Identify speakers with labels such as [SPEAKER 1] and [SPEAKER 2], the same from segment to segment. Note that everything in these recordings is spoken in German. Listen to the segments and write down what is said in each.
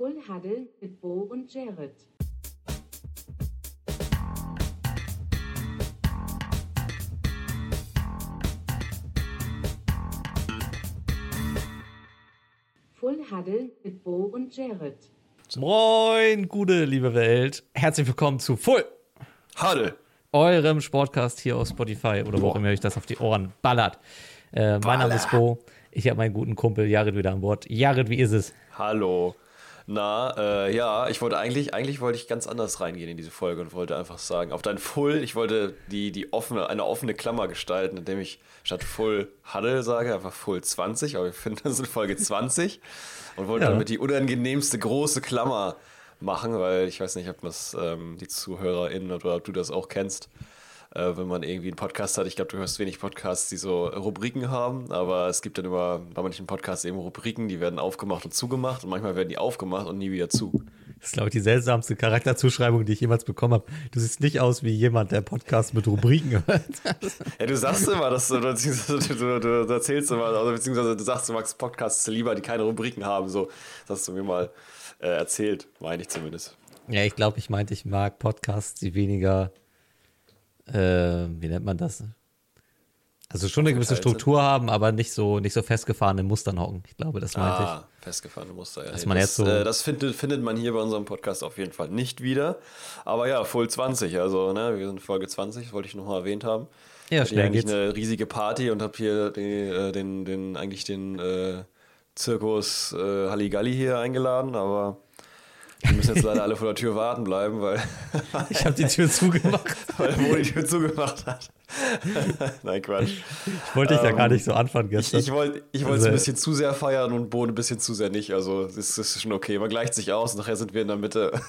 [SPEAKER 1] Full Huddle mit Bo und Jared. Full Huddle mit Bo und Jared.
[SPEAKER 2] Moin, gute liebe Welt. Herzlich willkommen zu Full
[SPEAKER 3] Huddle.
[SPEAKER 2] eurem Sportcast hier auf Spotify oder wo auch immer euch das auf die Ohren ballert. Äh, mein Name ist Bo. Ich habe meinen guten Kumpel Jared wieder an Bord. Jared, wie ist es?
[SPEAKER 3] Hallo. Na, äh, ja, ich wollte eigentlich, eigentlich wollte ich ganz anders reingehen in diese Folge und wollte einfach sagen, auf dein Full, ich wollte die, die offene, eine offene Klammer gestalten, indem ich statt Full Huddle sage, einfach Full 20, aber ich finde, das ist Folge 20 und wollte
[SPEAKER 2] Ja.
[SPEAKER 3] damit die unangenehmste große Klammer machen, weil ich weiß nicht, ob das ähm, die ZuhörerInnen oder ob du das auch kennst. Äh, wenn man irgendwie einen Podcast hat, ich glaube, du hörst wenig Podcasts, die so Rubriken haben, aber es gibt dann immer bei manchen Podcasts eben Rubriken, die werden aufgemacht und zugemacht und manchmal werden die aufgemacht und nie wieder zu.
[SPEAKER 2] Das ist, glaube ich, die seltsamste Charakterzuschreibung, die ich jemals bekommen habe. Du siehst nicht aus wie jemand, der Podcast mit Rubriken hört.
[SPEAKER 3] Ja, du sagst immer, dass du, du, du, du erzählst immer, also beziehungsweise du sagst, du magst Podcasts lieber, die keine Rubriken haben, so. Das hast du mir mal äh, erzählt, meine ich zumindest.
[SPEAKER 2] ja, ich glaube, ich meinte, ich mag Podcasts, die weniger, äh, wie nennt man das? Also schon eine gewisse. Struktur haben, aber nicht so, nicht so festgefahrene Mustern hocken. Ich glaube, das meinte ich.
[SPEAKER 3] Ah, festgefahrene Muster. Ja.
[SPEAKER 2] Dass man
[SPEAKER 3] das
[SPEAKER 2] jetzt so-
[SPEAKER 3] äh, das findet, findet man hier bei unserem Podcast auf jeden Fall nicht wieder. Aber ja, Full 20, also ne, wir sind Folge 20, das wollte ich nochmal erwähnt haben.
[SPEAKER 2] Ja,
[SPEAKER 3] Ich
[SPEAKER 2] schnell
[SPEAKER 3] eigentlich
[SPEAKER 2] geht's.
[SPEAKER 3] eine riesige Party und habe hier die, äh, den, den, eigentlich den äh, Zirkus äh, Halligalli hier eingeladen, aber die müssen jetzt leider alle vor der Tür warten bleiben, weil,
[SPEAKER 2] Ich habe die Tür zugemacht.
[SPEAKER 3] weil Mo die Tür zugemacht hat. Nein, Quatsch.
[SPEAKER 2] Ich wollte dich ja gar nicht so anfangen
[SPEAKER 3] Ich,
[SPEAKER 2] gestern.
[SPEAKER 3] ich wollte ich wollte es
[SPEAKER 2] Also-
[SPEAKER 3] ein bisschen zu sehr feiern und Boden ein bisschen zu sehr nicht. Also es ist, schon okay. Man gleicht sich aus. Nachher sind wir in der Mitte.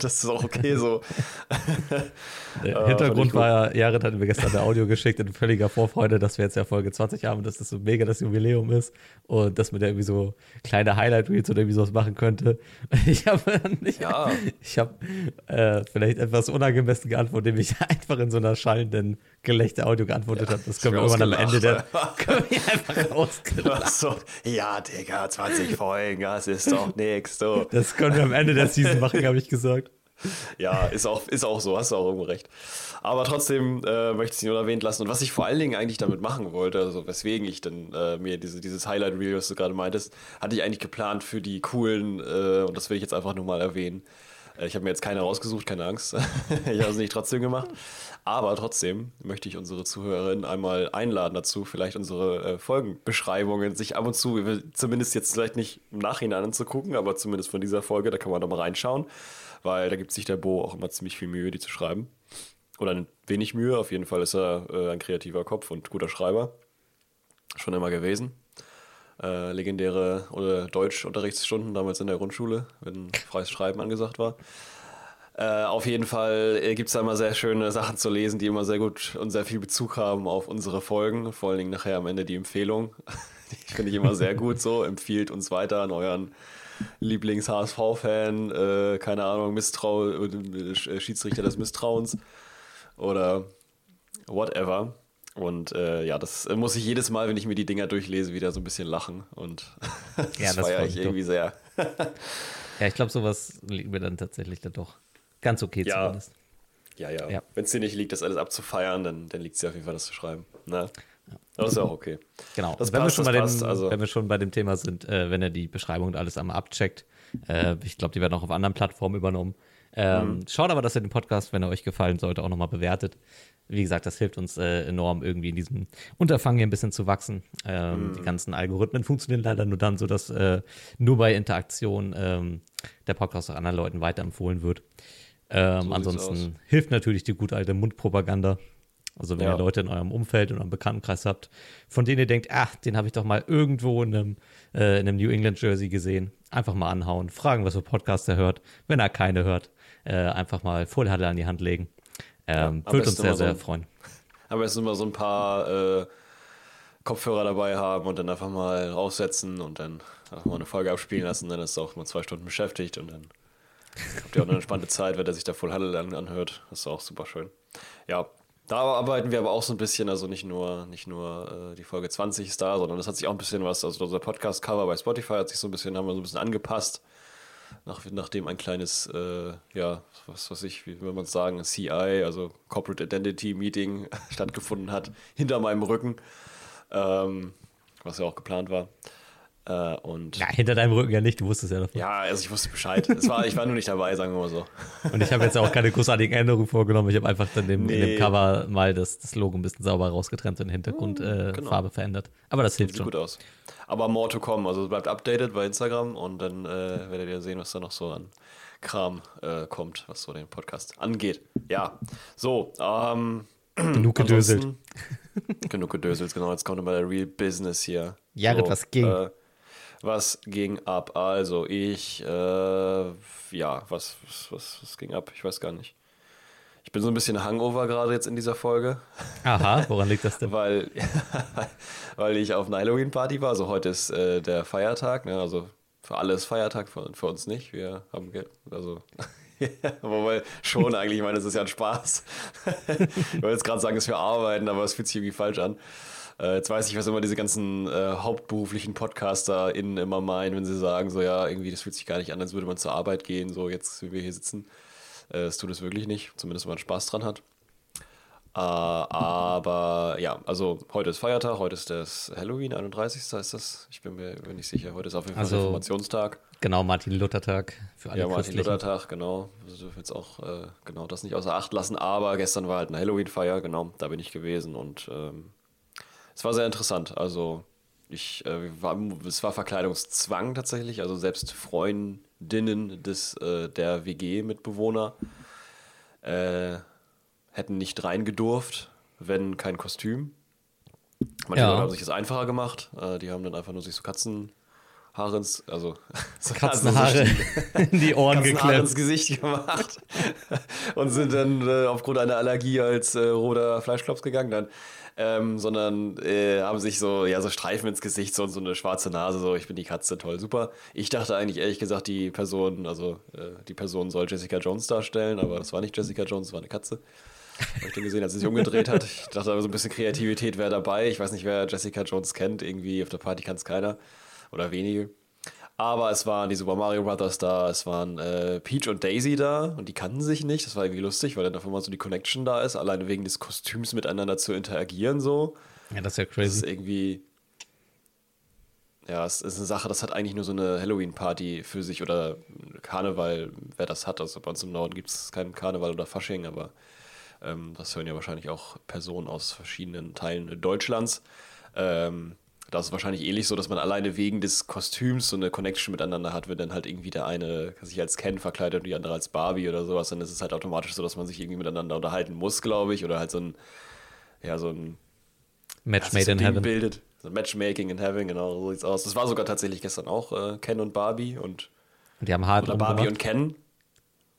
[SPEAKER 3] Das ist auch okay so.
[SPEAKER 2] Der
[SPEAKER 3] ich
[SPEAKER 2] Hintergrund
[SPEAKER 3] gut.
[SPEAKER 2] war ja, Jared hat mir gestern ein Audio geschickt in völliger Vorfreude, dass wir jetzt ja Folge 20 haben, dass das so mega das Jubiläum ist und dass man da irgendwie so kleine Highlight-Reels oder irgendwie sowas machen könnte. Ich habe ich,
[SPEAKER 3] Ja.
[SPEAKER 2] ich hab, äh, vielleicht etwas unangemessen geantwortet, indem ich einfach in so einer schallenden Gelächter-Audio geantwortet habe. Das können wir irgendwann am Ende der können wir einfach.
[SPEAKER 3] So, ja, Digga, 20 Folgen, das ist doch nix. So.
[SPEAKER 2] Das können wir am Ende der Season machen, habe ich gesagt.
[SPEAKER 3] Ja, ist auch, ist auch so, hast du auch irgendwo recht. Aber trotzdem äh, möchte ich es nicht unerwähnt lassen. Und was ich vor allen Dingen eigentlich damit machen wollte, also weswegen ich dann äh, mir diese, dieses Highlight-Reel, was du gerade meintest, hatte ich eigentlich geplant für die coolen, äh, und das will ich jetzt einfach nur mal erwähnen. Äh, ich habe mir jetzt keine rausgesucht, keine Angst. ich habe es nicht trotzdem gemacht. Aber trotzdem möchte ich unsere Zuhörerinnen einmal einladen dazu, vielleicht unsere äh, Folgenbeschreibungen sich ab und zu, zumindest jetzt vielleicht nicht im Nachhinein anzugucken, aber zumindest von dieser Folge, da kann man doch mal reinschauen, weil da gibt sich der Bo auch immer ziemlich viel Mühe, die zu schreiben. Oder ein wenig Mühe, auf jeden Fall ist er äh, ein kreativer Kopf und guter Schreiber. Schon immer gewesen. Äh, legendäre oder Deutschunterrichtsstunden damals in der Grundschule, wenn freies Schreiben angesagt war. Äh, auf jeden Fall gibt es da immer sehr schöne Sachen zu lesen, die immer sehr gut und sehr viel Bezug haben auf unsere Folgen. Vor allen Dingen nachher am Ende die Empfehlung. Die finde ich immer sehr gut so. Empfiehlt uns weiter an euren Lieblings-HSV-Fan, äh, keine Ahnung, Misstrau äh, Schiedsrichter des Misstrauens oder whatever. Und äh, ja, das äh, muss ich jedes Mal, wenn ich mir die Dinger durchlese, wieder so ein bisschen lachen. Und das,
[SPEAKER 2] Ja, das
[SPEAKER 3] feiere ich irgendwie sehr.
[SPEAKER 2] Ja, ich glaube, sowas liegt mir dann tatsächlich dann doch ganz okay
[SPEAKER 3] Ja.
[SPEAKER 2] zumindest.
[SPEAKER 3] Ja, ja.
[SPEAKER 2] Ja.
[SPEAKER 3] Wenn es dir nicht liegt, das alles abzufeiern, dann, dann liegt es dir auf jeden Fall, das zu schreiben. Ne? Das ist ja auch okay.
[SPEAKER 2] Genau.
[SPEAKER 3] Das
[SPEAKER 2] wenn,
[SPEAKER 3] passt,
[SPEAKER 2] wir schon bei
[SPEAKER 3] passt,
[SPEAKER 2] dem,
[SPEAKER 3] also-
[SPEAKER 2] wenn wir schon bei dem Thema sind, äh, wenn er die Beschreibung und alles einmal abcheckt, äh, ich glaube, die werden auch auf anderen Plattformen übernommen. Ähm,
[SPEAKER 3] Mhm.
[SPEAKER 2] Schaut aber, dass ihr den Podcast, wenn er euch gefallen sollte, auch nochmal bewertet. Wie gesagt, das hilft uns äh, enorm, irgendwie in diesem Unterfangen hier ein bisschen zu wachsen. Ähm,
[SPEAKER 3] Mhm.
[SPEAKER 2] Die ganzen Algorithmen funktionieren leider nur dann so, dass äh, nur bei Interaktion ähm, der Podcast auch anderen Leuten weiterempfohlen wird. Ähm,
[SPEAKER 3] sieht's
[SPEAKER 2] ansonsten hilft natürlich die gute alte Mundpropaganda. Also wenn
[SPEAKER 3] Ja.
[SPEAKER 2] ihr Leute in eurem Umfeld, in eurem Bekanntenkreis habt, von denen ihr denkt, ach, den habe ich doch mal irgendwo in einem, äh, in einem New England Jersey gesehen, einfach mal anhauen, fragen, was für Podcast er hört. Wenn er keine hört, äh, einfach mal Full Huddle an die Hand legen. Ähm,
[SPEAKER 3] am
[SPEAKER 2] würde uns
[SPEAKER 3] besten
[SPEAKER 2] sehr,
[SPEAKER 3] immer so
[SPEAKER 2] sehr
[SPEAKER 3] ein-
[SPEAKER 2] freuen.
[SPEAKER 3] Aber jetzt immer so ein paar äh, Kopfhörer dabei haben und dann einfach mal raussetzen und dann einfach mal eine Folge abspielen lassen. Dann ist er auch mal zwei Stunden beschäftigt und dann habt ihr auch eine entspannte Zeit, wenn der sich da Full Huddle an, anhört. Das ist auch super schön. Ja, da arbeiten wir aber auch so ein bisschen, also nicht nur, nicht nur äh, die Folge 20 ist da, sondern das hat sich auch ein bisschen was, also unser Podcast-Cover bei Spotify hat sich so ein bisschen, haben wir so ein bisschen angepasst. Nach, nachdem ein kleines, äh, ja, was weiß ich, wie will man sagen, CI, also Corporate Identity Meeting stattgefunden hat, hinter meinem Rücken, ähm, was ja auch geplant war. Äh, und
[SPEAKER 2] Ja, hinter deinem Rücken ja nicht, du wusstest ja davon.
[SPEAKER 3] ja, also ich wusste Bescheid. Es war, ich war nur nicht dabei, sagen wir mal so.
[SPEAKER 2] Und ich habe jetzt auch keine großartigen Änderungen vorgenommen. Ich habe einfach dann dem, in
[SPEAKER 3] Nee.
[SPEAKER 2] dem Cover mal das, das Logo ein bisschen sauber rausgetrennt und Hintergrundfarbe äh,
[SPEAKER 3] genau.
[SPEAKER 2] Verändert. Aber das hilft
[SPEAKER 3] Sieht
[SPEAKER 2] schon.
[SPEAKER 3] gut aus. Aber more to come. Also bleibt updated bei Instagram und dann äh, werdet ihr sehen, was da noch so an Kram äh, kommt, was so den Podcast angeht. Ja, so. Ähm,
[SPEAKER 2] Genug gedöselt.
[SPEAKER 3] Genug gedöselt, genau. Jetzt kommt mal der Real Business hier.
[SPEAKER 2] Jared,
[SPEAKER 3] so,
[SPEAKER 2] was ging?
[SPEAKER 3] Was ging ab? Also ich, äh, ja, was, was, was, ging ab? Ich weiß gar nicht. Ich bin so ein bisschen Hangover gerade jetzt in dieser Folge
[SPEAKER 2] Aha, woran liegt das denn?
[SPEAKER 3] weil, weil ich auf einer Halloween-Party war. Also heute ist äh, der Feiertag, ne? also für alle ist Feiertag, für, für uns nicht. Wir haben Geld, also wobei schon eigentlich, ich meine, das ist ja ein Spaß. ich wollte jetzt gerade sagen, dass wir arbeiten, aber es fühlt sich irgendwie falsch an. Äh, jetzt weiß ich, was immer diese ganzen äh, hauptberuflichen PodcasterInnen immer meinen, wenn sie sagen, so ja, irgendwie, das fühlt sich gar nicht an, als würde man zur Arbeit gehen, so jetzt, wie wir hier sitzen. Äh, Das tut es wirklich nicht, zumindest wenn man Spaß dran hat. Äh, aber ja, also heute ist Feiertag, heute ist das Halloween, 31. ist das? Ich bin mir bin nicht sicher. Heute ist auf jeden Fall
[SPEAKER 2] Also,
[SPEAKER 3] Reformationstag.
[SPEAKER 2] Genau, Martin Luther Tag für alle
[SPEAKER 3] Ja, Martin
[SPEAKER 2] Christlichen.
[SPEAKER 3] Luther Tag, genau. Wir dürfen jetzt auch äh, genau das nicht außer Acht lassen. Aber gestern war halt eine Halloween-Feier, genau, da bin ich gewesen und ähm, es war sehr interessant. Also ich äh, war, es war Verkleidungszwang tatsächlich. Also selbst Freundinnen des äh, der WG-Mitbewohner äh, hätten nicht reingedurft, wenn kein Kostüm. Manche
[SPEAKER 2] Ja.
[SPEAKER 3] Haben sich das einfacher gemacht. Äh, die haben dann einfach nur sich so Katzenhaare ins, also so-
[SPEAKER 2] Katzenhaare in die Ohren
[SPEAKER 3] Katzenhaare ins
[SPEAKER 2] geklemmt.
[SPEAKER 3] Gesicht gemacht und sind dann äh, aufgrund einer Allergie als äh, roter Fleischklops gegangen dann. Ähm, sondern äh, haben sich so, ja, so Streifen ins Gesicht so so eine schwarze Nase, so, ich bin die Katze, toll, super. Ich dachte eigentlich ehrlich gesagt, die Person, also äh, die Person soll Jessica Jones darstellen, aber das war nicht Jessica Jones, das war eine Katze. Habe ich dann gesehen, als sie sich umgedreht hat. Ich dachte aber so ein bisschen Kreativität wäre dabei. Ich weiß nicht, wer Jessica Jones kennt. Irgendwie auf der Party kann es keiner. Oder wenige. Aber es waren die Super Mario Brothers da, es waren äh, Peach und Daisy da und die kannten sich nicht. Das war irgendwie lustig, weil dann auf einmal so die Connection da ist, alleine wegen des Kostüms miteinander zu interagieren so.
[SPEAKER 2] Ja, das ist ja
[SPEAKER 3] Das ist
[SPEAKER 2] crazy.
[SPEAKER 3] irgendwie. Ja, es ist eine Sache, das hat eigentlich nur so eine Halloween-Party für sich oder Karneval, wer das hat. Also bei uns im Norden gibt es keinen Karneval oder Fasching, aber ähm, das hören ja wahrscheinlich auch Personen aus verschiedenen Teilen Deutschlands. Ähm, da ist es wahrscheinlich ähnlich so, dass man alleine wegen des Kostüms so eine Connection miteinander hat, wenn dann halt irgendwie der eine sich als Ken verkleidet und die andere als Barbie oder sowas, dann ist es halt automatisch so, dass man sich irgendwie miteinander unterhalten muss, glaube ich, oder halt so ein, ja, so ein
[SPEAKER 2] Match made
[SPEAKER 3] so
[SPEAKER 2] in
[SPEAKER 3] ein Ding
[SPEAKER 2] heaven.
[SPEAKER 3] bildet. So Matchmaking in Heaven, genau, so sieht's aus. Das war sogar tatsächlich gestern auch äh, Ken und Barbie und
[SPEAKER 2] Und die haben hart
[SPEAKER 3] oder Barbie und. Ken.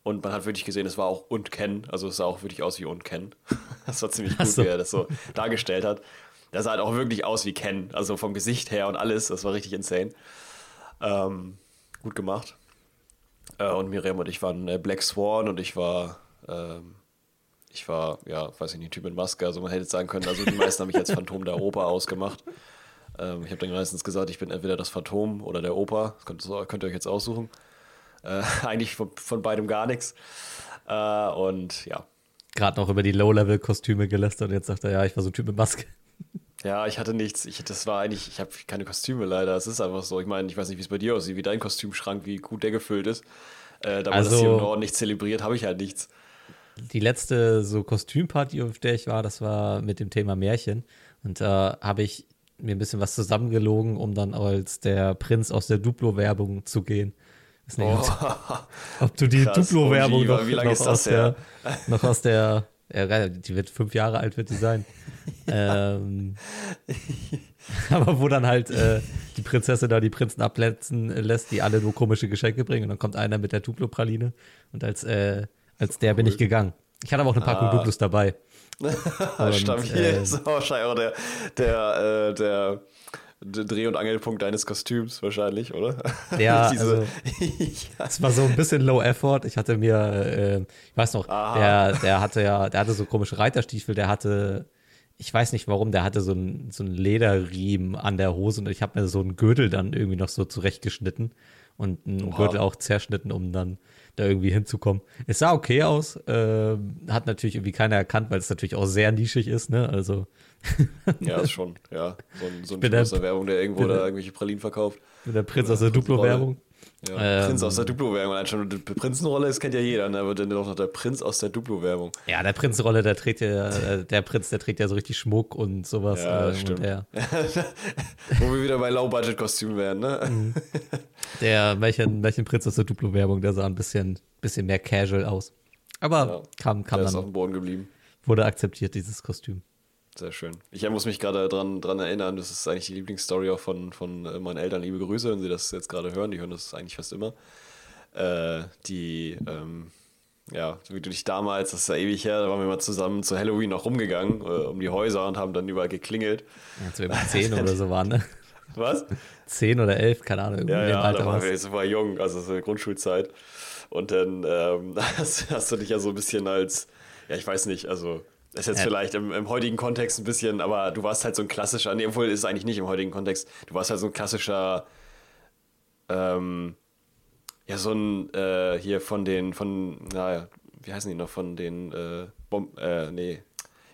[SPEAKER 3] Und man hat wirklich gesehen, es war auch und Ken. Also es sah auch wirklich aus wie und Ken. Das war ziemlich gut,
[SPEAKER 2] so.
[SPEAKER 3] wie er das so dargestellt hat. Das sah halt auch wirklich aus wie Ken. Also vom Gesicht her und alles. Das war richtig insane. Ähm, gut gemacht. Äh, und Miriam und ich waren äh, Black Swan und ich war, ähm, ich war, ja, weiß ich nicht, Typ mit Maske. Also man hätte sagen können, also die meisten haben mich als Phantom der Oper ausgemacht. Ähm, ich habe dann meistens gesagt, ich bin entweder das Phantom oder der Opa. Das könnt, ihr- könnt ihr euch jetzt aussuchen. Äh, eigentlich von, von beidem gar nichts. Äh, und ja.
[SPEAKER 2] Gerade noch über die Low-Level-Kostüme gelästert und jetzt sagt er, ja, ich war so ein Typ mit Maske.
[SPEAKER 3] Ja, ich hatte nichts. Ich, das war eigentlich, ich habe keine Kostüme leider. Es ist einfach so. Ich meine, ich weiß nicht, wie es bei dir aussieht, wie dein Kostümschrank, wie gut der gefüllt ist. Äh, da man das
[SPEAKER 2] Also-
[SPEAKER 3] hier im Norden nicht zelebriert, habe ich halt nichts.
[SPEAKER 2] Die letzte so Kostümparty, auf der ich war, das war mit dem Thema Märchen. Und da habe ich mir ein bisschen was zusammengelogen, um dann als der Prinz aus der Duplo-Werbung zu gehen. Nicht, ob, ob du die
[SPEAKER 3] Oh.
[SPEAKER 2] Duplo-Werbung
[SPEAKER 3] Oh,
[SPEAKER 2] noch, noch,
[SPEAKER 3] ist das
[SPEAKER 2] aus der, noch aus der, ja, die wird fünf Jahre alt, wird die sein. ähm, aber wo dann halt äh, die Prinzessin da die Prinzen abletzen lässt, die alle nur komische Geschenke bringen. Und dann kommt einer mit der Duplo-Praline. Und als, äh, als der bin ich gegangen. Ich hatte aber auch eine Packung
[SPEAKER 3] Ah.
[SPEAKER 2] Duplos dabei. Und,
[SPEAKER 3] Stabil
[SPEAKER 2] äh,
[SPEAKER 3] ist wahrscheinlich auch der, der, äh, der Dreh- und Angelpunkt deines Kostüms, wahrscheinlich, oder?
[SPEAKER 2] Ja,
[SPEAKER 3] Diese,
[SPEAKER 2] also-
[SPEAKER 3] ja.
[SPEAKER 2] Es war so ein bisschen low effort. Ich hatte mir, äh, ich weiß noch,
[SPEAKER 3] Aha.
[SPEAKER 2] der, der hatte ja, der hatte so komische Reiterstiefel, der hatte, ich weiß nicht warum, der hatte so einen so einen Lederriemen an der Hose und ich habe mir so einen Gürtel dann irgendwie noch so zurechtgeschnitten. und ein
[SPEAKER 3] Oha.
[SPEAKER 2] Gürtel auch zerschnitten, um dann da irgendwie hinzukommen. Es sah okay aus, äh, hat natürlich irgendwie keiner erkannt, weil es natürlich auch sehr nischig ist, ne? Also
[SPEAKER 3] Ja, ist schon, ja. So ein, so ein aus
[SPEAKER 2] der-
[SPEAKER 3] Werbung, der irgendwo da irgendwelche Pralinen verkauft.
[SPEAKER 2] mit der Prinz aus der. Duplo-Werbung.
[SPEAKER 3] Ja,
[SPEAKER 2] Ähm,
[SPEAKER 3] Prinz aus der Duplo-Werbung. Schon die Prinzenrolle, das kennt ja jeder, ne? Aber dann doch noch der Prinz aus der Duplo-Werbung.
[SPEAKER 2] Ja, der Prinzrolle, der trägt ja, äh, der Prinz, der trägt ja so richtig Schmuck und sowas.
[SPEAKER 3] Ja,
[SPEAKER 2] ähm,
[SPEAKER 3] stimmt. Wo wir wieder bei Low-Budget-Kostümen wären, ne?
[SPEAKER 2] Mhm. der welchen, welchen Prinz aus der Duplo-Werbung, der sah ein bisschen, bisschen mehr casual aus. Aber
[SPEAKER 3] Ja,
[SPEAKER 2] kam, kam
[SPEAKER 3] Der ist auf
[SPEAKER 2] dann,
[SPEAKER 3] dem Boden geblieben.
[SPEAKER 2] wurde akzeptiert, dieses Kostüm.
[SPEAKER 3] Sehr schön. Ich muss mich gerade dran, dran erinnern, das ist eigentlich die Lieblingsstory auch von, von äh, meinen Eltern. Liebe Grüße, wenn sie das jetzt gerade hören. Die hören das eigentlich fast immer. Äh, die, ähm, ja, wie du dich damals, das ist ja ewig her, da waren wir mal zusammen zu Halloween noch rumgegangen, äh, um die Häuser und haben dann überall geklingelt.
[SPEAKER 2] Als wir mit 10 oder so waren, ne?
[SPEAKER 3] Was?
[SPEAKER 2] 10 oder 11, keine Ahnung, irgendwie
[SPEAKER 3] Ja, ja,
[SPEAKER 2] Alter
[SPEAKER 3] da waren
[SPEAKER 2] war's.
[SPEAKER 3] wir super jung, also so Grundschulzeit. Und dann ähm, hast, hast du dich ja so ein bisschen als, ja, ich weiß nicht, also ist jetzt
[SPEAKER 2] Ja.
[SPEAKER 3] vielleicht im, im heutigen Kontext ein bisschen, aber du warst halt so ein klassischer, nee, obwohl ist es eigentlich nicht im heutigen Kontext, du warst halt so ein klassischer, ähm, ja, so ein, äh, hier von den, von, naja, wie heißen die noch, von den, äh, Bom äh, nee,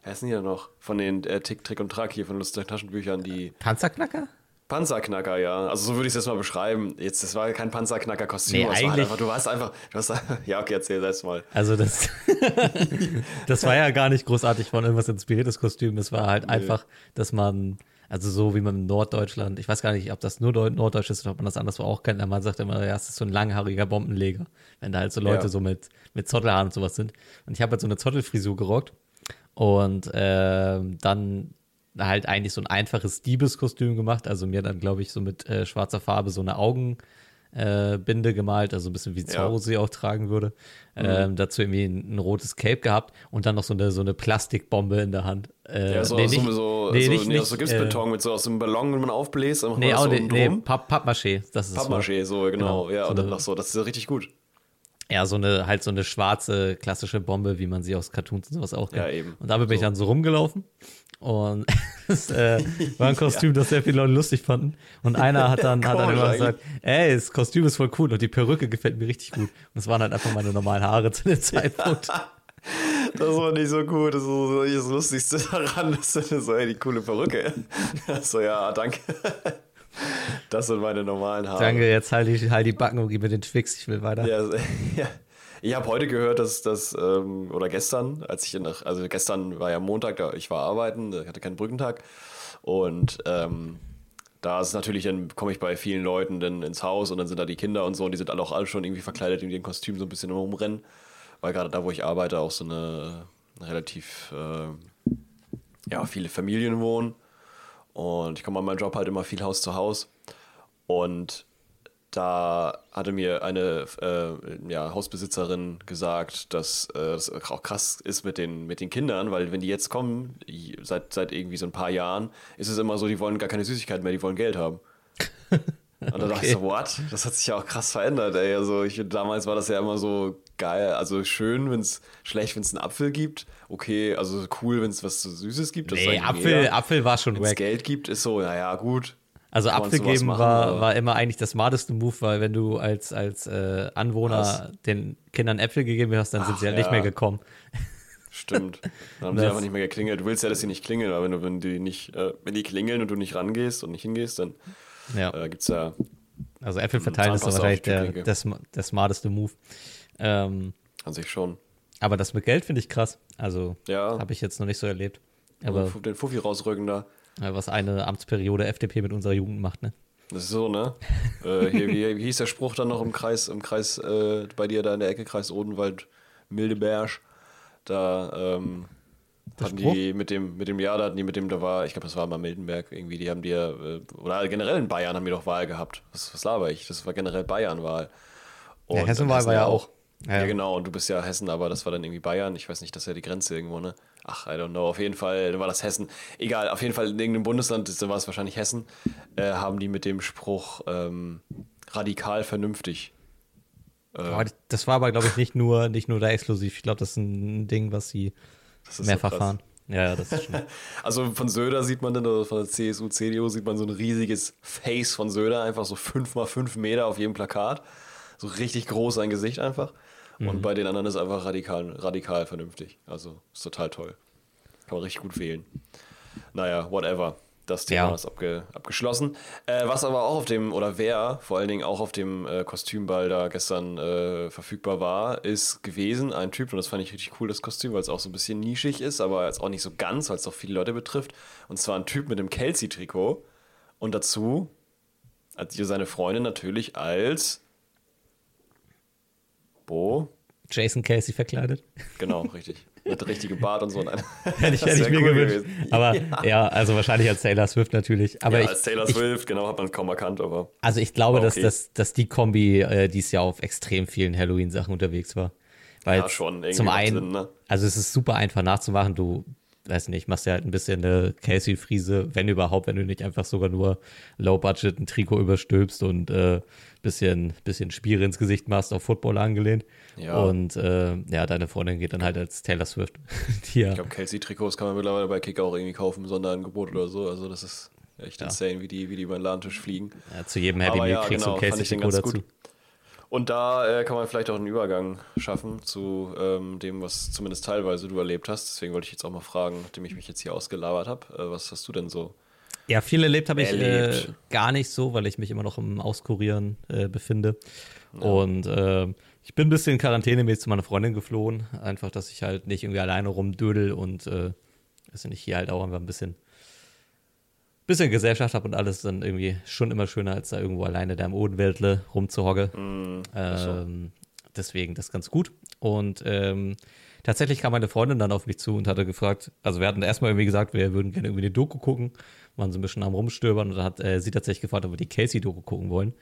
[SPEAKER 3] wie heißen die noch? Von den äh, Tick, Trick und Track hier, von lustigen Taschenbüchern, die
[SPEAKER 2] Panzerknacker?
[SPEAKER 3] Panzerknacker, ja. Also so würde ich es jetzt mal beschreiben. Jetzt, das war kein Panzerknacker-Kostüm.
[SPEAKER 2] Nee,
[SPEAKER 3] war halt
[SPEAKER 2] eigentlich-
[SPEAKER 3] einfach, du warst einfach, du hast, ja, okay, erzähl selbst mal.
[SPEAKER 2] Also das, das war ja gar nicht großartig von irgendwas inspiriertes Kostüm. Es war halt einfach, dass man, also so wie man in Norddeutschland, ich weiß gar nicht, ob das nur Deu- Norddeutsch ist oder ob man das anderswo auch kennt, aber man sagt immer, ja, es ist so ein langhaariger Bombenleger, wenn da halt so Leute
[SPEAKER 3] Ja.
[SPEAKER 2] so mit, mit Zottelhaaren und sowas sind. Und ich habe halt so eine Zottelfrisur gerockt und ähm, dann halt eigentlich so ein einfaches Diebeskostüm gemacht, also mir dann, glaube ich, so mit äh, schwarzer Farbe so eine Augen äh, gemalt, also ein bisschen wie Zorro
[SPEAKER 3] Ja.
[SPEAKER 2] sie auch tragen würde. Ähm, dazu irgendwie ein, ein rotes Cape gehabt und dann noch so eine, so eine Plastikbombe in der Hand. Äh,
[SPEAKER 3] Ja, so,
[SPEAKER 2] nee, nicht-
[SPEAKER 3] so,
[SPEAKER 2] nee,
[SPEAKER 3] so,
[SPEAKER 2] nicht-
[SPEAKER 3] nee,
[SPEAKER 2] nicht,
[SPEAKER 3] so Gipsbeton mit so aus einem Ballon, wenn man aufbläst, dann macht
[SPEAKER 2] Nee,
[SPEAKER 3] man
[SPEAKER 2] auch
[SPEAKER 3] so
[SPEAKER 2] nee. Papp, Pappmaché, das ist.
[SPEAKER 3] Pappmaché, so, genau.
[SPEAKER 2] Genau.
[SPEAKER 3] Ja, und dann noch so, das ist richtig gut.
[SPEAKER 2] Ja, so eine, halt so eine schwarze, klassische Bombe, wie man sie aus Cartoons und sowas auch kennt.
[SPEAKER 3] Ja, eben.
[SPEAKER 2] Und damit bin ich
[SPEAKER 3] So.
[SPEAKER 2] dann so rumgelaufen. Und es äh, war ein Kostüm, das sehr viele Leute lustig fanden. Und einer hat dann, hat dann immer gesagt, ey, das Kostüm ist voll cool und die Perücke gefällt mir richtig gut. Und es waren halt einfach meine normalen Haare zu dem Zeitpunkt.
[SPEAKER 3] Das war nicht so gut. Das ist so das Lustigste daran, dass du so, ey, die coole Perücke. so, ja, danke. Das sind meine normalen Haare.
[SPEAKER 2] Danke, jetzt halt die, halt die Backen und gib mir den Twix, ich will weiter.
[SPEAKER 3] Ja, ja. Ich habe heute gehört, dass das, ähm, oder gestern, als ich nach, also gestern war ja Montag, da ich war arbeiten, ich hatte keinen Brückentag. Und ähm, da ist natürlich, dann komme ich bei vielen Leuten dann ins Haus und dann sind da die Kinder und so, und die sind alle auch alle schon irgendwie verkleidet in ihren Kostümen so ein bisschen rumrennen. Weil gerade da, wo ich arbeite, auch so eine, eine relativ, äh, ja, viele Familien wohnen. Und ich komme an meinem Job halt immer viel Haus zu Haus. Und da hatte mir eine äh, ja, Hausbesitzerin gesagt, dass äh, das auch krass ist mit den, mit den Kindern, weil wenn die jetzt kommen, seit, seit irgendwie so ein paar Jahren, ist es immer so, die wollen gar keine Süßigkeiten mehr, die wollen Geld haben. Und da dachte ich so, what? Das hat sich ja auch krass verändert, ey. Also ich, damals war das ja immer so geil, also schön, wenn es schlecht, wenn es einen Apfel gibt. Okay, also cool, wenn es was so Süßes gibt. das
[SPEAKER 2] Nee, Apfel,
[SPEAKER 3] jeder.
[SPEAKER 2] Apfel war schon
[SPEAKER 3] Wenn es
[SPEAKER 2] wack.
[SPEAKER 3] Geld gibt, ist so, naja, gut.
[SPEAKER 2] Also
[SPEAKER 3] kann
[SPEAKER 2] Apfel geben
[SPEAKER 3] machen,
[SPEAKER 2] war, war immer eigentlich das smarteste Move, weil wenn du als, als äh, Anwohner
[SPEAKER 3] Was?
[SPEAKER 2] den Kindern Äpfel gegeben hast, dann sind
[SPEAKER 3] Ach,
[SPEAKER 2] sie ja nicht
[SPEAKER 3] ja.
[SPEAKER 2] mehr gekommen.
[SPEAKER 3] Stimmt. Dann haben sie einfach nicht mehr geklingelt. Du willst ja, dass sie nicht klingeln, aber wenn, du, wenn die nicht, äh, wenn die klingeln und du nicht rangehst und nicht hingehst, dann
[SPEAKER 2] Ja.
[SPEAKER 3] äh, gibt's ja.
[SPEAKER 2] Also Äpfel verteilen ist wahrscheinlich der, der, der smarteste Move. Ähm,
[SPEAKER 3] An sich schon.
[SPEAKER 2] aber das mit Geld finde ich krass. Also
[SPEAKER 3] Ja.
[SPEAKER 2] habe ich jetzt noch nicht so erlebt.
[SPEAKER 3] Aber den Fuffi rausrücken da.
[SPEAKER 2] was eine Amtsperiode FDP mit unserer Jugend macht, ne?
[SPEAKER 3] Das ist so, ne? äh, hier, wie, wie hieß der Spruch dann noch im Kreis, im Kreis, äh, bei dir da in der Ecke, Kreis Odenwald, Mildeberg? Da ähm, hatten die mit dem, mit dem Jahr, da hatten die mit dem, da war, ich glaube, das war mal Mildenberg irgendwie, die haben die ja, äh, oder generell in Bayern haben die doch Wahl gehabt. Was, was laber ich? Das war generell Bayern-Wahl.
[SPEAKER 2] Ja, Hessenwahl war ja auch.
[SPEAKER 3] Ja,
[SPEAKER 2] Ja.
[SPEAKER 3] genau, und du bist ja Hessen, aber das war dann irgendwie Bayern. Ich weiß nicht, das ist ja die Grenze irgendwo, ne? Ach, I don't know. Auf jeden Fall dann war das Hessen. Egal, auf jeden Fall in irgendeinem Bundesland, dann war es wahrscheinlich Hessen, äh, haben die mit dem Spruch ähm, radikal vernünftig. Äh,
[SPEAKER 2] das war aber, glaube ich, nicht nur, nicht nur da exklusiv. Ich glaube, das ist ein Ding, was sie mehrfach
[SPEAKER 3] so
[SPEAKER 2] fahren. Ja, das ist schon.
[SPEAKER 3] Also von Söder sieht man dann, oder von der CSU, CDU sieht man so ein riesiges Face von Söder, einfach so fünf mal fünf Meter auf jedem Plakat. So richtig groß sein Gesicht einfach. Und
[SPEAKER 2] Mhm.
[SPEAKER 3] bei den anderen ist einfach radikal, radikal vernünftig. Also ist total toll. Kann man richtig gut wählen. Naja, whatever. Das Thema
[SPEAKER 2] Ja.
[SPEAKER 3] ist abge, abgeschlossen. Äh, was aber auch auf dem, oder wer vor allen Dingen auch auf dem äh, Kostümball da gestern äh, verfügbar war, ist gewesen ein Typ, und das fand ich richtig cool, das Kostüm, weil es auch so ein bisschen nischig ist, aber jetzt auch nicht so ganz, weil es auch viele Leute betrifft. Und zwar ein Typ mit dem Kelsey-Trikot und dazu hat hier seine Freundin natürlich als Bo,
[SPEAKER 2] Jason Casey verkleidet.
[SPEAKER 3] genau, richtig. Mit richtigem Bart und so. Nein.
[SPEAKER 2] Hätte ich, hätte ich mir
[SPEAKER 3] cool
[SPEAKER 2] gewünscht.
[SPEAKER 3] gewesen.
[SPEAKER 2] Aber
[SPEAKER 3] ja.
[SPEAKER 2] ja. also wahrscheinlich als Taylor Swift natürlich. Aber
[SPEAKER 3] ja,
[SPEAKER 2] ich,
[SPEAKER 3] als Taylor
[SPEAKER 2] ich,
[SPEAKER 3] Swift, genau, hat man kaum erkannt, aber
[SPEAKER 2] Also ich glaube,
[SPEAKER 3] War
[SPEAKER 2] dass,
[SPEAKER 3] okay.
[SPEAKER 2] dass, dass die Kombi äh, dieses Jahr auf extrem vielen Halloween-Sachen unterwegs war. Weil
[SPEAKER 3] Ja, schon, irgendwie
[SPEAKER 2] zum einen,
[SPEAKER 3] Sinn, ne?
[SPEAKER 2] also es ist super einfach nachzumachen. Du, weiß nicht, machst ja halt ein bisschen eine Casey-Friese, wenn überhaupt, wenn du nicht einfach sogar nur Low-Budget ein Trikot überstülpst und äh, bisschen, bisschen Spiere ins Gesicht machst, auf Football angelehnt.
[SPEAKER 3] Ja.
[SPEAKER 2] Und äh, ja, deine Freundin geht dann halt als Taylor Swift. Ja,
[SPEAKER 3] Ich glaube, Kelsey-Trikots kann man mittlerweile bei Kick auch irgendwie kaufen, Sonderangebot oder so. Also das ist echt insane, wie die, wie die über den Ladentisch fliegen.
[SPEAKER 2] ja, zu jedem Happy
[SPEAKER 3] Aber
[SPEAKER 2] Meal
[SPEAKER 3] ja,
[SPEAKER 2] kriegst
[SPEAKER 3] genau,
[SPEAKER 2] du ein Casey-Trikot dazu.
[SPEAKER 3] gut. Und da äh, kann man vielleicht auch einen Übergang schaffen zu ähm, dem, was zumindest teilweise du erlebt hast. Deswegen wollte ich jetzt auch mal fragen, nachdem ich mich jetzt hier ausgelabert habe, äh, was hast du denn so?
[SPEAKER 2] Ja, viel erlebt habe ich
[SPEAKER 3] Erlebt.
[SPEAKER 2] äh, gar nicht so, weil ich mich immer noch im Auskurieren äh, befinde. Und äh, ich bin ein bisschen quarantänemäßig zu meiner Freundin geflohen. Einfach, dass ich halt nicht irgendwie alleine rumdödel und äh, weiß nicht, hier halt auch einfach ein bisschen, bisschen Gesellschaft habe und alles dann irgendwie schon immer schöner, als da irgendwo alleine da im Odenwäldle rumzuhocke. Ähm, deswegen das ganz gut. Und ähm, tatsächlich kam meine Freundin dann auf mich zu und hatte gefragt, also wir hatten erstmal irgendwie gesagt, wir würden gerne irgendwie eine Doku gucken, waren so ein bisschen am Rumstöbern und dann hat äh, sie tatsächlich gefragt, ob wir die Casey-Doku gucken wollen.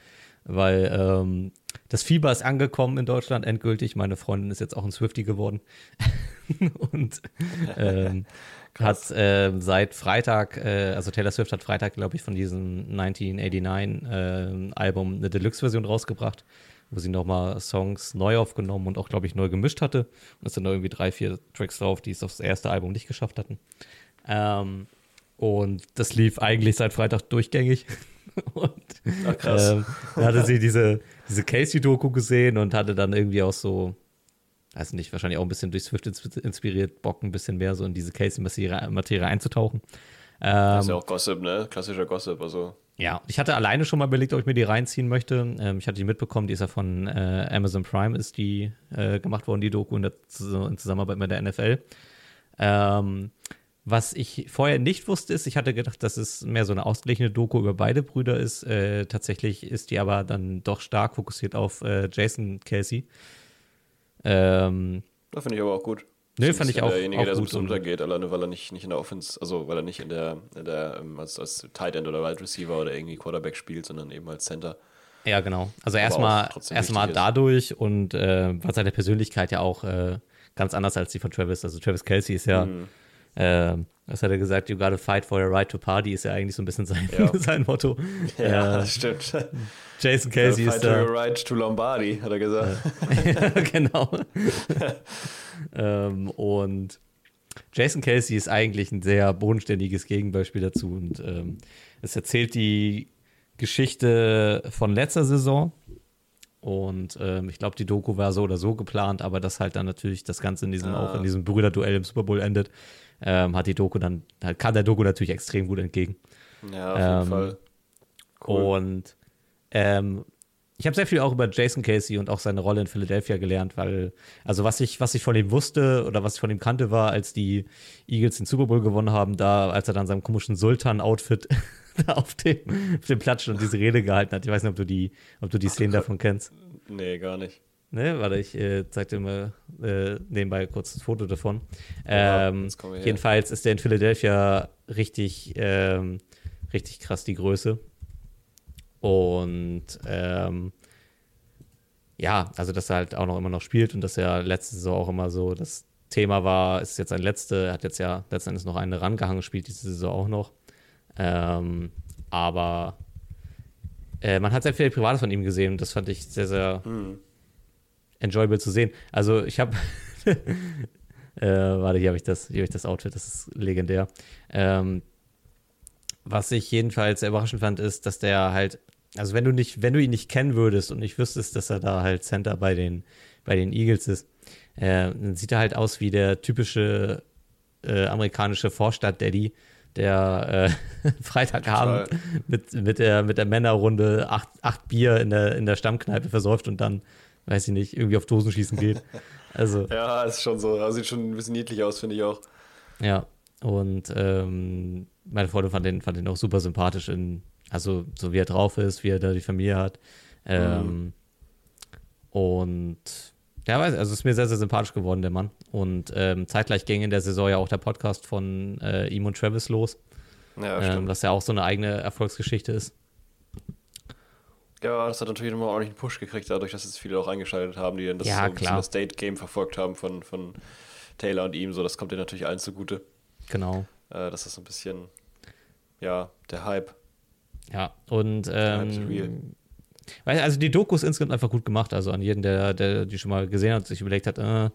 [SPEAKER 2] Weil ähm, das Fieber ist angekommen in Deutschland endgültig. Meine Freundin ist jetzt auch ein Swifty geworden. und ähm, hat äh, seit Freitag, äh, also Taylor Swift hat Freitag, glaube ich, von diesem 1989-Album eine Deluxe-Version rausgebracht, wo sie nochmal Songs neu aufgenommen und auch, glaube ich, neu gemischt hatte. Und es sind noch irgendwie drei, vier Tracks drauf, die es aufs erste Album nicht geschafft hatten. Ähm, und das lief eigentlich seit Freitag durchgängig. und
[SPEAKER 3] Ach, krass.
[SPEAKER 2] ähm, dann hatte sie diese, diese Casey-Doku gesehen und hatte dann irgendwie auch so, weiß nicht, wahrscheinlich auch ein bisschen durch Swift ins- inspiriert, Bock ein bisschen mehr so in diese Casey-Materie einzutauchen.
[SPEAKER 3] Das
[SPEAKER 2] Ähm,
[SPEAKER 3] ist ja auch Gossip, ne? Klassischer Gossip. Also
[SPEAKER 2] ja, ich hatte alleine schon mal überlegt, ob ich mir die reinziehen möchte. Ähm, ich hatte die mitbekommen, die ist ja von äh, Amazon Prime, ist die äh, gemacht worden, die Doku in, der, in Zusammenarbeit mit der NFL. Ähm, was ich vorher nicht wusste, ist, ich hatte gedacht, dass es mehr so eine ausgeglichene Doku über beide Brüder ist. Äh, tatsächlich ist die aber dann doch stark fokussiert auf äh, Jason Casey. Ähm,
[SPEAKER 3] da finde ich aber auch gut.
[SPEAKER 2] Nö,
[SPEAKER 3] ein
[SPEAKER 2] fand ich auch-
[SPEAKER 3] Derjenige,
[SPEAKER 2] auch
[SPEAKER 3] der so ein
[SPEAKER 2] gut
[SPEAKER 3] bisschen untergeht, alleine weil er nicht, nicht in der Offense, also weil er nicht in der, in der ähm, als, als Tight End oder Wide Receiver oder irgendwie Quarterback spielt, sondern eben als Center.
[SPEAKER 2] Ja, genau. Also erstmal erstmal dadurch und äh, war seine Persönlichkeit ja auch äh, ganz anders als die von Travis. Also Travis Kelsey ist ja,
[SPEAKER 3] Mhm.
[SPEAKER 2] äh, was hat er gesagt, you gotta fight for your right to party, ist ja eigentlich so ein bisschen sein,
[SPEAKER 3] Ja.
[SPEAKER 2] sein Motto.
[SPEAKER 3] Ja,
[SPEAKER 2] Äh,
[SPEAKER 3] das stimmt.
[SPEAKER 2] Jason Kelsey
[SPEAKER 3] Fight
[SPEAKER 2] ist da.
[SPEAKER 3] right to Lombardi, hat er gesagt.
[SPEAKER 2] genau. ähm, und Jason Kelsey ist eigentlich ein sehr bodenständiges Gegenbeispiel dazu. Und ähm, es erzählt die Geschichte von letzter Saison. Und ähm, ich glaube, die Doku war so oder so geplant, aber dass halt dann natürlich das Ganze in diesem,
[SPEAKER 3] Ah.
[SPEAKER 2] auch in diesem Brüderduell im Super Bowl endet, ähm, hat die Doku dann, halt kam der Doku natürlich extrem gut entgegen.
[SPEAKER 3] Ja, auf jeden
[SPEAKER 2] Ähm,
[SPEAKER 3] Fall. Cool.
[SPEAKER 2] Und ähm, ich habe sehr viel auch über Jason Casey und auch seine Rolle in Philadelphia gelernt, weil, also was ich, was ich von ihm wusste oder was ich von ihm kannte, war, als die Eagles den Super Bowl gewonnen haben, da, als er dann seinem komischen Sultan-Outfit auf dem, auf dem Platz und diese Rede gehalten hat. Ich weiß nicht, ob du die, ob du die Szenen davon kennst.
[SPEAKER 3] Nee, gar nicht.
[SPEAKER 2] Ne, warte, ich äh, zeig dir mal äh, nebenbei kurz ein Foto davon.
[SPEAKER 3] Ja,
[SPEAKER 2] Ähm,
[SPEAKER 3] her.
[SPEAKER 2] jedenfalls ist der in Philadelphia richtig, ähm, richtig krass die Größe. Und ähm, ja, also dass er halt auch noch immer noch spielt und dass er letzte Saison auch immer so das Thema war, ist jetzt ein letzte, er hat jetzt ja letztendlich noch eine rangehangen, spielt diese Saison auch noch. Ähm, aber äh, man hat sehr viel Privates von ihm gesehen und das fand ich sehr, sehr
[SPEAKER 3] Hm.
[SPEAKER 2] enjoyable zu sehen. Also ich habe Äh, warte, hier habe ich, das, hier hab ich das Outfit, das ist legendär. Ähm, was ich jedenfalls sehr überraschend fand, ist, dass der halt, also wenn du nicht, wenn du ihn nicht kennen würdest und nicht wüsstest, dass er da halt Center bei den, bei den Eagles ist, äh, dann sieht er halt aus wie der typische äh, amerikanische Vorstadt-Daddy, der äh, Freitagabend mit, mit, der, mit der Männerrunde acht, acht Bier in der, in der Stammkneipe versäuft und dann, weiß ich nicht, irgendwie auf Dosenschießen geht. Also,
[SPEAKER 3] ja, ist schon so. Also sieht schon ein bisschen niedlich aus, finde ich auch.
[SPEAKER 2] Ja, und ähm, meine Freundin fand den, fand den auch super sympathisch, in, also so wie er drauf ist, wie er da die Familie hat. Ähm, mhm. Und ja, weiß, also ist mir sehr, sehr sympathisch geworden, der Mann. Und ähm, zeitgleich ging in der Saison ja auch der Podcast von äh, ihm und Travis los. Ja, ähm, was ja auch so eine eigene Erfolgsgeschichte ist.
[SPEAKER 3] Ja, das hat natürlich nochmal ordentlich einen Push gekriegt, dadurch, dass jetzt viele auch eingeschaltet haben, die dann das, ja, so das State-Game verfolgt haben von, von Taylor und ihm. So, das kommt dir natürlich allen zugute.
[SPEAKER 2] Genau.
[SPEAKER 3] Äh, das ist so ein bisschen, ja, der Hype.
[SPEAKER 2] Ja, und ähm, also die Doku ist insgesamt einfach gut gemacht. Also an jeden, der, der die schon mal gesehen hat, sich überlegt hat, äh,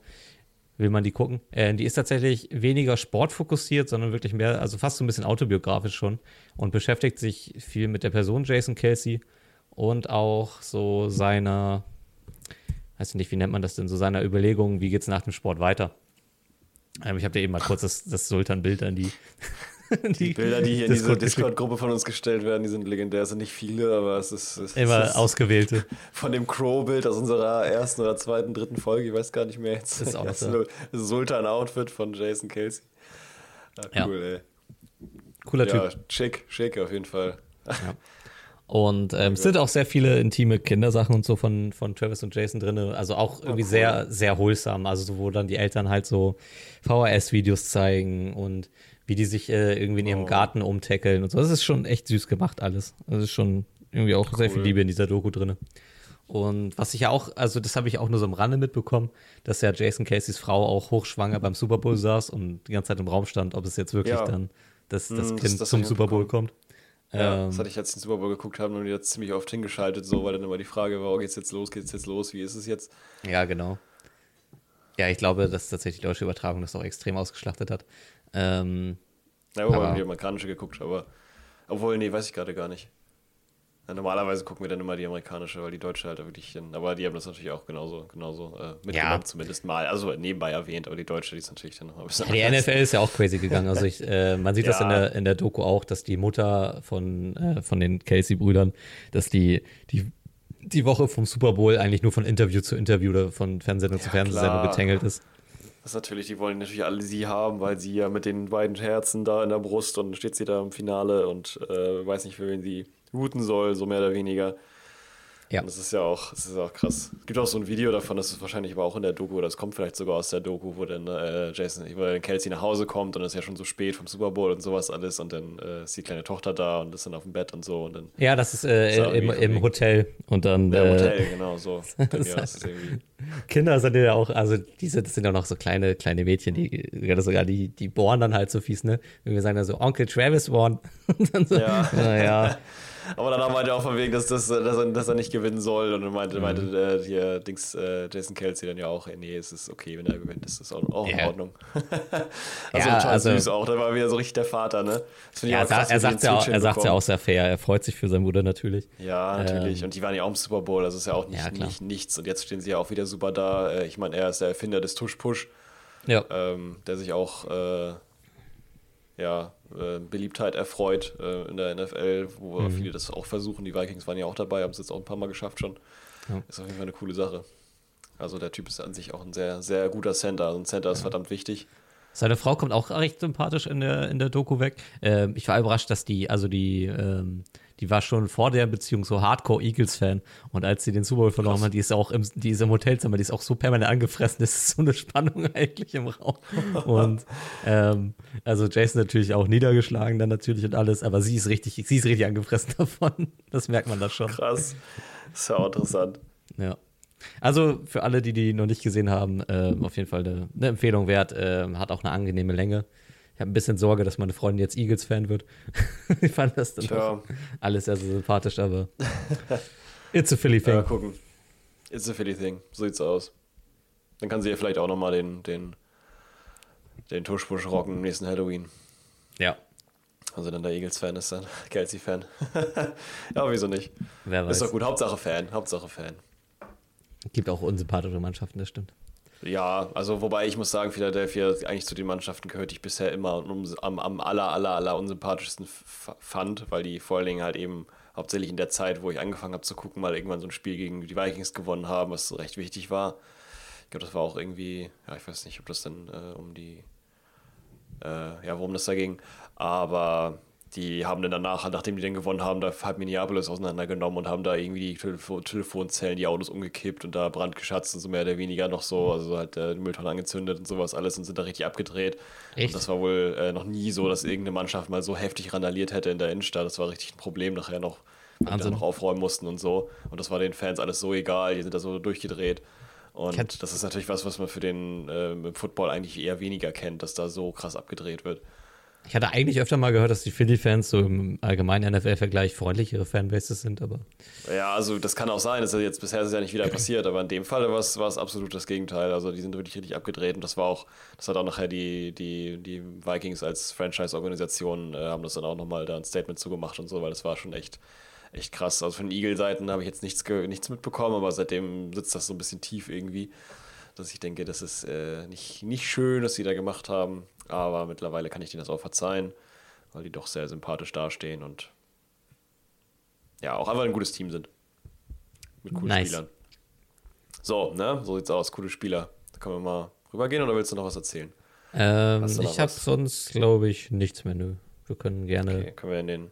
[SPEAKER 2] will man die gucken. Äh, die ist tatsächlich weniger sportfokussiert, sondern wirklich mehr, also fast so ein bisschen autobiografisch schon und beschäftigt sich viel mit der Person Jason Kelsey und auch so seiner, weiß ich nicht, wie nennt man das denn, so seiner Überlegungen, wie geht es nach dem Sport weiter. Ähm, ich habe dir eben mal kurz das, das Sultan-Bild an die
[SPEAKER 3] die, die, Bilder, die hier in diese Discord-Gruppe von uns gestellt werden, die sind legendär. Es sind nicht viele, aber es ist. Es
[SPEAKER 2] Immer
[SPEAKER 3] ist
[SPEAKER 2] ausgewählte.
[SPEAKER 3] Von dem Crow-Bild aus unserer ersten oder zweiten, dritten Folge, ich weiß gar nicht mehr jetzt. Das ist auch so. Sultan-Outfit von Jason Kelsey. Ah, cool, ja. ey.
[SPEAKER 2] Cooler Typ. Ja,
[SPEAKER 3] schick, schick auf jeden Fall.
[SPEAKER 2] Ja. Und ähm, es sind auch sehr viele intime Kindersachen und so von, von Travis und Jason drin. Also auch irgendwie oh, cool. sehr, sehr holsam. Also so, wo dann die Eltern halt so VHS-Videos zeigen und wie die sich äh, irgendwie in ihrem oh. Garten umtackeln und so. Das ist schon echt süß gemacht alles. Das ist schon irgendwie auch cool. sehr viel Liebe in dieser Doku drin. Und was ich ja auch, also das habe ich auch nur so am Rande mitbekommen, dass ja Jason Caseys Frau auch hochschwanger beim Super Bowl saß und die ganze Zeit im Raum stand, ob es jetzt wirklich ja. dann das, das mm, Kind das, zum Super Bowl kommt.
[SPEAKER 3] Ja, ähm, das hatte ich jetzt den Super Bowl geguckt haben und jetzt ziemlich oft hingeschaltet, so, weil dann immer die Frage war, oh, geht's jetzt los, geht's jetzt los, wie ist es jetzt?
[SPEAKER 2] Ja, genau. Ja, ich glaube, dass tatsächlich die deutsche Übertragung das auch extrem ausgeschlachtet hat. Ähm,
[SPEAKER 3] ja, wobei wir die amerikanische geguckt, aber. Obwohl, nee, weiß ich gerade gar nicht. Ja, normalerweise gucken wir dann immer die amerikanische, weil die deutsche halt wirklich. Aber die haben das natürlich auch genauso, genauso äh, mitgenommen, ja. zumindest mal. Also nebenbei erwähnt, aber die deutsche, die ist natürlich dann nochmal ein bisschen.
[SPEAKER 2] Die NFL ist ja auch crazy gegangen. Also ich, äh, man sieht ja. das in der, in der Doku auch, dass die Mutter von, äh, von den Kelsey-Brüdern, dass die, die die Woche vom Super Bowl eigentlich nur von Interview zu Interview oder von Fernsehsendung ja, zu Fernsehsendung getängelt ist.
[SPEAKER 3] Das ist natürlich, die wollen natürlich alle sie haben, weil sie ja mit den beiden Herzen da in der Brust und steht sie da im Finale und äh, weiß nicht, für wen sie routen soll, so mehr oder weniger. Ja. Und das ist ja auch, das ist auch krass. Es gibt auch so ein Video davon, das ist wahrscheinlich aber auch in der Doku, das kommt vielleicht sogar aus der Doku, wo dann äh, Jason, wo dann Kelsey nach Hause kommt und es ist ja schon so spät vom Super Bowl und sowas alles und dann äh, ist die kleine Tochter da und ist dann auf dem Bett und so und dann.
[SPEAKER 2] Ja, das ist äh, im, im Hotel und dann.
[SPEAKER 3] Ja, im äh, Hotel, genau, so. Ja, ist
[SPEAKER 2] Kinder sind ja auch, also diese, das sind ja noch so kleine, kleine Mädchen, die sogar die, die bohren dann halt so fies, ne? Wenn wir sagen dann so, Onkel Travis bohren. Und dann so, ja.
[SPEAKER 3] naja. Aber dann meinte er auch von wegen, dass, dass, dass, er, dass er nicht gewinnen soll. Und dann meinte, mhm. meinte äh, hier Dings, äh, Jason Kelsey dann ja auch, nee, es ist okay, wenn er gewinnt, das ist auch, auch yeah. in Ordnung. also ja, also, süß auch, da war wieder so richtig der Vater, ne?
[SPEAKER 2] ja, krass, er sagt ja auch, er sagt ja auch sehr fair, er freut sich für seinen Bruder natürlich.
[SPEAKER 3] Ja, natürlich. Ähm, und die waren ja auch im Super Bowl, also ist ja auch nicht, ja, nicht nichts. Und jetzt stehen sie ja auch wieder super da. Äh, ich meine, er ist der Erfinder des Tush-Push. Ja. Ähm, der sich auch äh, ja, äh, Beliebtheit erfreut äh, in der NFL, wo mhm. viele das auch versuchen. Die Vikings waren ja auch dabei, haben es jetzt auch ein paar Mal geschafft schon. Ja. Ist auf jeden Fall eine coole Sache. Also der Typ ist an sich auch ein sehr, sehr guter Center. Also ein Center ist verdammt wichtig.
[SPEAKER 2] Seine Frau kommt auch recht sympathisch in der, in der Doku weg. Ähm, ich war überrascht, dass die, also die, ähm, die war schon vor der Beziehung so Hardcore-Eagles-Fan. Und als sie den Super Bowl verloren hat, die ist auch im, die ist im Hotelzimmer, die ist auch so permanent angefressen. Das ist so eine Spannung eigentlich im Raum. Und ähm, also Jason natürlich auch niedergeschlagen dann natürlich und alles, aber sie ist richtig, sie ist richtig angefressen davon. Das merkt man da schon.
[SPEAKER 3] Krass. Das ist ja auch interessant.
[SPEAKER 2] Ja. Also für alle, die die noch nicht gesehen haben, äh, auf jeden Fall eine, eine Empfehlung wert. Äh, hat auch eine angenehme Länge. Ich habe ein bisschen Sorge, dass meine Freundin jetzt Eagles-Fan wird. ich fand das dann alles sehr, sehr sympathisch, aber it's a Philly thing.
[SPEAKER 3] Ja, gucken. It's a Philly thing. So sieht's aus. Dann kann sie ja vielleicht auch nochmal den, den den Tuschbusch rocken im nächsten Halloween.
[SPEAKER 2] Ja,
[SPEAKER 3] Also dann der Eagles-Fan ist dann, Kelsey-Fan. ja, wieso nicht?
[SPEAKER 2] wer weiß.
[SPEAKER 3] Ist doch gut, Hauptsache Fan, Hauptsache Fan.
[SPEAKER 2] Gibt auch unsympathische Mannschaften, das stimmt.
[SPEAKER 3] Ja, also wobei ich muss sagen, Philadelphia eigentlich zu den Mannschaften gehört, die ich bisher immer am, am aller, aller, aller unsympathischsten fand, weil die vor allen Dingen halt eben hauptsächlich in der Zeit, wo ich angefangen habe zu gucken, mal irgendwann so ein Spiel gegen die Vikings gewonnen haben, was recht wichtig war. Ich glaube, das war auch irgendwie, ja, ich weiß nicht, ob das dann äh, um die, äh, ja, worum das da ging, aber die haben dann danach, nachdem die dann gewonnen haben, da halb Minneapolis auseinandergenommen und haben da irgendwie die Telefo Telefonzellen, die Autos umgekippt und da Brand geschatzt und so mehr oder weniger noch so, also halt äh, die Mülltonne angezündet und sowas alles und sind da richtig abgedreht.
[SPEAKER 2] Echt?
[SPEAKER 3] Und das war wohl äh, noch nie so, dass irgendeine Mannschaft mal so heftig randaliert hätte in der Innenstadt. Das war richtig ein Problem nachher noch, wenn die noch aufräumen mussten und so. Und das war den Fans alles so egal, die sind da so durchgedreht. Und das ist natürlich was, was man für den äh, im Football eigentlich eher weniger kennt, dass da so krass abgedreht wird.
[SPEAKER 2] Ich hatte eigentlich öfter mal gehört, dass die Philly-Fans so im allgemeinen NFL-Vergleich freundlichere Fanbases sind, aber
[SPEAKER 3] Ja, also das kann auch sein. Das ist jetzt bisher ist ja nicht wieder passiert, aber in dem Fall war es, war es absolut das Gegenteil. Also die sind wirklich richtig abgedreht und das war auch, das hat auch nachher die, die, die Vikings als Franchise-Organisation äh, haben das dann auch nochmal da ein Statement zugemacht und so, weil das war schon echt, echt krass. Also von den Eagle-Seiten habe ich jetzt nichts, nichts mitbekommen, aber seitdem sitzt das so ein bisschen tief irgendwie, dass ich denke, das ist äh, nicht, nicht schön, was sie da gemacht haben, aber mittlerweile kann ich denen das auch verzeihen, weil die doch sehr sympathisch dastehen und ja, auch einfach ein gutes Team sind. Mit coolen
[SPEAKER 2] Nice.
[SPEAKER 3] Spielern. So, ne? So sieht's aus. Coole Spieler. Da können wir mal rübergehen oder willst du noch was erzählen?
[SPEAKER 2] ähm, ich habe sonst, glaube ich, nichts mehr. Nö. Wir können gerne
[SPEAKER 3] Okay, können wir in den.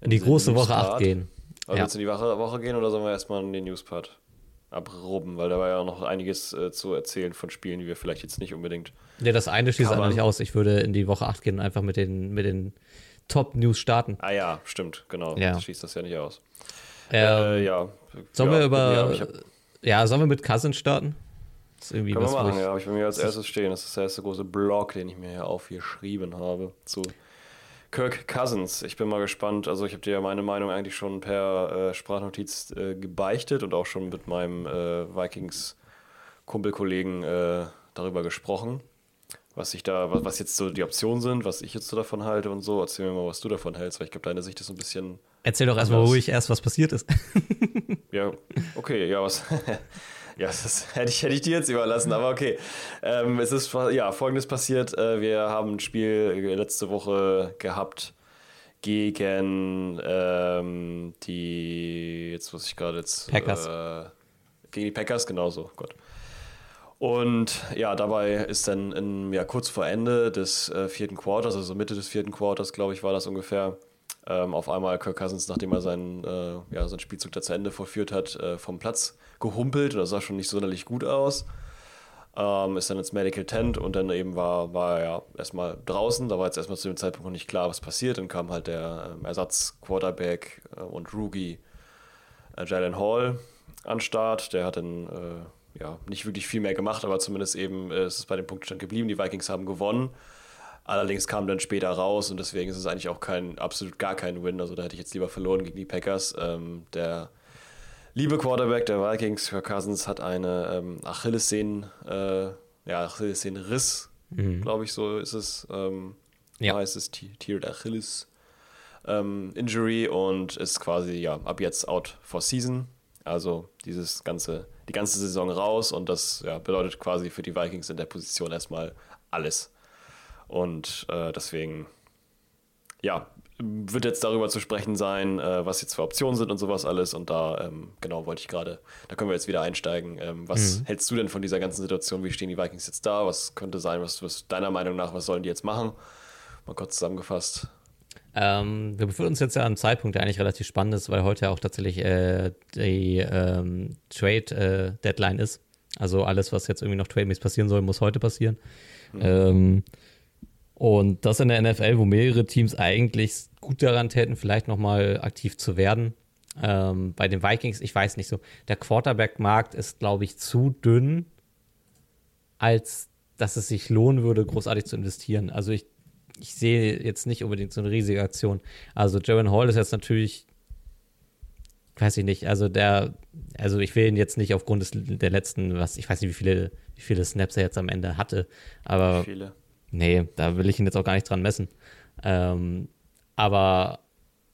[SPEAKER 2] in die
[SPEAKER 3] diesen
[SPEAKER 2] große Woche
[SPEAKER 3] News-Part-
[SPEAKER 2] 8 gehen.
[SPEAKER 3] Also
[SPEAKER 2] Ja.
[SPEAKER 3] willst du in die Woche, Woche gehen oder sollen wir erstmal in den News-Part abrubben? Weil da war ja noch einiges äh, zu erzählen von Spielen, die wir vielleicht jetzt nicht unbedingt.
[SPEAKER 2] Ne, das eine schließt
[SPEAKER 3] man-
[SPEAKER 2] nicht aus. Ich würde in die Woche 8 gehen und einfach mit den, mit den Top-News starten.
[SPEAKER 3] Ah ja, stimmt, genau.
[SPEAKER 2] Ja.
[SPEAKER 3] Das schließt das ja nicht aus.
[SPEAKER 2] Ähm,
[SPEAKER 3] äh, ja.
[SPEAKER 2] sollen
[SPEAKER 3] ja,
[SPEAKER 2] wir über.
[SPEAKER 3] Ja, hab,
[SPEAKER 2] Ja, sollen wir mit Cousins starten? Das ist irgendwie
[SPEAKER 3] können wir
[SPEAKER 2] was, wo
[SPEAKER 3] machen,
[SPEAKER 2] ich,
[SPEAKER 3] ja. Habe ich bei mir als erstes stehen. Das ist der erste große Blog, den ich mir hier aufgeschrieben habe zu Kirk Cousins. Ich bin mal gespannt. Also ich habe dir ja meine Meinung eigentlich schon per äh, Sprachnotiz äh, gebeichtet und auch schon mit meinem äh, Vikings-Kumpelkollegen äh, darüber gesprochen. Was ich da, was, was jetzt so die Optionen sind, was ich jetzt so davon halte und so. Erzähl mir mal, was du davon hältst, weil ich glaube, deine Sicht ist so ein bisschen
[SPEAKER 2] Erzähl doch erstmal ruhig erst, was passiert ist.
[SPEAKER 3] Ja, okay, ja, was. ja, das hätte ich, hätte ich dir jetzt überlassen, aber okay. Ähm, es ist ja folgendes passiert: äh, Wir haben ein Spiel letzte Woche gehabt gegen ähm, die. Jetzt muss ich gerade jetzt.
[SPEAKER 2] Packers.
[SPEAKER 3] Äh, gegen die Packers, genauso, Gott. Und ja, dabei ist dann in, ja, kurz vor Ende des äh, vierten Quarters, also Mitte des vierten Quarters, glaube ich, war das ungefähr, ähm, auf einmal Kirk Cousins, nachdem er seinen, äh, ja, seinen Spielzug da zu Ende vollführt hat, äh, vom Platz gehumpelt und das sah schon nicht sonderlich gut aus. Ähm, ist dann ins Medical Tent und dann eben war, war er ja erstmal draußen. Da war jetzt erstmal zu dem Zeitpunkt noch nicht klar, was passiert. Dann kam halt der ähm, Ersatz-Quarterback äh, und Rookie äh, Jalen Hall an Start. Der hat dann äh, ja, nicht wirklich viel mehr gemacht, aber zumindest eben äh, ist es bei dem Punktstand geblieben. Die Vikings haben gewonnen. Allerdings kam dann später raus und deswegen ist es eigentlich auch kein, absolut gar kein Win. Also da hätte ich jetzt lieber verloren gegen die Packers. Ähm, der liebe Quarterback der Vikings, Kirk Cousins, hat eine ähm, Achillessehnen, äh, ja, Achillessehnenriss, glaube ich, so ist es. Ähm,
[SPEAKER 2] Ja.
[SPEAKER 3] heißt es T- Tiered Achilles ähm, Injury und ist quasi ja ab jetzt out for season. Also dieses ganze, die ganze Saison raus und das ja, bedeutet quasi für die Vikings in der Position erstmal alles. Und äh, deswegen, ja, wird jetzt darüber zu sprechen sein, äh, was jetzt für Optionen sind und sowas alles. Und da, ähm, genau, wollte ich gerade, da können wir jetzt wieder einsteigen. Ähm, was hältst du denn von dieser ganzen Situation? Wie stehen die Vikings jetzt da? Was könnte sein, was, was deiner Meinung nach, was sollen die jetzt machen? Mal kurz zusammengefasst.
[SPEAKER 2] Ähm, wir befinden uns jetzt ja an einem Zeitpunkt, der eigentlich relativ spannend ist, weil heute ja auch tatsächlich äh, die ähm, Trade-Deadline ist. Also alles, was jetzt irgendwie noch trademäßig passieren soll, muss heute passieren. Ähm, und das in der NFL, wo mehrere Teams eigentlich gut daran täten, vielleicht nochmal aktiv zu werden. Ähm, bei den Vikings, ich weiß nicht so, der Quarterback-Markt ist, glaube ich, zu dünn, als dass es sich lohnen würde, großartig zu investieren. Also ich, ich sehe jetzt nicht unbedingt so eine riesige Aktion. Also Jaron Hall ist jetzt natürlich, weiß ich nicht, also der, also ich will ihn jetzt nicht aufgrund des, der letzten, was, ich weiß nicht, wie viele, wie viele Snaps er jetzt am Ende hatte, aber
[SPEAKER 3] Viele.
[SPEAKER 2] Nee, da will ich ihn jetzt auch gar nicht dran messen. Ähm, aber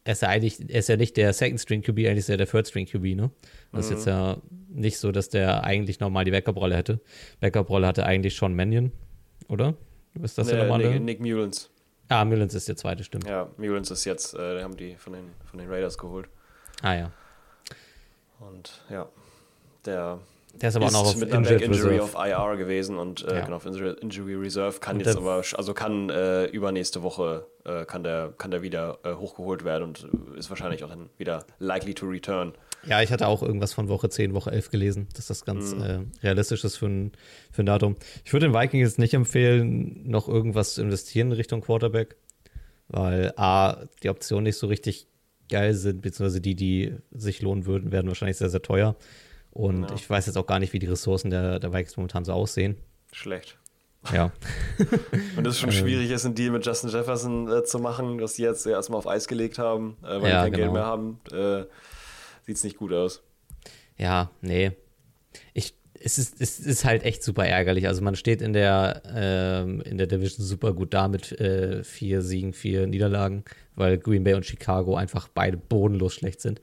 [SPEAKER 2] er ist ja eigentlich, er ist ja nicht der Second String QB, eigentlich ist er der Third String QB, ne? Das ist jetzt ja nicht so, dass der eigentlich normal die Backup-Rolle hätte. Backup-Rolle hatte eigentlich schon Mannion, oder? Ist das
[SPEAKER 3] Nee,
[SPEAKER 2] der normale?
[SPEAKER 3] Nick, Nick Mullins.
[SPEAKER 2] Ah, Mullins ist der zweite, stimmt.
[SPEAKER 3] Ja, Mullins ist jetzt, äh, haben die von den, von den Raiders geholt.
[SPEAKER 2] Ah ja.
[SPEAKER 3] Und ja, der
[SPEAKER 2] Der ist aber
[SPEAKER 3] ist
[SPEAKER 2] auch noch auf
[SPEAKER 3] mit einer
[SPEAKER 2] Injured
[SPEAKER 3] Back Injury
[SPEAKER 2] Reserve.
[SPEAKER 3] auf IR gewesen und äh,
[SPEAKER 2] Ja.
[SPEAKER 3] genau auf Injury, Reserve kann
[SPEAKER 2] Und
[SPEAKER 3] jetzt aber, also kann äh, übernächste Woche äh, kann der kann der wieder äh, hochgeholt werden und äh, ist wahrscheinlich auch dann wieder likely to return.
[SPEAKER 2] Ja, ich hatte auch irgendwas von Woche 10, Woche 11 gelesen, dass das ganz
[SPEAKER 3] Mhm.
[SPEAKER 2] äh, realistisch ist für ein, für ein Datum. Ich würde den Vikings jetzt nicht empfehlen, noch irgendwas zu investieren in Richtung Quarterback, weil A, die Optionen nicht so richtig geil sind, beziehungsweise die, die sich lohnen würden, werden wahrscheinlich sehr, sehr teuer. Und
[SPEAKER 3] Ja.
[SPEAKER 2] ich weiß jetzt auch gar nicht, wie die Ressourcen der, der Vikings momentan so aussehen.
[SPEAKER 3] Schlecht.
[SPEAKER 2] Ja,
[SPEAKER 3] Und es
[SPEAKER 2] Ähm.
[SPEAKER 3] schon schwierig ist, einen Deal mit Justin Jefferson äh, zu machen, was die jetzt erstmal auf Eis gelegt haben, äh, weil
[SPEAKER 2] Ja,
[SPEAKER 3] die kein Geld
[SPEAKER 2] genau.
[SPEAKER 3] mehr haben, äh, sieht es nicht gut aus.
[SPEAKER 2] ja, nee. Ich, es, ist, es ist halt echt super ärgerlich. Also man steht in der, ähm, in der Division super gut da mit äh, vier Siegen, vier Niederlagen, weil Green Bay und Chicago einfach beide bodenlos schlecht sind.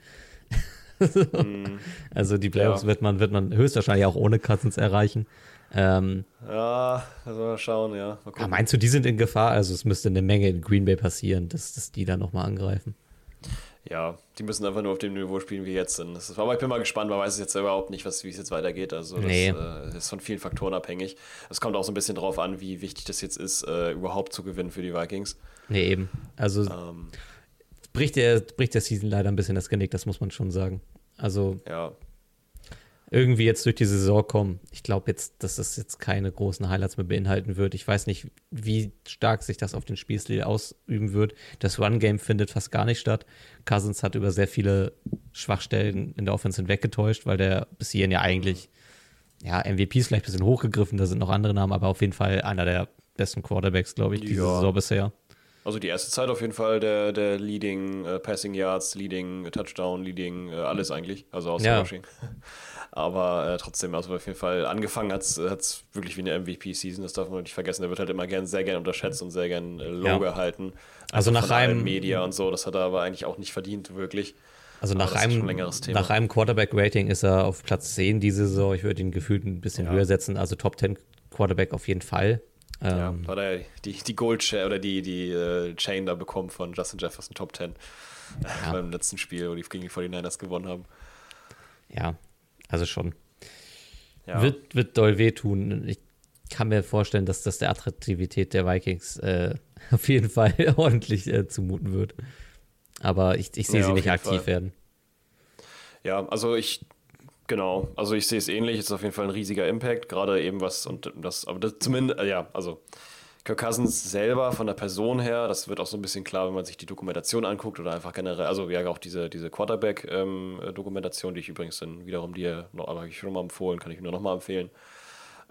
[SPEAKER 2] Also die Playoffs
[SPEAKER 3] Ja.
[SPEAKER 2] wird, man, wird man höchstwahrscheinlich auch ohne Cousins erreichen. Ähm,
[SPEAKER 3] Ja, also mal schauen, ja. Mal
[SPEAKER 2] ja,
[SPEAKER 3] gucken.
[SPEAKER 2] meinst du, die sind in Gefahr? Also es müsste eine Menge in Green Bay passieren, dass, dass die dann nochmal angreifen.
[SPEAKER 3] Ja, die müssen einfach nur auf dem Niveau spielen, wie jetzt sind. Das ist, aber ich bin mal gespannt, man weiß jetzt überhaupt nicht, was, wie es jetzt weitergeht. Also das
[SPEAKER 2] Nee.
[SPEAKER 3] äh, ist von vielen Faktoren abhängig. Es kommt auch so ein bisschen drauf an, wie wichtig das jetzt ist, äh, überhaupt zu gewinnen für die Vikings.
[SPEAKER 2] Nee, eben. Also
[SPEAKER 3] Ähm,
[SPEAKER 2] bricht, der, bricht der Season leider ein bisschen das Genick, das muss man schon sagen. Also
[SPEAKER 3] ja,
[SPEAKER 2] irgendwie jetzt durch die Saison kommen. Ich glaube jetzt, dass das jetzt keine großen Highlights mehr beinhalten wird. Ich weiß nicht, wie stark sich das auf den Spielstil ausüben wird. Das Run-Game findet fast gar nicht statt. Cousins hat über sehr viele Schwachstellen in der Offense hinweggetäuscht, weil der bis hierhin ja eigentlich, ja, MVPs vielleicht ein bisschen hochgegriffen, da sind noch andere Namen, aber auf jeden Fall einer der besten Quarterbacks, glaube ich, diese
[SPEAKER 3] Ja.
[SPEAKER 2] Saison bisher.
[SPEAKER 3] Also die erste Zeit auf jeden Fall der, der Leading äh, Passing Yards, Leading äh, Touchdown, Leading äh, alles eigentlich, also außer
[SPEAKER 2] Ja.
[SPEAKER 3] Rushing. Aber äh, trotzdem, also auf jeden Fall angefangen hat es wirklich wie eine MVP-Season, das darf man nicht vergessen. Der wird halt immer gern, sehr gern unterschätzt und sehr gern äh, low
[SPEAKER 2] Ja.
[SPEAKER 3] gehalten.
[SPEAKER 2] Also nach
[SPEAKER 3] von allen
[SPEAKER 2] reinem-
[SPEAKER 3] Media und so, das hat er aber eigentlich auch nicht verdient, wirklich.
[SPEAKER 2] Also nach einem,
[SPEAKER 3] ein
[SPEAKER 2] nach einem Quarterback-Rating ist er auf Platz 10 diese Saison. Ich würde ihn gefühlt ein bisschen
[SPEAKER 3] Ja.
[SPEAKER 2] höher setzen. Also Top 10 Quarterback auf jeden Fall.
[SPEAKER 3] Ja,
[SPEAKER 2] Ähm,
[SPEAKER 3] da hat er die, die Gold Chain oder die, die äh, Chain da bekommen von Justin Jefferson Top 10
[SPEAKER 2] Ja.
[SPEAKER 3] beim letzten Spiel, wo die gegen die 49ers gewonnen haben.
[SPEAKER 2] ja, also schon.
[SPEAKER 3] Ja.
[SPEAKER 2] Wird, wird doll wehtun. Ich kann mir vorstellen, dass das der Attraktivität der Vikings äh, auf jeden Fall ordentlich äh, zumuten wird. Aber ich, ich sehe
[SPEAKER 3] Ja,
[SPEAKER 2] sie nicht aktiv
[SPEAKER 3] Fall.
[SPEAKER 2] werden.
[SPEAKER 3] Ja, also ich, genau, also ich sehe es ähnlich, ist auf jeden Fall ein riesiger Impact, gerade eben was und das, aber das zumindest, äh, ja, also Kirk Cousins selber von der Person her, das wird auch so ein bisschen klar, wenn man sich die Dokumentation anguckt oder einfach generell, also ja auch diese, diese Quarterback-Dokumentation, die ich übrigens dann wiederum dir noch, ich schon mal empfohlen, kann ich nur noch mal empfehlen,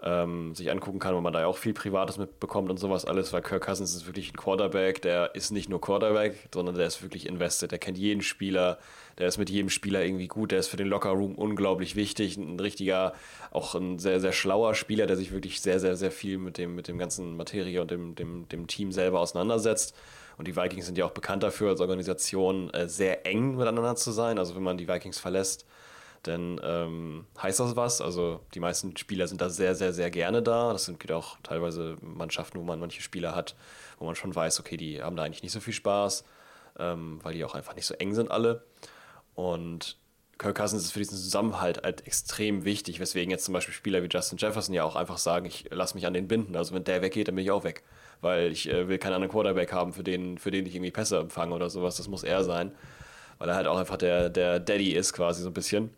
[SPEAKER 3] ähm, sich angucken kann, wo man da ja auch viel Privates mitbekommt und sowas alles, weil Kirk Cousins ist wirklich ein Quarterback, der ist nicht nur Quarterback, sondern der ist wirklich invested, der kennt jeden Spieler, der ist mit jedem Spieler irgendwie gut, der ist für den Lockerroom unglaublich wichtig, ein richtiger, auch ein sehr, sehr schlauer Spieler, der sich wirklich sehr, sehr, sehr viel mit dem, mit dem ganzen Materie und dem, dem, dem Team selber auseinandersetzt. Und die Vikings sind ja auch bekannt dafür, als Organisation äh, sehr eng miteinander zu sein. Also wenn man die Vikings verlässt, dann ähm, heißt das was. Also die meisten Spieler sind da sehr, sehr, sehr gerne da. Das sind auch teilweise Mannschaften, wo man manche Spieler hat, wo man schon weiß, okay, die haben da eigentlich nicht so viel Spaß, ähm, weil die auch einfach nicht so eng sind alle. Und Kirk Cousins ist für diesen Zusammenhalt halt extrem wichtig, weswegen jetzt zum Beispiel Spieler wie Justin Jefferson ja auch einfach sagen, ich lasse mich an den binden. Also wenn der weggeht, dann bin ich auch weg. Weil ich äh, will keinen anderen Quarterback haben, für den, für den ich irgendwie Pässe empfange oder sowas. Das muss er sein. Weil er halt auch einfach der, der Daddy ist, quasi so ein bisschen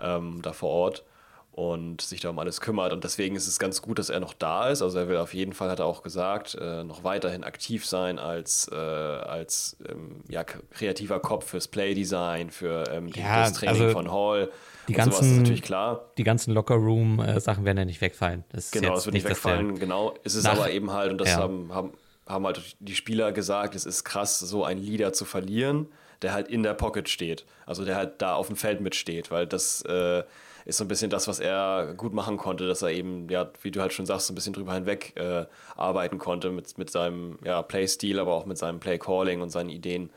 [SPEAKER 3] ähm, da vor Ort und sich da um alles kümmert. Und deswegen ist es ganz gut, dass er noch da ist. Also er will auf jeden Fall, hat er auch gesagt, äh, noch weiterhin aktiv sein als, äh, als ähm, ja, kreativer Kopf fürs Playdesign, für ähm, die-
[SPEAKER 2] Ja,
[SPEAKER 3] das Training
[SPEAKER 2] also
[SPEAKER 3] von Hall.
[SPEAKER 2] die
[SPEAKER 3] und
[SPEAKER 2] ganzen-
[SPEAKER 3] ist natürlich klar.
[SPEAKER 2] Die ganzen Lockerroom-Sachen werden ja nicht wegfallen. Das ist
[SPEAKER 3] Genau, das wird nicht wegfallen. Genau, es ist aber eben halt, und das
[SPEAKER 2] Ja.
[SPEAKER 3] haben, haben, haben halt die Spieler gesagt, es ist krass, so einen Leader zu verlieren, der halt in der Pocket steht. Also der halt da auf dem Feld mitsteht, weil das äh, ist so ein bisschen das, was er gut machen konnte, dass er eben, ja, wie du halt schon sagst, so ein bisschen drüber hinweg äh, arbeiten konnte mit, mit seinem ja, Play-Stil, aber auch mit seinem Play-Calling und seinen Ideen.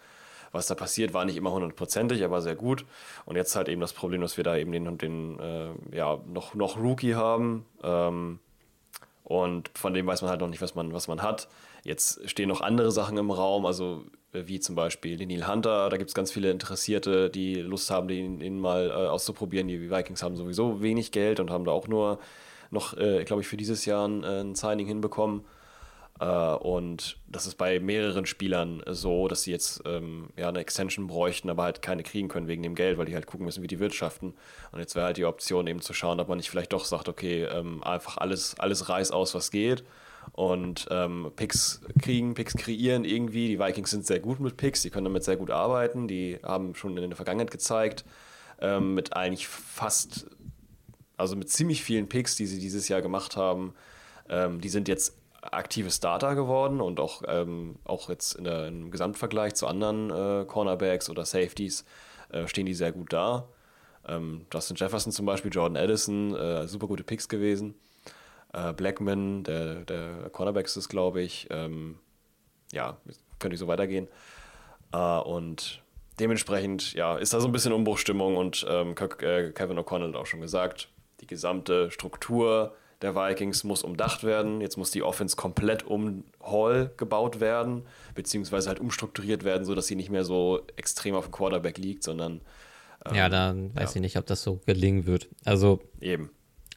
[SPEAKER 3] Was da passiert, war nicht immer hundertprozentig, aber sehr gut. Und jetzt halt eben das Problem, dass wir da eben den, den äh, ja, noch, noch Rookie haben. Ähm, und von dem weiß man halt noch nicht, was man, was man hat. Jetzt stehen noch andere Sachen im Raum, also wie zum Beispiel den Neil Hunter. Da gibt es ganz viele Interessierte, die Lust haben, den, den mal äh, auszuprobieren. Die Vikings haben sowieso wenig Geld und haben da auch nur noch, äh, glaube ich, für dieses Jahr ein, äh, ein Signing hinbekommen. Äh, und das ist bei mehreren Spielern so, dass sie jetzt ähm, ja, eine Extension bräuchten, aber halt keine kriegen können wegen dem Geld, weil die halt gucken müssen, wie die wirtschaften. Und jetzt wäre halt die Option eben zu schauen, ob man nicht vielleicht doch sagt, okay, ähm, einfach alles, alles reiß aus, was geht und ähm, Picks kriegen, Picks kreieren irgendwie. Die Vikings sind sehr gut mit Picks, die können damit sehr gut arbeiten. Die haben schon in der Vergangenheit gezeigt, ähm, mit eigentlich fast, also mit ziemlich vielen Picks, die sie dieses Jahr gemacht haben, ähm, die sind jetzt aktive Starter geworden und auch, ähm, auch jetzt in der, im Gesamtvergleich zu anderen äh, Cornerbacks oder Safeties äh, stehen die sehr gut da. Ähm, Justin Jefferson zum Beispiel, Jordan Addison, äh, super gute Picks gewesen äh, Blackman, der, der Cornerback ist es, glaube ich. Ähm, ja, könnte ich so weitergehen. Äh, und dementsprechend, ja, ist da so ein bisschen Umbruchstimmung und ähm, äh, Kevin O'Connell hat auch schon gesagt, die gesamte Struktur der Vikings muss umdacht werden. Jetzt muss die Offense komplett um Hall gebaut werden, beziehungsweise halt umstrukturiert werden, sodass sie nicht mehr so extrem auf dem Quarterback liegt, sondern.
[SPEAKER 2] Ähm, ja, dann weiß ja. ich nicht, ob das so gelingen wird. Also.
[SPEAKER 3] Eben.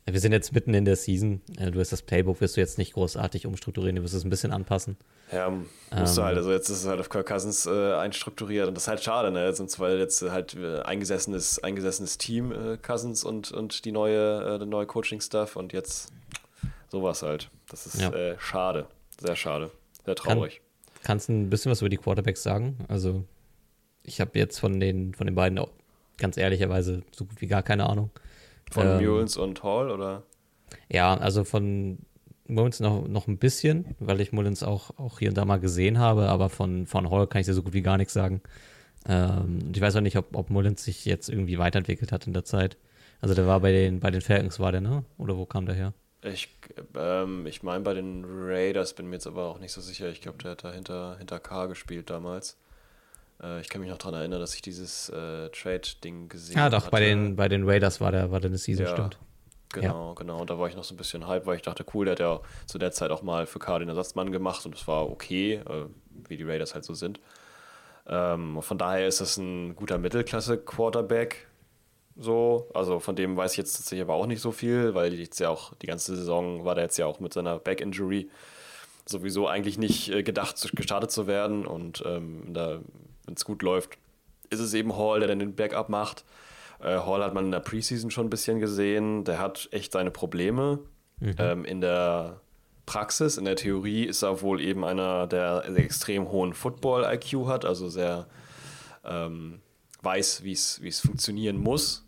[SPEAKER 2] Wir sind jetzt mitten in der Season. Äh, du wirst das Playbook wirst du jetzt nicht großartig umstrukturieren, du wirst es ein bisschen anpassen.
[SPEAKER 3] Ja, musst ähm, du halt. Also jetzt ist es halt auf Kirk Cousins äh, einstrukturiert und das ist halt schade, ne? Sonst weil jetzt halt äh, eingesessenes, eingesessenes Team äh, Cousins und, und die neue, äh, neue Coaching-Stuff und jetzt sowas halt. Das ist ja. äh, schade. Sehr schade. Sehr traurig.
[SPEAKER 2] Kann, kannst du ein bisschen was über die Quarterbacks sagen? Also, ich habe jetzt von den, von den beiden auch ganz ehrlicherweise so gut wie gar keine Ahnung.
[SPEAKER 3] Von ähm, Mules und Hall, oder?
[SPEAKER 2] Ja, also von Mullins noch, noch ein bisschen, weil ich Mullins auch, auch hier und da mal gesehen habe, aber von, von Hall kann ich dir so gut wie gar nichts sagen. Ähm, ich weiß auch nicht, ob, ob Mullins sich jetzt irgendwie weiterentwickelt hat in der Zeit. Also der war bei den, bei den Falcons, war der, ne? Oder wo kam der her?
[SPEAKER 3] Ich, ähm, ich meine bei den Raiders, bin mir jetzt aber auch nicht so sicher. Ich glaube, der hat da hinter, hinter K gespielt damals. Äh, ich kann mich noch daran erinnern, dass ich dieses äh, Trade-Ding gesehen habe.
[SPEAKER 2] Ja, doch, hatte. bei den, bei den Raiders war der, war der eine Season, ja, stimmt.
[SPEAKER 3] Genau, ja. genau. Und da war ich noch so ein bisschen hype, weil ich dachte, cool, der hat ja zu der Zeit auch mal für K den Ersatzmann gemacht und es war okay, äh, wie die Raiders halt so sind. Ähm, von daher ist das ein guter Mittelklasse-Quarterback. So, also von dem weiß ich jetzt tatsächlich aber auch nicht so viel, weil jetzt ja auch die ganze Saison war der jetzt ja auch mit seiner Back-Injury sowieso eigentlich nicht äh, gedacht, gestartet zu werden. Und ähm, da wenn es gut läuft, ist es eben Hall, der dann den Backup macht. Äh, Hall hat man in der Preseason schon ein bisschen gesehen. Der hat echt seine Probleme. Mhm. Ähm, in der Praxis, in der Theorie ist er wohl eben einer, der extrem hohen Football-IQ hat, also sehr ähm, weiß, wie es funktionieren muss.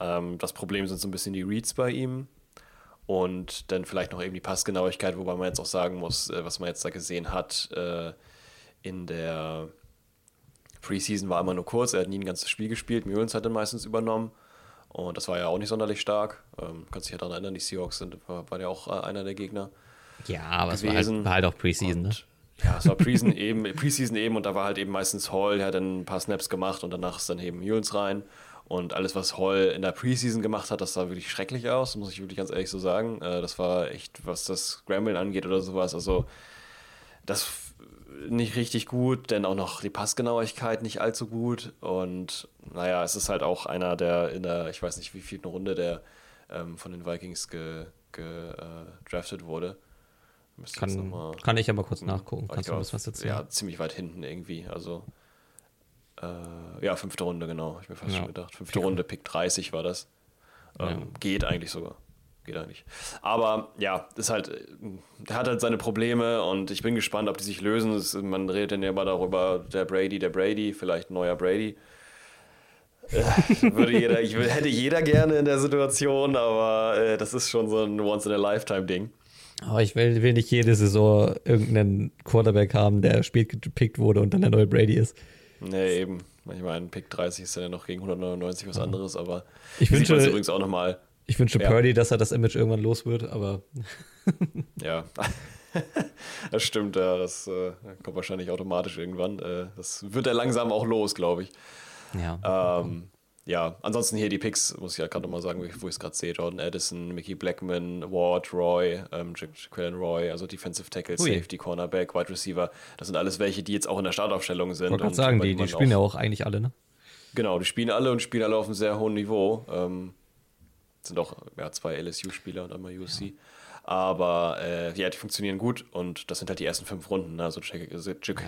[SPEAKER 3] Ähm, das Problem sind so ein bisschen die Reads bei ihm und dann vielleicht noch eben die Passgenauigkeit, wobei man jetzt auch sagen muss, äh, was man jetzt da gesehen hat äh, in der Preseason war immer nur kurz, er hat nie ein ganzes Spiel gespielt. Mullins hat dann meistens übernommen. Und das war ja auch nicht sonderlich stark. Ähm, kannst dich ja daran erinnern, die Seahawks sind, war, war ja auch äh, einer der Gegner.
[SPEAKER 2] Ja, aber gewesen. es war halt, war halt auch Preseason, ne?
[SPEAKER 3] Ja, es war Preseason eben, Preseason eben und da war halt eben meistens Hall, der hat dann ein paar Snaps gemacht und danach ist dann eben Mullins rein. Und alles, was Hall in der Preseason gemacht hat, das sah wirklich schrecklich aus, muss ich wirklich ganz ehrlich so sagen. Äh, das war echt, was das Scramblen angeht oder sowas. Also, das nicht richtig gut, denn auch noch die Passgenauigkeit nicht allzu gut. Und naja, es ist halt auch einer, der in der, ich weiß nicht wie viel Runde, der ähm, von den Vikings gedraftet ge, äh, wurde.
[SPEAKER 2] Kann, kann ich aber kurz nachgucken. Kannst
[SPEAKER 3] glaub, du was erzählen? Ja, ziemlich weit hinten irgendwie. Also, äh, ja, fünfte Runde, genau. Ich mir fast ja. schon gedacht. Fünfte Runde, Pick 30 war das. Ähm, ja. Geht eigentlich sogar geht eigentlich. Aber ja, ist halt, der hat halt seine Probleme und ich bin gespannt, ob die sich lösen. Das, man redet dann ja immer darüber, der Brady, der Brady, vielleicht ein neuer Brady. Äh, würde jeder, ich hätte jeder gerne in der Situation, aber äh, das ist schon so ein Once-in-a-Lifetime-Ding.
[SPEAKER 2] Aber ich will, will, nicht jede Saison irgendeinen Quarterback haben, der spät gepickt wurde und dann der neue Brady ist.
[SPEAKER 3] Nee, eben. Ich meine, Pick 30 ist ja noch gegen 199 was anderes, aber
[SPEAKER 2] ich wünsche
[SPEAKER 3] übrigens auch nochmal.
[SPEAKER 2] Ich wünsche ja. Purdy, dass er das Image irgendwann los wird, aber.
[SPEAKER 3] ja. das stimmt, ja. Das äh, kommt wahrscheinlich automatisch irgendwann. Äh, das wird er langsam auch los, glaube ich.
[SPEAKER 2] Ja.
[SPEAKER 3] Ähm, ja, ansonsten hier die Picks, muss ich ja gerade nochmal sagen, wo ich es gerade sehe: Jordan Addison, Mickey Blackman, Ward, Roy, ähm, Quillen Roy, also Defensive Tackle, Ui. Safety, Cornerback, Wide Receiver. Das sind alles welche, die jetzt auch in der Startaufstellung sind. Ich
[SPEAKER 2] wollte sagen, die, die spielen ja auch eigentlich alle, ne?
[SPEAKER 3] Genau, die spielen alle und spielen alle auf einem sehr hohen Niveau. Ähm, sind auch ja, zwei LSU-Spieler und einmal USC. Ja. Aber äh, ja, die funktionieren gut und das sind halt die ersten fünf Runden. Ne? Also Jack, also Jack,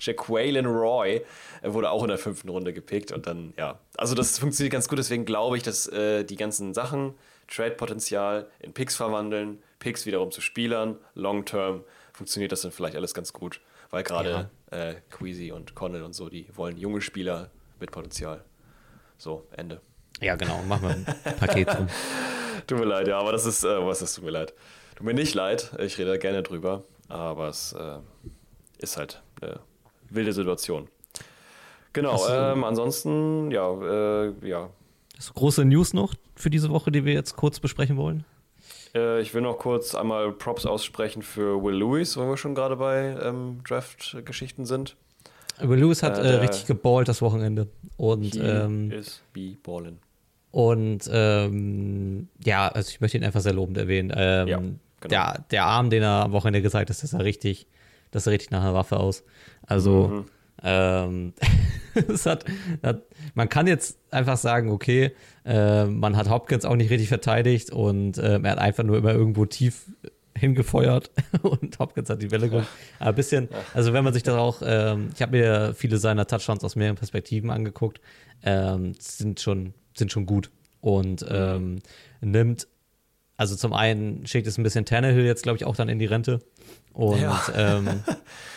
[SPEAKER 3] ja. Roy wurde auch in der fünften Runde gepickt und dann, ja. Also das funktioniert ganz gut, deswegen glaube ich, dass äh, die ganzen Sachen, Trade-Potenzial in Picks verwandeln, Picks wiederum zu Spielern, Long-Term, funktioniert das dann vielleicht alles ganz gut. Weil gerade ja. äh, Queasy und Connell und so, die wollen junge Spieler mit Potenzial. So, Ende.
[SPEAKER 2] Ja, genau, machen wir ein Paket drum.
[SPEAKER 3] tut mir leid, ja, aber das ist, äh, was ist, tut mir leid. Tut mir nicht leid, ich rede gerne drüber, aber es äh, ist halt eine wilde Situation. Genau, ähm, ansonsten, ja, äh, ja.
[SPEAKER 2] Hast du große News noch für diese Woche, die wir jetzt kurz besprechen wollen?
[SPEAKER 3] Äh, ich will noch kurz einmal Props aussprechen für Will Lewis, wenn wir schon gerade bei ähm, Draft-Geschichten sind.
[SPEAKER 2] Will Lewis hat äh, äh richtig geballt das Wochenende. Und, ähm,
[SPEAKER 3] is be ballin'.
[SPEAKER 2] Und ähm, ja, also ich möchte ihn einfach sehr lobend erwähnen. Ähm, ja, genau. der, der Arm, den er am Wochenende gezeigt hat, das sah richtig, das sah richtig nach einer Waffe aus. Also mhm. ähm, es hat, hat, man kann jetzt einfach sagen, okay, äh, man hat Hopkins auch nicht richtig verteidigt und äh, er hat einfach nur immer irgendwo tief hingefeuert und Hopkins hat die Welle geholt. Aber ein bisschen, also wenn man sich das auch, ähm, ich habe mir viele seiner Touchdowns aus mehreren Perspektiven angeguckt, ähm, sind schon sind schon gut. Und ähm, nimmt, also zum einen schickt es ein bisschen Tannehill jetzt, glaube ich, auch dann in die Rente. Und ja, ähm,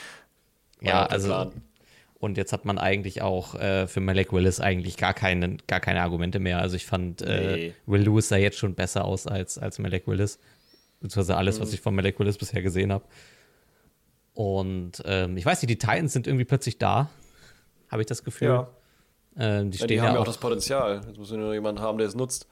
[SPEAKER 2] ja also. Und jetzt hat man eigentlich auch äh, für Malek Willis eigentlich gar, keinen, gar keine Argumente mehr. Also ich fand, äh, nee. Will Lewis sah jetzt schon besser aus als, als Malek Willis. Beziehungsweise alles, mhm. was ich von Malek Willis bisher gesehen habe. Und ähm, ich weiß nicht, die Titans sind irgendwie plötzlich da. Habe ich das Gefühl. Ja.
[SPEAKER 3] Ähm, die, ja, die haben ja auch, das Potenzial. Jetzt muss nur jemanden haben, der es nutzt.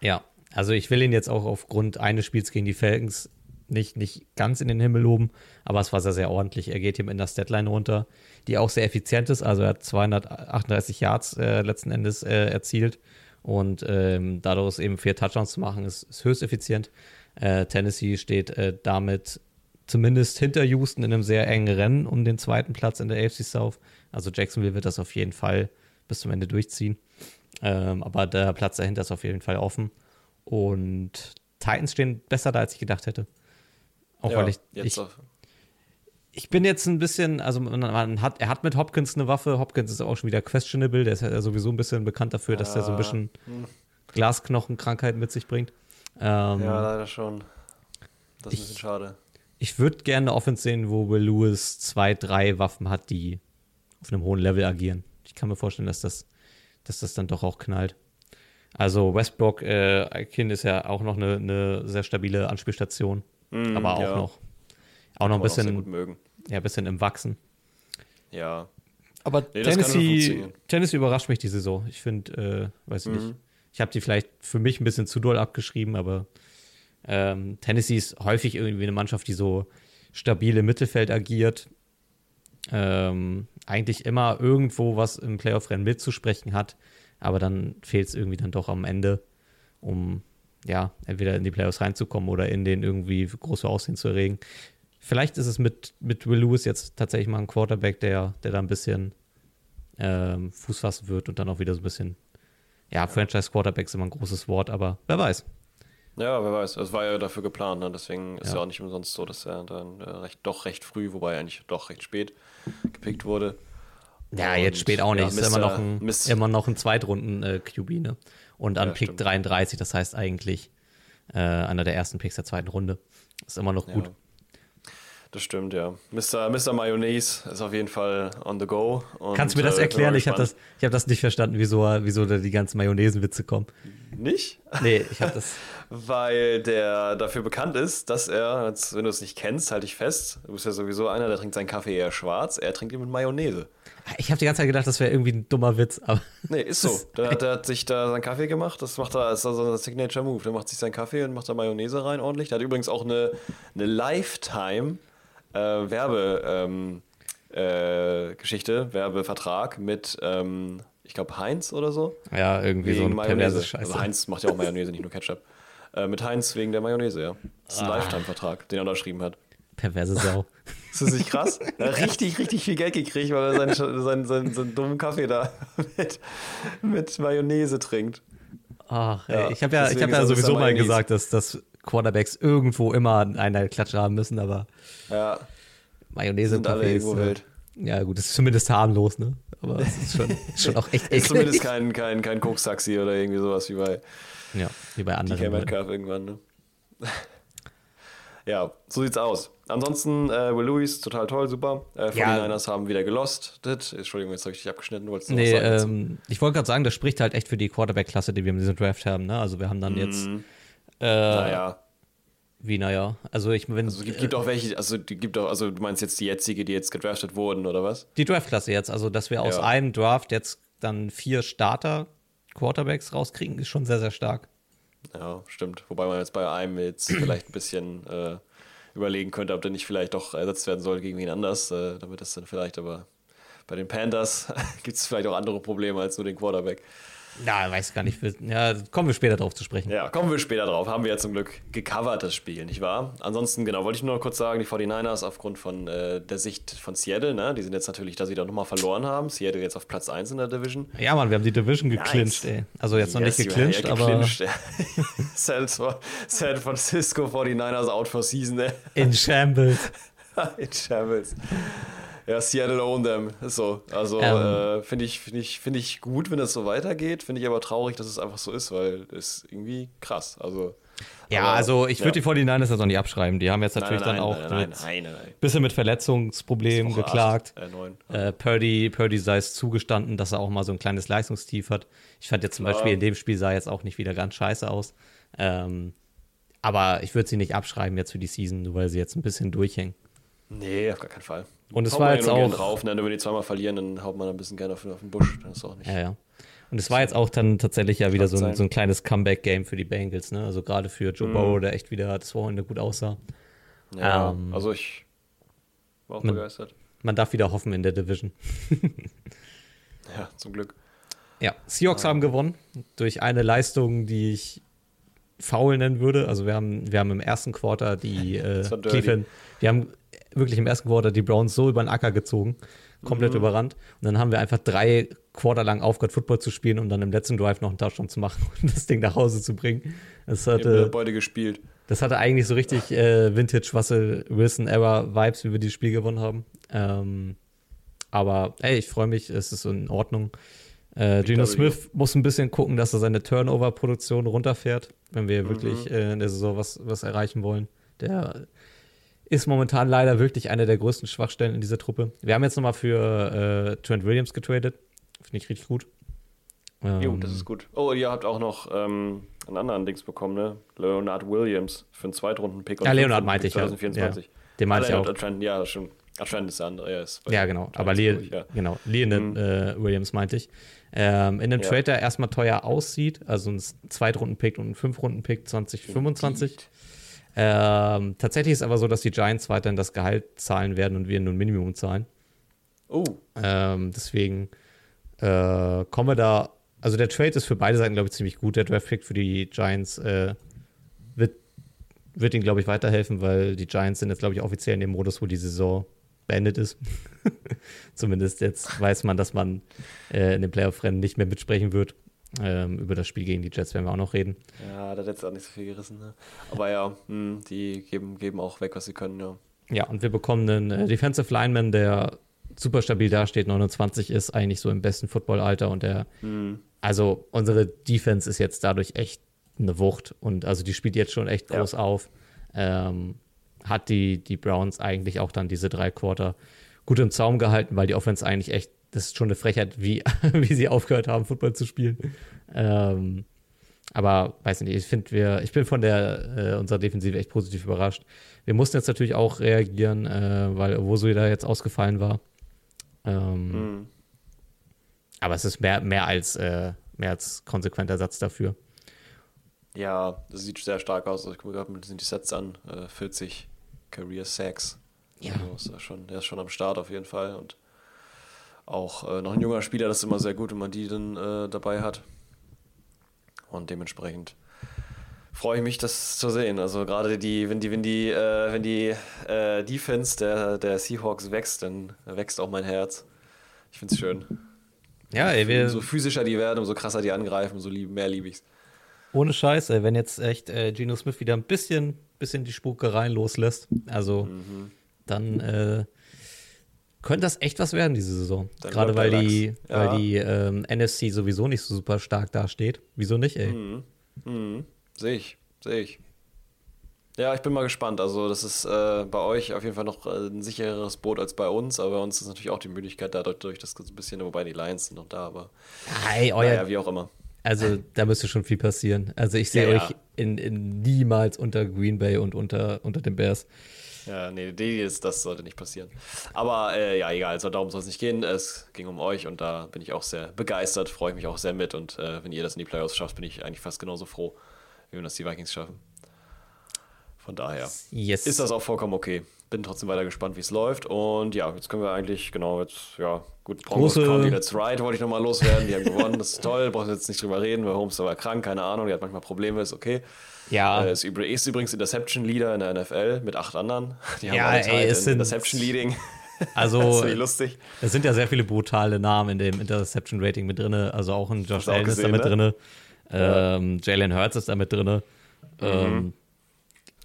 [SPEAKER 2] Ja, also ich will ihn jetzt auch aufgrund eines Spiels gegen die Falcons nicht, nicht ganz in den Himmel loben, aber es war sehr, sehr ordentlich. Er geht hier in der Statline runter, die auch sehr effizient ist. Also er hat 238 Yards äh, letzten Endes äh, erzielt und ähm, dadurch eben vier Touchdowns zu machen, ist, ist höchst effizient. Äh, Tennessee steht äh, damit zumindest hinter Houston in einem sehr engen Rennen um den zweiten Platz in der AFC South. Also Jacksonville wird das auf jeden Fall bis zum Ende durchziehen. Ähm, aber der Platz dahinter ist auf jeden Fall offen. Und Titans stehen besser da, als ich gedacht hätte. Auch ja, weil ich. ich, ich bin jetzt ein bisschen, also man hat, er hat mit Hopkins eine Waffe. Hopkins ist auch schon wieder questionable. Der ist ja sowieso ein bisschen bekannt dafür, dass er so ein bisschen hm. Glasknochenkrankheit mit sich bringt.
[SPEAKER 3] Ähm, ja, leider schon. Das ist ein bisschen schade.
[SPEAKER 2] Ich würde gerne eine Offense sehen, wo Will Lewis zwei, drei Waffen hat, die auf einem hohen Level agieren ich kann mir vorstellen, dass das, dass das dann doch auch knallt. Also Westbrook, äh, Kind ist ja auch noch eine, eine sehr stabile Anspielstation, mm, aber auch ja. noch, auch noch ein bisschen, ja, ein bisschen im Wachsen.
[SPEAKER 3] Ja.
[SPEAKER 2] Aber nee, Tennessee, Tennessee überrascht mich die Saison. Ich finde, äh, weiß ich mhm. nicht. Ich habe die vielleicht für mich ein bisschen zu doll abgeschrieben, aber ähm, Tennessee ist häufig irgendwie eine Mannschaft, die so stabil im Mittelfeld agiert, ähm, eigentlich immer irgendwo was im Playoff-Rennen mitzusprechen hat, aber dann fehlt es irgendwie dann doch am Ende, um ja, entweder in die Playoffs reinzukommen oder in den irgendwie große Aussehen zu erregen. Vielleicht ist es mit, mit Will Lewis jetzt tatsächlich mal ein Quarterback, der, der da ein bisschen ähm, Fuß fassen wird und dann auch wieder so ein bisschen, ja, Franchise-Quarterback ist immer ein großes Wort, aber wer weiß.
[SPEAKER 3] Ja, wer weiß. Es war ja dafür geplant, ne? deswegen ist ja. ja auch nicht umsonst so, dass er dann äh, recht, doch recht früh, wobei eigentlich doch recht spät gepickt wurde.
[SPEAKER 2] Ja, und, jetzt spät auch nicht. Ja, ist immer noch ein, immer noch ein Zweitrunden-QB, äh, ne? Und an ja, Pick stimmt. 33, das heißt eigentlich äh, einer der ersten Picks der zweiten Runde. Ist immer noch gut.
[SPEAKER 3] Das stimmt, ja. Mr. Mr. Mayonnaise ist auf jeden Fall on the go.
[SPEAKER 2] Und, Kannst du mir das äh, erklären? Ich habe das, hab das nicht verstanden, wieso, wieso da die ganzen Mayonnaise-Witze kommen.
[SPEAKER 3] Nicht?
[SPEAKER 2] Nee, ich habe das.
[SPEAKER 3] Weil der dafür bekannt ist, dass er, wenn du es nicht kennst, halte ich fest, du bist ja sowieso einer, der trinkt seinen Kaffee eher schwarz, er trinkt ihn mit Mayonnaise.
[SPEAKER 2] Ich habe die ganze Zeit gedacht, das wäre irgendwie ein dummer Witz, aber.
[SPEAKER 3] Nee, ist so. Der, der hat sich da seinen Kaffee gemacht, das macht er, ist also ein Signature Move. Der macht sich seinen Kaffee und macht da Mayonnaise rein ordentlich. Der hat übrigens auch eine, eine Lifetime äh, Werbe ähm, äh, Werbevertrag mit, ähm, ich glaube, Heinz oder so.
[SPEAKER 2] Ja, irgendwie so
[SPEAKER 3] Wegen
[SPEAKER 2] ein perverses
[SPEAKER 3] Also
[SPEAKER 2] Scheiße.
[SPEAKER 3] Heinz macht ja auch Mayonnaise, nicht nur Ketchup. Äh, mit Heinz wegen der Mayonnaise, ja. Das ist ein
[SPEAKER 2] Ah.
[SPEAKER 3] Lifetime-Vertrag, den er unterschrieben hat.
[SPEAKER 2] Perverse Sau.
[SPEAKER 3] Ist das nicht krass? Er hat richtig, richtig viel Geld gekriegt, weil er seinen, seinen, seinen, seinen dummen Kaffee da mit, mit Mayonnaise trinkt.
[SPEAKER 2] Ach,
[SPEAKER 3] Ja,
[SPEAKER 2] ey, ich habe ja, ich hab ja
[SPEAKER 3] ist
[SPEAKER 2] sowieso mal
[SPEAKER 3] Mayonnaise.
[SPEAKER 2] gesagt, dass, dass Quarterbacks irgendwo immer eine Klatsche haben müssen, aber
[SPEAKER 3] Ja,
[SPEAKER 2] Mayonnaise im
[SPEAKER 3] sind alle
[SPEAKER 2] Kaffee ist. Äh,
[SPEAKER 3] wild.
[SPEAKER 2] ja, gut, das ist zumindest harmlos, ne? Aber es ist schon, schon auch echt
[SPEAKER 3] Ist zumindest
[SPEAKER 2] eklig.
[SPEAKER 3] kein, kein, kein Koks-Taxi oder irgendwie sowas wie bei
[SPEAKER 2] Ja, wie bei anderen. Leuten.
[SPEAKER 3] Metcalf irgendwann, ne? ja, so sieht's aus. Ansonsten, äh, Will Lewis, total toll, super. Äh,
[SPEAKER 2] Ja.
[SPEAKER 3] 49ers haben wieder gelost. Das, Entschuldigung, jetzt habe ich dich abgeschnitten. Wolltest du
[SPEAKER 2] Nee,
[SPEAKER 3] was sagen
[SPEAKER 2] ähm, ich wollte gerade sagen, das spricht halt echt für die Quarterback-Klasse, die wir in diesem Draft haben. Ne? Also wir haben dann jetzt,
[SPEAKER 3] Mhm.
[SPEAKER 2] Äh,
[SPEAKER 3] naja,
[SPEAKER 2] wie naja, also ich wenn
[SPEAKER 3] also gibt, gibt auch welche, also die gibt auch, also du meinst jetzt die jetzige, die jetzt gedraftet wurden, oder was?
[SPEAKER 2] die Draft-Klasse jetzt, also dass wir aus
[SPEAKER 3] Ja.
[SPEAKER 2] einem Draft jetzt dann vier Starter-Quarterbacks rauskriegen, ist schon sehr, sehr stark.
[SPEAKER 3] Ja, stimmt. Wobei man jetzt bei einem jetzt vielleicht ein bisschen äh, überlegen könnte, ob der nicht vielleicht doch ersetzt werden soll gegen wen anders, äh, damit das dann vielleicht aber bei den Panthers gibt es vielleicht auch andere Probleme als nur den Quarterback.
[SPEAKER 2] Ja, weiß gar nicht. Ja, kommen wir später drauf zu sprechen.
[SPEAKER 3] Ja, kommen wir später drauf. Haben wir ja zum Glück gecovert, das Spiel, nicht wahr? Ansonsten, genau, wollte ich nur noch kurz sagen, die 49ers aufgrund von äh, der Sicht von Seattle, ne, die sind jetzt natürlich, dass sie da nochmal verloren haben. Seattle jetzt auf Platz 1 in der Division.
[SPEAKER 2] Ja, Mann, wir haben die Division geclincht,
[SPEAKER 3] Nice.
[SPEAKER 2] ey. Also jetzt noch
[SPEAKER 3] Yes,
[SPEAKER 2] nicht
[SPEAKER 3] you-
[SPEAKER 2] geclincht,
[SPEAKER 3] ja,
[SPEAKER 2] aber
[SPEAKER 3] geclincht, ja. San, San Francisco 49ers out for season, ne?
[SPEAKER 2] in Shambles.
[SPEAKER 3] In Shambles. Ja, Seattle own so. Also
[SPEAKER 2] Ähm.
[SPEAKER 3] äh, finde ich, find ich, find ich gut, wenn es so weitergeht. Finde ich aber traurig, dass es einfach so ist, weil es irgendwie krass. Also.
[SPEAKER 2] Ja,
[SPEAKER 3] aber,
[SPEAKER 2] also ich würde
[SPEAKER 3] ja.
[SPEAKER 2] die 49ers jetzt auch nicht abschreiben. Die haben jetzt natürlich
[SPEAKER 3] nein, nein,
[SPEAKER 2] dann auch
[SPEAKER 3] nein, nein, nein.
[SPEAKER 2] bisschen mit Verletzungsproblemen geklagt.
[SPEAKER 3] acht, äh.
[SPEAKER 2] Äh, Purdy, Purdy sei es zugestanden, dass er auch mal so ein kleines Leistungstief hat. Ich fand jetzt zum
[SPEAKER 3] Klar.
[SPEAKER 2] Beispiel in dem Spiel sah jetzt auch nicht wieder ganz scheiße aus. Ähm, aber ich würde sie nicht abschreiben jetzt für die Season, nur weil sie jetzt ein bisschen durchhängen.
[SPEAKER 3] Nee, auf gar keinen Fall.
[SPEAKER 2] Und es
[SPEAKER 3] Haut
[SPEAKER 2] war jetzt auch-
[SPEAKER 3] drauf, ne? Wenn die zweimal verlieren, dann haut man ein bisschen gerne auf, auf den Busch. Das ist auch nicht.
[SPEAKER 2] Ja, ja. Und es war jetzt auch dann tatsächlich ja wieder so ein, so ein kleines Comeback-Game für die Bengals, ne? Also gerade für. Joe Burrow, der echt wieder das Wochenende gut aussah.
[SPEAKER 3] Ja,
[SPEAKER 2] Ähm,
[SPEAKER 3] also ich war auch
[SPEAKER 2] man-
[SPEAKER 3] begeistert.
[SPEAKER 2] Man darf wieder hoffen in der Division.
[SPEAKER 3] Ja, zum Glück.
[SPEAKER 2] Ja, Seahawks haben gewonnen durch eine Leistung, die ich faul nennen würde. Also wir haben, wir haben im ersten Quarter die äh. Cleveland, wir haben wirklich im ersten Quarter die Browns so über den Acker gezogen, komplett
[SPEAKER 3] Mhm.
[SPEAKER 2] überrannt. Und dann haben wir einfach drei Quarter lang aufgehört, Football zu spielen, um dann im letzten Drive noch einen Touchdown zu machen und das Ding nach Hause zu bringen. Das hatte,
[SPEAKER 3] Beute gespielt.
[SPEAKER 2] das hatte eigentlich so richtig äh, Vintage Russell Wilson Era Vibes, wie wir dieses Spiel gewonnen haben. Ähm, aber ey, ich freue mich, es ist in Ordnung. Äh, Geno. Smith muss ein bisschen gucken, dass er seine Turnover-Produktion runterfährt, wenn wir
[SPEAKER 3] Mhm.
[SPEAKER 2] wirklich äh, in der Saison was, was erreichen wollen. Der ist momentan leider wirklich eine der größten Schwachstellen in dieser Truppe. Wir haben jetzt nochmal für äh, Trent Williams getradet. Finde ich richtig gut.
[SPEAKER 3] Jo,
[SPEAKER 2] Ähm,
[SPEAKER 3] das ist gut. Oh, ihr habt auch noch ähm, einen anderen Dings bekommen, ne? Leonard Williams für einen Zweitrunden-Pick. und
[SPEAKER 2] Ja, Leonard meinte ich, ja.
[SPEAKER 3] 2024.
[SPEAKER 2] Ja, den meinte ich auch.
[SPEAKER 3] Trent, ja, schon. Ah, Trent ist der andere. Ja, ist
[SPEAKER 2] Ja, genau. Aber
[SPEAKER 3] ich, ja.
[SPEAKER 2] genau, Leonard äh, Williams meinte ich. Ähm, in einem
[SPEAKER 3] Ja.
[SPEAKER 2] Trade, der erstmal teuer aussieht, also ein Zweitrunden-Pick und ein Fünftrunden-Pick 2025. Ähm, tatsächlich ist aber so, dass die Giants weiterhin das Gehalt zahlen werden und wir nur ein Minimum zahlen.
[SPEAKER 3] Oh,
[SPEAKER 2] Ähm, deswegen äh, kommen wir da. Also der Trade ist für beide Seiten, glaube ich, ziemlich gut. Der Draft-Pick für die Giants äh, wird, wird ihnen, glaube ich, weiterhelfen, weil die Giants sind jetzt, glaube ich, offiziell in dem Modus, wo die Saison beendet ist. Zumindest jetzt weiß man, dass man äh, in dem Playoff-Rennen nicht mehr mitsprechen wird. Ähm, über das Spiel gegen die Jets werden wir auch noch reden.
[SPEAKER 3] ja, da hat jetzt auch nicht so viel gerissen. Ne? Aber ja, mh, die geben, geben auch weg, was sie können, ja.
[SPEAKER 2] Ja, und wir bekommen einen äh, Defensive Lineman, der super stabil dasteht, 29 ist, eigentlich so im besten Footballalter und der,
[SPEAKER 3] Mhm.
[SPEAKER 2] also unsere Defense ist jetzt dadurch echt eine Wucht und also die spielt jetzt schon echt
[SPEAKER 3] Ja.
[SPEAKER 2] groß auf. Ähm, hat die, die Browns eigentlich auch dann diese drei Quarter gut im Zaum gehalten, weil die Offense eigentlich echt, das ist schon eine Frechheit, wie, wie sie aufgehört haben, Football zu spielen. Ähm, aber weiß nicht, ich finde wir, ich bin von der äh, unserer Defensive echt positiv überrascht. Wir mussten jetzt natürlich auch reagieren, äh, weil Wosu da jetzt ausgefallen war. Ähm,
[SPEAKER 3] Mhm.
[SPEAKER 2] Aber es ist mehr, mehr als äh, mehr als konsequenter Ersatz dafür.
[SPEAKER 3] Ja, das sieht sehr stark aus. Also ich gucke gerade mit sind die Sets an. Äh, 40 Career Sacks.
[SPEAKER 2] Ja.
[SPEAKER 3] Also ist er schon, der ist schon am Start auf jeden Fall. Und auch äh, noch ein junger Spieler, das ist immer sehr gut, wenn man die dann äh, dabei hat. Und dementsprechend freue ich mich, das zu sehen. Also gerade die, wenn die, wenn die, äh, wenn die äh, Defense der, der Seahawks wächst, dann wächst auch mein Herz. Ich finde es schön.
[SPEAKER 2] Ja, ey, wir,
[SPEAKER 3] Umso physischer die werden, umso krasser die angreifen, umso lieb, mehr liebe ich's.
[SPEAKER 2] ohne Scheiß, ey, wenn jetzt echt äh, Geno Smith wieder ein bisschen, bisschen die Spukereien loslässt, also
[SPEAKER 3] Mhm.
[SPEAKER 2] dann äh, könnte das echt was werden diese Saison.
[SPEAKER 3] Dann
[SPEAKER 2] Gerade weil die.
[SPEAKER 3] Ja.
[SPEAKER 2] weil die ähm, NFC sowieso nicht so super stark dasteht. Wieso nicht, ey?
[SPEAKER 3] Mhm. Mhm. Sehe ich, sehe ich. Ja, ich bin mal gespannt. Also, das ist äh, bei euch auf jeden Fall noch äh, ein sichereres Boot als bei uns, aber bei uns ist natürlich auch die Möglichkeit dadurch, dass das ein bisschen, wobei die Lions sind noch da, aber
[SPEAKER 2] Ey, euer,
[SPEAKER 3] naja, wie auch immer.
[SPEAKER 2] Also da müsste schon viel passieren. Also ich sehe
[SPEAKER 3] Ja, ja.
[SPEAKER 2] euch in, in niemals unter Green Bay und unter, unter den Bears.
[SPEAKER 3] Ja, nee, die ist, das sollte nicht passieren. Aber äh, ja, egal, also darum soll es nicht gehen. Es ging um euch und da bin ich auch sehr begeistert, freue ich mich auch sehr mit. Und äh, wenn ihr das in die Playoffs schafft, bin ich eigentlich fast genauso froh, wie wenn das die Vikings schaffen. Von daher
[SPEAKER 2] Yes.
[SPEAKER 3] ist das auch vollkommen okay. Bin trotzdem weiter gespannt, wie es läuft. Und ja, jetzt können wir eigentlich, genau, jetzt, ja, gut, Broncos County, Let's Ride wollte ich nochmal loswerden. Die haben gewonnen, das ist toll, brauchen wir jetzt nicht drüber reden, weil Holmes war krank, keine Ahnung, der hat manchmal Probleme, ist okay.
[SPEAKER 2] Ja.
[SPEAKER 3] Äh, ist, übr- ist übrigens Interception-Leader in der NFL mit acht anderen. Die
[SPEAKER 2] Ja,
[SPEAKER 3] alle
[SPEAKER 2] ey, es
[SPEAKER 3] in
[SPEAKER 2] sind-
[SPEAKER 3] Interception-Leading.
[SPEAKER 2] Also
[SPEAKER 3] das ist nicht lustig.
[SPEAKER 2] es sind ja sehr viele brutale Namen in dem Interception Rating mit drin. Also auch ein Josh Allen ist da mit
[SPEAKER 3] ne?
[SPEAKER 2] drin. Ähm, Jalen Hurts ist da mit drin. Ähm,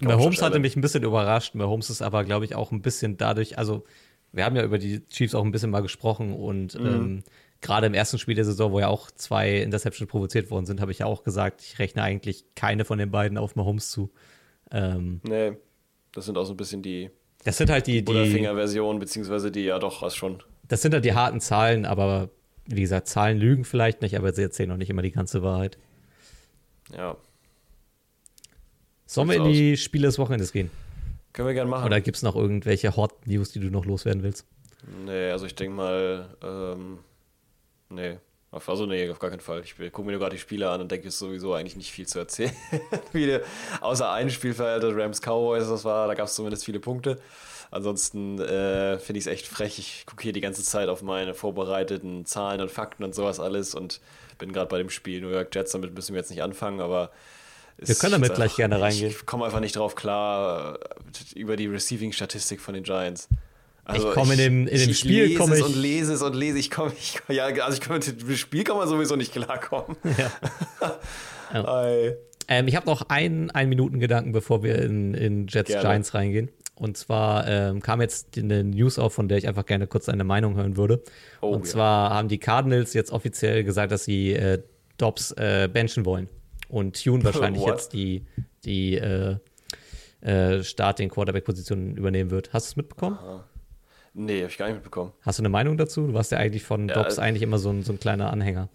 [SPEAKER 3] Auch
[SPEAKER 2] Mahomes hatte mich ein bisschen überrascht. Mahomes ist aber, glaube ich, auch ein bisschen dadurch, also wir haben ja über die Chiefs auch ein bisschen mal gesprochen und
[SPEAKER 3] Mhm.
[SPEAKER 2] ähm, gerade im ersten Spiel der Saison, wo ja auch zwei Interceptions provoziert worden sind, habe ich ja auch gesagt, ich rechne eigentlich keine von den beiden auf Mahomes zu. Ähm,
[SPEAKER 3] Nee, das sind auch so ein bisschen die
[SPEAKER 2] das sind halt die, die,
[SPEAKER 3] Butterfinger-Version, beziehungsweise die, ja doch, was schon.
[SPEAKER 2] das sind halt die harten Zahlen, aber wie gesagt, Zahlen lügen vielleicht nicht, aber sie erzählen noch nicht immer die ganze Wahrheit.
[SPEAKER 3] Ja,
[SPEAKER 2] Sollen wir in die Spiele des Wochenendes gehen?
[SPEAKER 3] können wir gerne machen.
[SPEAKER 2] Oder gibt es noch irgendwelche Hot News, die du noch loswerden willst?
[SPEAKER 3] Nee, also ich denke mal, ähm, nee. Auf- Also nee, auf gar keinen Fall. Ich gucke mir nur gerade die Spiele an und denke, es ist sowieso eigentlich nicht viel zu erzählen. viele, außer ein Spielfeld, das Rams Cowboys, das war, da gab es zumindest viele Punkte. Ansonsten äh, finde ich es echt frech. Ich gucke hier die ganze Zeit auf meine vorbereiteten Zahlen und Fakten und sowas alles und bin gerade bei dem Spiel New York Jets, damit müssen wir jetzt nicht anfangen, aber es-
[SPEAKER 2] Wir können damit
[SPEAKER 3] ich-
[SPEAKER 2] gleich gerne reingehen.
[SPEAKER 3] Ich komme einfach nicht drauf klar äh, über die Receiving-Statistik von den Giants.
[SPEAKER 2] Ich komme in dem- in dem
[SPEAKER 3] ich
[SPEAKER 2] Spiel
[SPEAKER 3] lese
[SPEAKER 2] komme
[SPEAKER 3] es
[SPEAKER 2] ich-
[SPEAKER 3] und lese es und lese. Ich komme, ich, ja, also ich komme mit dem Spiel kann man sowieso nicht klarkommen.
[SPEAKER 2] Ja.
[SPEAKER 3] Ei.
[SPEAKER 2] Ähm, ich habe noch einen, einen Minuten Gedanken, bevor wir in, in Jets
[SPEAKER 3] Gerne.
[SPEAKER 2] Giants reingehen. Und zwar ähm, kam jetzt eine News auf, von der ich einfach gerne kurz eine Meinung hören würde.
[SPEAKER 3] Oh,
[SPEAKER 2] und
[SPEAKER 3] ja.
[SPEAKER 2] zwar haben die Cardinals jetzt offiziell gesagt, dass sie äh, Dobbs äh, benchen wollen. Und Tune wahrscheinlich jetzt die, die äh, äh, Starting-Quarterback-Position übernehmen wird. Hast du es mitbekommen?
[SPEAKER 3] Nee, habe ich gar nicht mitbekommen.
[SPEAKER 2] Hast du eine Meinung dazu? Du warst ja eigentlich von
[SPEAKER 3] Ja,
[SPEAKER 2] Dobbs
[SPEAKER 3] äh,
[SPEAKER 2] eigentlich immer so ein, so ein kleiner Anhänger.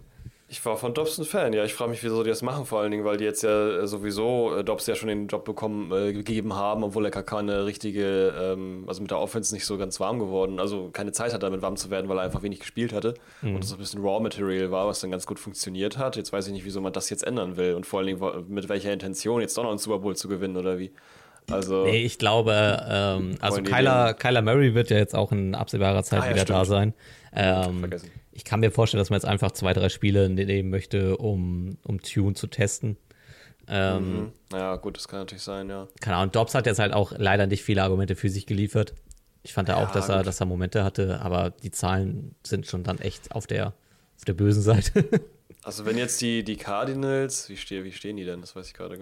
[SPEAKER 3] Ich war von Dobbs ein Fan, ja. Ich frage mich, wieso die das machen, vor allen Dingen, weil die jetzt ja äh, sowieso äh, Dobbs ja schon den Job bekommen, äh, gegeben haben, obwohl er gar keine richtige, ähm, also mit der Offense nicht so ganz warm geworden, also keine Zeit hat, damit warm zu werden, weil er einfach wenig gespielt hatte und das ein bisschen Raw Material war, was dann ganz gut funktioniert hat. Jetzt weiß ich nicht, wieso man das jetzt ändern will und vor allen Dingen mit welcher Intention, jetzt doch noch einen Super Bowl zu gewinnen oder wie. Also,
[SPEAKER 2] Nee, ich glaube, ähm, also Kyler, Kyler Murray wird ja jetzt auch in absehbarer Zeit
[SPEAKER 3] Ah, ja,
[SPEAKER 2] wieder da
[SPEAKER 3] stimmt.
[SPEAKER 2] sein. Ähm,
[SPEAKER 3] vergessen.
[SPEAKER 2] ich kann mir vorstellen, dass man jetzt einfach zwei, drei Spiele nehmen möchte, um, um Tune zu testen. Ähm,
[SPEAKER 3] Mhm. Ja, gut, das kann natürlich sein, ja.
[SPEAKER 2] Keine Ahnung, Dobbs hat jetzt halt auch leider nicht viele Argumente für sich geliefert. Ich fand ja auch, dass er,
[SPEAKER 3] gut.
[SPEAKER 2] dass er Momente hatte, aber die Zahlen sind schon dann echt auf der, auf der bösen Seite.
[SPEAKER 3] Also wenn jetzt die, die Cardinals, wie, steh, wie stehen die denn? Das weiß ich gerade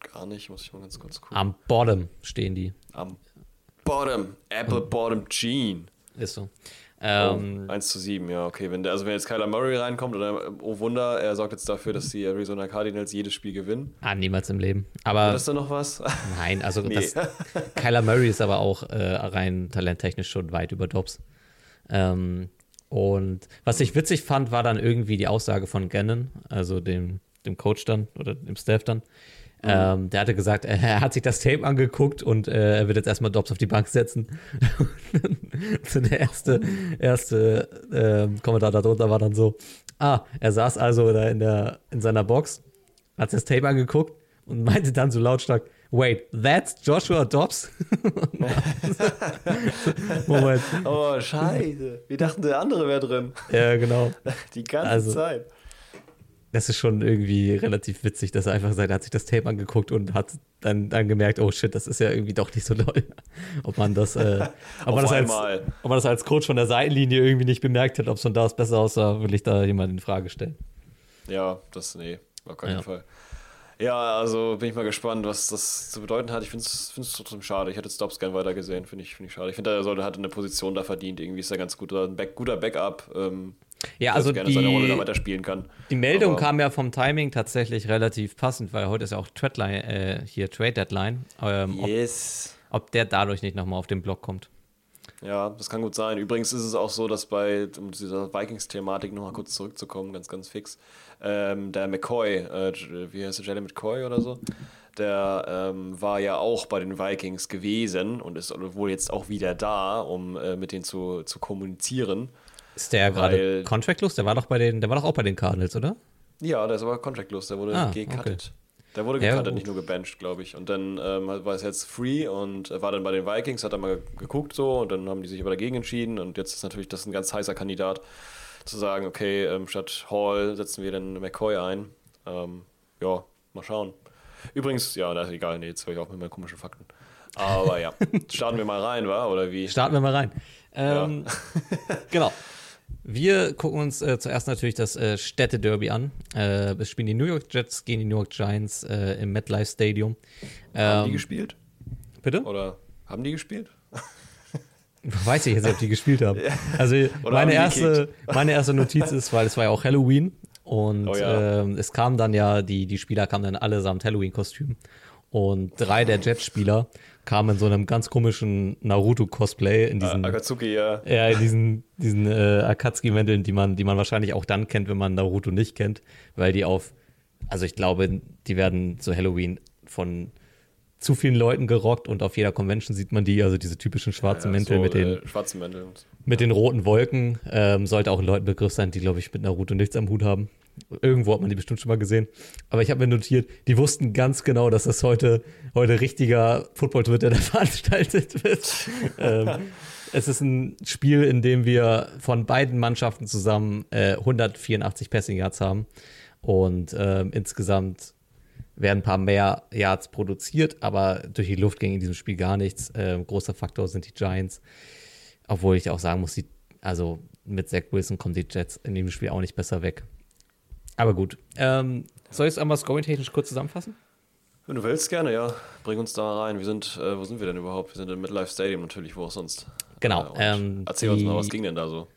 [SPEAKER 3] gar- nicht, muss ich mal ganz kurz gucken.
[SPEAKER 2] Am Bottom stehen die.
[SPEAKER 3] Am Bottom, Apple Bottom Gene.
[SPEAKER 2] Ist so.
[SPEAKER 3] Oh,
[SPEAKER 2] Ähm,
[SPEAKER 3] 1 zu 7, ja, okay. Wenn der, also wenn jetzt Kyler Murray reinkommt, oder oh Wunder, er sorgt jetzt dafür, dass die Arizona Cardinals jedes Spiel gewinnen.
[SPEAKER 2] ah, niemals im Leben. Aber
[SPEAKER 3] Ist da noch was?
[SPEAKER 2] Nein, also
[SPEAKER 3] Nee.
[SPEAKER 2] das, Kyler Murray ist aber auch äh, rein talenttechnisch schon weit über Dobbs. Ähm, und was ich witzig fand, war dann irgendwie die Aussage von Gannon, also dem dem Coach dann oder dem Staff dann. Mhm. Ähm, der hatte gesagt, er hat sich das Tape angeguckt und äh, er wird jetzt erstmal Dobbs auf die Bank setzen. so der erste, erste äh, Kommentar darunter war dann so: Ah, er saß also da in, der, in seiner Box, hat sich das Tape angeguckt und meinte dann so lautstark: Wait, that's Joshua Dobbs?
[SPEAKER 3] Moment. Oh, scheiße. Wir dachten, der andere wäre drin.
[SPEAKER 2] Ja, genau.
[SPEAKER 3] Die ganze also, Zeit
[SPEAKER 2] das ist schon irgendwie relativ witzig, dass er einfach sagt, er hat sich das Tape angeguckt und hat dann, dann gemerkt, oh shit, das ist ja irgendwie doch nicht so doll. ob man das, äh, ob, man das als, ob man das als Coach von der Seitenlinie irgendwie nicht bemerkt hat, ob es von da aus besser aussah, will ich da jemand in Frage stellen.
[SPEAKER 3] Ja, das, nee, auf keinen ja. Fall. Ja, also bin ich mal gespannt, was das zu bedeuten hat. Ich finde es trotzdem schade. Ich hätte Stops gern weiter gesehen, finde ich, find ich schade. Ich finde, er sollte, hat eine Position da verdient. Irgendwie ist er ganz gut, ein Back, guter Backup. Ähm,
[SPEAKER 2] ja, also
[SPEAKER 3] gerne
[SPEAKER 2] die,
[SPEAKER 3] seine Rolle da weiterspielen kann.
[SPEAKER 2] Die Meldung Aber, kam ja vom Timing tatsächlich relativ passend, weil heute ist ja auch Treadline, äh, hier Trade Deadline. Ähm,
[SPEAKER 3] yes.
[SPEAKER 2] Ob, ob, der dadurch nicht nochmal auf den Block kommt.
[SPEAKER 3] Ja, das kann gut sein. Übrigens ist es auch so, dass bei, um dieser Vikings-Thematik nochmal kurz zurückzukommen, ganz, ganz fix, ähm, der McCoy, äh, wie heißt der, Jalen McCoy oder so, der ähm, war ja auch bei den Vikings gewesen und ist wohl jetzt auch wieder da, um äh, mit denen zu, zu kommunizieren.
[SPEAKER 2] Ist der gerade contractlos? Der war doch bei den, der war doch auch bei den Cardinals, oder?
[SPEAKER 3] Ja, der ist aber contractlos, der wurde ah, gecuttet. Okay. Der wurde gecuttet, ja, nicht nur gebencht, glaube ich. Und dann ähm, war es jetzt free und war dann bei den Vikings, hat er mal geguckt so und dann haben die sich aber dagegen entschieden und jetzt ist natürlich das ein ganz heißer Kandidat, zu sagen, okay, ähm, statt Hall setzen wir dann McCoy ein. Ähm, ja, mal schauen. Übrigens, ja, das ist egal, nee, jetzt höre ich auch mit meinen komischen Fakten. Aber ja, starten wir mal rein, wa? Oder wie?
[SPEAKER 2] Starten wir mal rein. Ähm, ja. genau. Wir gucken uns äh, zuerst natürlich das äh, Städte-Derby an. Äh, es spielen die New York Jets gegen die New York Giants äh, im MetLife Stadium.
[SPEAKER 3] haben die ähm, gespielt?
[SPEAKER 2] Bitte?
[SPEAKER 3] Oder haben die gespielt?
[SPEAKER 2] Weiß ich jetzt, ob die gespielt haben. Also meine erste, meine erste Notiz ist, weil es war ja auch Halloween und oh ja. ähm, es kam dann ja, die, die Spieler kamen dann allesamt Halloween-Kostüm. Und drei der Jet-Spieler kam in so einem ganz komischen Naruto-Cosplay in diesen.
[SPEAKER 3] Akatsuki, ja.
[SPEAKER 2] Ja, in diesen, diesen äh, Akatsuki-Mänteln, die man, die man wahrscheinlich auch dann kennt, wenn man Naruto nicht kennt, weil die auf, also ich glaube, die werden zu Halloween von zu vielen Leuten gerockt und auf jeder Convention sieht man die, also diese typischen schwarzen ja, ja, Mäntel so, mit den
[SPEAKER 3] äh, schwarzen Mäntel.
[SPEAKER 2] mit den roten Wolken. Ähm, sollte auch ein Leuten Begriff sein, die, glaube ich, mit Naruto nichts am Hut haben. Irgendwo hat man die bestimmt schon mal gesehen. Aber ich habe mir notiert, die wussten ganz genau, dass das heute, heute richtiger Football-Twitter veranstaltet wird. ähm, es ist ein Spiel, in dem wir von beiden Mannschaften zusammen äh, 184 Passing Yards haben. Und äh, insgesamt werden ein paar mehr Yards produziert, aber durch die Luft ging in diesem Spiel gar nichts. Äh, großer Faktor sind die Giants. Obwohl ich auch sagen muss, die, also mit Zach Wilson kommen die Jets in dem Spiel auch nicht besser weg. Aber gut. Ähm, soll ich es einmal scoring-technisch kurz zusammenfassen?
[SPEAKER 3] Wenn du willst, gerne, ja. Bring uns da rein. Wir sind, äh, wo sind wir denn überhaupt? Wir sind im Midlife Stadium natürlich, wo auch sonst.
[SPEAKER 2] Genau.
[SPEAKER 3] Äh, ähm, erzähl uns mal, was ging denn da so?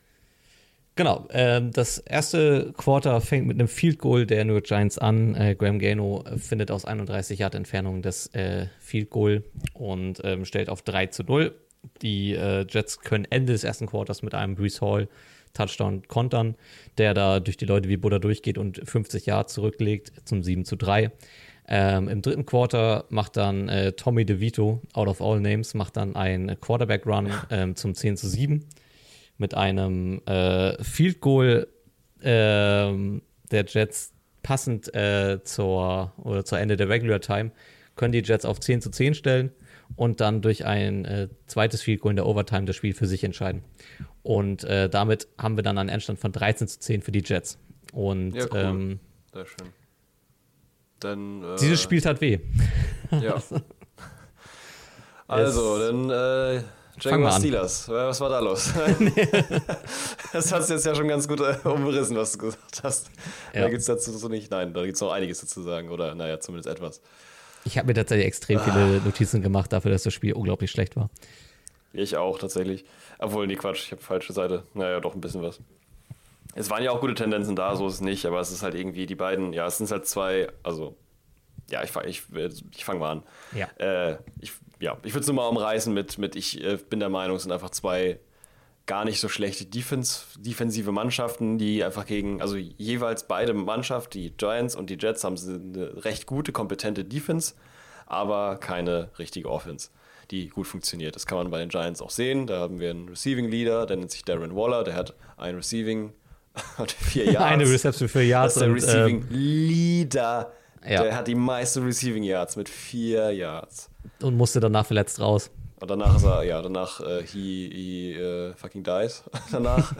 [SPEAKER 2] Genau, ähm, das erste Quarter fängt mit einem Field Goal der New York Giants an. Äh, Graham Gano findet aus 31 Yard Entfernung das äh, Field Goal und ähm, stellt auf 3 zu 0. Die äh, Jets können Ende des ersten Quarters mit einem Brees Hall Touchdown kontern, der da durch die Leute wie Buddha durchgeht und 50 Jahre zurücklegt zum 7 zu 3. Ähm, Im dritten Quarter macht dann äh, Tommy DeVito, out of all names, macht dann ein Quarterback-Run ähm, zum 10 zu 7 mit einem äh, Field Goal ähm, der Jets passend äh, zur, oder zur Ende der Regular Time können die Jets auf 10 zu 10 stellen und dann durch ein äh, zweites Field Goal in der Overtime das Spiel für sich entscheiden. Und äh, damit haben wir dann einen Endstand von 13 zu 10 für die Jets. Und ja, cool. ähm,
[SPEAKER 3] sehr schön. Dann,
[SPEAKER 2] äh, dieses Spiel tat weh.
[SPEAKER 3] Ja. also, dann äh, Jaguars Steelers. Was war da los? das hast du jetzt ja schon ganz gut äh, umrissen, was du gesagt hast. Ja. Da gibt es dazu so nicht. Nein, da gibt es noch einiges dazu zu sagen. Oder naja, zumindest etwas.
[SPEAKER 2] Ich habe mir tatsächlich extrem ah. viele Notizen gemacht dafür, dass das Spiel unglaublich schlecht war.
[SPEAKER 3] Ich auch, tatsächlich. Obwohl, nee, Quatsch, ich habe falsche Seite. Naja, doch ein bisschen was. Es waren ja auch gute Tendenzen da, so ist es nicht, aber es ist halt irgendwie die beiden, ja, es sind halt zwei, also, ja, ich, ich, ich fange mal an.
[SPEAKER 2] Ja.
[SPEAKER 3] Äh, ich ja, ich würde es nur mal umreißen mit, mit ich äh, bin der Meinung, es sind einfach zwei gar nicht so schlechte Defense, defensive Mannschaften, die einfach gegen, also jeweils beide Mannschaften, die Giants und die Jets, haben eine recht gute, kompetente Defense, aber keine richtige Offense, die gut funktioniert. Das kann man bei den Giants auch sehen. Da haben wir einen Receiving Leader, der nennt sich Darren Waller, der hat ein Receiving und vier Yards.
[SPEAKER 2] Eine Reception für Yards.
[SPEAKER 3] Das ist der Receiving Leader.
[SPEAKER 2] Ja.
[SPEAKER 3] Der hat die meisten Receiving Yards mit vier Yards.
[SPEAKER 2] Ähm, und musste danach verletzt raus.
[SPEAKER 3] Und danach ist er, ja, danach, äh, he, he äh, fucking dies. danach.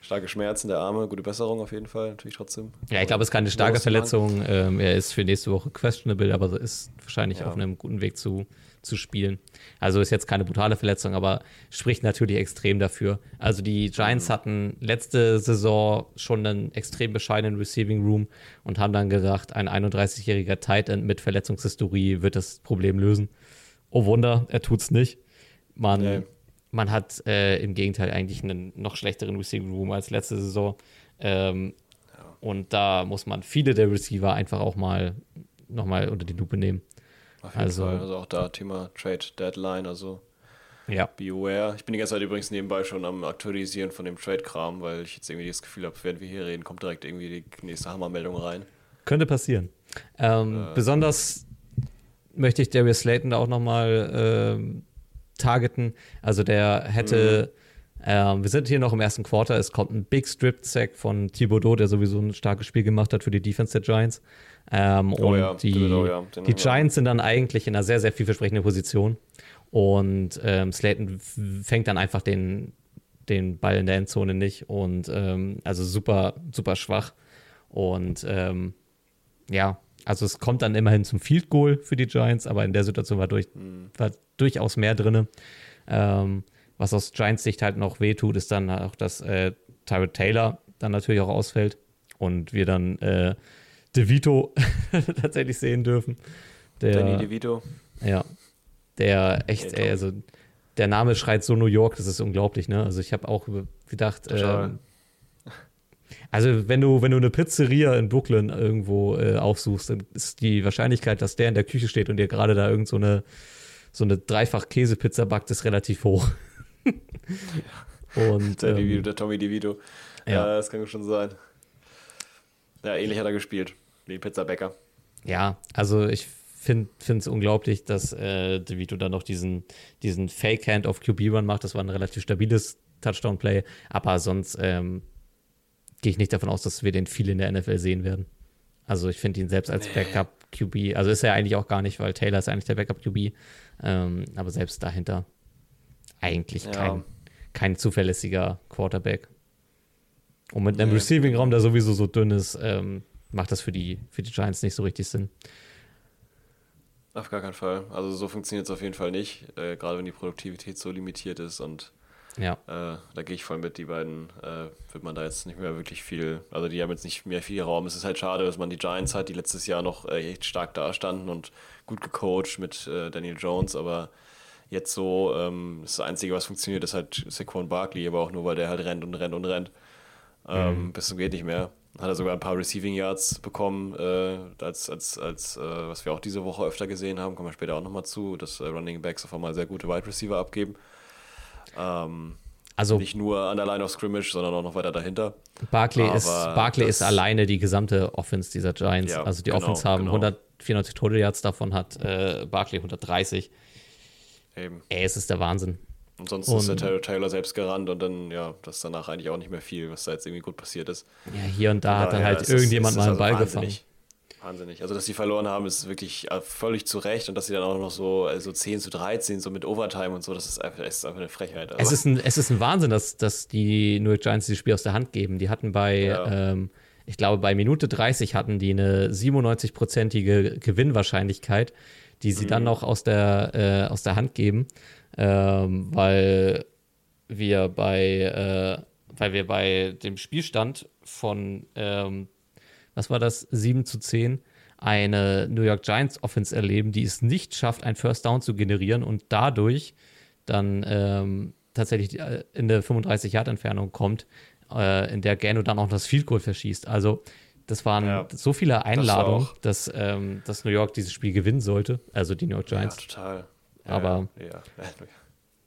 [SPEAKER 3] Starke Schmerzen der Arme, gute Besserung auf jeden Fall, natürlich trotzdem.
[SPEAKER 2] Ja, ich glaube, es ist keine starke? Verletzung. Ähm, er ist für nächste Woche questionable, aber ist wahrscheinlich
[SPEAKER 3] Ja.
[SPEAKER 2] auf einem guten Weg zu, zu spielen. Also ist jetzt keine brutale Verletzung, aber spricht natürlich extrem dafür. Also die Giants
[SPEAKER 3] Mhm.
[SPEAKER 2] hatten letzte Saison schon einen extrem bescheidenen Receiving Room und haben dann gedacht, ein 31-jähriger Tight End mit Verletzungshistorie wird das Problem lösen. Oh Wunder, er tut's nicht. Man,
[SPEAKER 3] Nee.
[SPEAKER 2] man hat äh, im Gegenteil eigentlich einen noch schlechteren Receiving Room als letzte Saison. Ähm, Und da muss man viele der Receiver einfach auch mal nochmal unter die Lupe nehmen. Also-.
[SPEAKER 3] Also auch da Thema Trade Deadline, also
[SPEAKER 2] Ja.
[SPEAKER 3] beware. Ich bin die ganze Zeit übrigens nebenbei schon am Aktualisieren von dem Trade-Kram, weil ich jetzt irgendwie das Gefühl habe, während wir hier reden, kommt direkt irgendwie die nächste Hammermeldung rein.
[SPEAKER 2] Könnte passieren. Ähm,
[SPEAKER 3] Äh.
[SPEAKER 2] Besonders möchte ich Darius Slayton da auch nochmal ähm, targeten. Also der hätte,
[SPEAKER 3] Mhm.
[SPEAKER 2] ähm, wir sind hier noch im ersten Quarter, es kommt ein Big Strip-Sack von Thibodeau, der sowieso ein starkes Spiel gemacht hat für die Defense der Giants. Ähm,
[SPEAKER 3] Oh
[SPEAKER 2] und
[SPEAKER 3] ja,
[SPEAKER 2] die,
[SPEAKER 3] oh ja, den
[SPEAKER 2] die. Giants sind dann eigentlich in einer sehr, sehr vielversprechenden Position. Und ähm, Slayton fängt dann einfach den, den Ball in der Endzone nicht. Und ähm, also super, super schwach. Und ähm, ja, also es kommt dann immerhin zum Field Goal für die Giants, aber in der Situation war, durch, war durchaus mehr drin. Ähm, was aus Giants Sicht halt noch wehtut, ist dann auch, dass äh, Tyrod Taylor dann natürlich auch ausfällt und wir dann äh, DeVito tatsächlich sehen dürfen. Der,
[SPEAKER 3] Danny DeVito.
[SPEAKER 2] ja, der echt, ey, also der Name schreit so New York, das ist unglaublich, ne? Also ich habe auch gedacht, ähm, also wenn du, wenn du eine Pizzeria in Brooklyn irgendwo äh, aufsuchst, dann ist die Wahrscheinlichkeit, dass der in der Küche steht und dir gerade da irgend so eine, so eine Dreifach-Käsepizza backt, ist relativ hoch. und
[SPEAKER 3] Der,
[SPEAKER 2] ähm,
[SPEAKER 3] DeVito, der Tommy DeVito.
[SPEAKER 2] ja.
[SPEAKER 3] Ja. das kann schon sein. Ja, ähnlich hat er gespielt. Wie Pizzabäcker.
[SPEAKER 2] Ja, also ich finde es unglaublich, dass äh, DeVito dann noch diesen, diesen Fake-Hand auf QB-Run macht. Das war ein relativ stabiles Touchdown-Play, aber sonst ähm, gehe ich nicht davon aus, dass wir den viel in der NFL sehen werden. Also ich finde ihn selbst als
[SPEAKER 3] Nee.
[SPEAKER 2] Backup-QB, also ist er eigentlich auch gar nicht, weil Taylor ist eigentlich der Backup-QB, ähm, aber selbst dahinter eigentlich
[SPEAKER 3] Ja.
[SPEAKER 2] kein, kein zuverlässiger Quarterback. Und mit einem
[SPEAKER 3] Nee.
[SPEAKER 2] Receiving-Raum, der sowieso so dünn ist, ähm, macht das für die, für die Giants nicht so richtig Sinn.
[SPEAKER 3] Auf gar keinen Fall. Also so funktioniert es auf jeden Fall nicht. Äh, gerade wenn die Produktivität so limitiert ist und
[SPEAKER 2] Ja,
[SPEAKER 3] Äh, da gehe ich voll mit, die beiden äh, wird man da jetzt nicht mehr wirklich viel, also die haben jetzt nicht mehr viel Raum. Es ist halt schade, dass man die Giants hat, die letztes Jahr noch äh, echt stark dastanden und gut gecoacht mit äh, Daniel Jones, aber jetzt so, ähm, das Einzige, was funktioniert, ist halt Saquon Barkley, aber auch nur, weil der halt rennt und rennt und rennt. Ähm, Bis zum geht nicht mehr. Hat er sogar ein paar Receiving Yards bekommen, äh, als, als, als äh, was wir auch diese Woche öfter gesehen haben, kommen wir später auch nochmal zu, dass äh, Running Backs auf einmal sehr gute Wide Receiver abgeben. Ähm,
[SPEAKER 2] also
[SPEAKER 3] nicht nur an der Line of Scrimmage, sondern auch noch weiter dahinter.
[SPEAKER 2] Barkley, ist, Barkley ist alleine die gesamte Offense dieser Giants.
[SPEAKER 3] Ja,
[SPEAKER 2] also die
[SPEAKER 3] genau,
[SPEAKER 2] Offense haben
[SPEAKER 3] genau.
[SPEAKER 2] 194 Total Yards, davon hat äh, Barkley 130.
[SPEAKER 3] Eben.
[SPEAKER 2] Ey, es ist der Wahnsinn.
[SPEAKER 3] Und sonst ist der
[SPEAKER 2] Und-
[SPEAKER 3] Taylor, Taylor selbst gerannt und dann, ja, das ist danach eigentlich auch nicht mehr viel, was da jetzt irgendwie gut passiert ist.
[SPEAKER 2] Ja, hier und da hat dann halt irgendjemand
[SPEAKER 3] ist
[SPEAKER 2] mal einen Ball
[SPEAKER 3] also
[SPEAKER 2] gefangen.
[SPEAKER 3] wahnsinnig. Wahnsinnig. Also, dass sie verloren haben, ist wirklich äh, völlig zu Recht und dass sie dann auch noch so also 10 zu 13, so mit Overtime und so, das ist einfach, ist einfach eine Frechheit. Also,
[SPEAKER 2] Es ist, ein, es ist ein Wahnsinn, dass, dass die New York Giants dieses Spiel aus der Hand geben. Die hatten bei,
[SPEAKER 3] Ja.
[SPEAKER 2] ähm, ich glaube, bei Minute 30 hatten die eine 97-prozentige Gewinnwahrscheinlichkeit, die sie
[SPEAKER 3] Mhm.
[SPEAKER 2] dann noch aus der, äh, aus der Hand geben, ähm, weil wir bei, äh, weil wir bei dem Spielstand von, ähm, was war das, 7 zu 10, eine New York Giants Offense erleben, die es nicht schafft, ein First Down zu generieren und dadurch dann ähm, tatsächlich äh, in der 35-Yard-Entfernung kommt, äh, in der Gano dann auch das Field Goal verschießt. Also das waren
[SPEAKER 3] Ja.
[SPEAKER 2] so viele Einladungen,
[SPEAKER 3] auch-
[SPEAKER 2] dass, ähm, dass New York dieses Spiel gewinnen sollte, also die New York
[SPEAKER 3] ja,
[SPEAKER 2] Giants.
[SPEAKER 3] total. Ja,
[SPEAKER 2] Aber-
[SPEAKER 3] Ja, ja.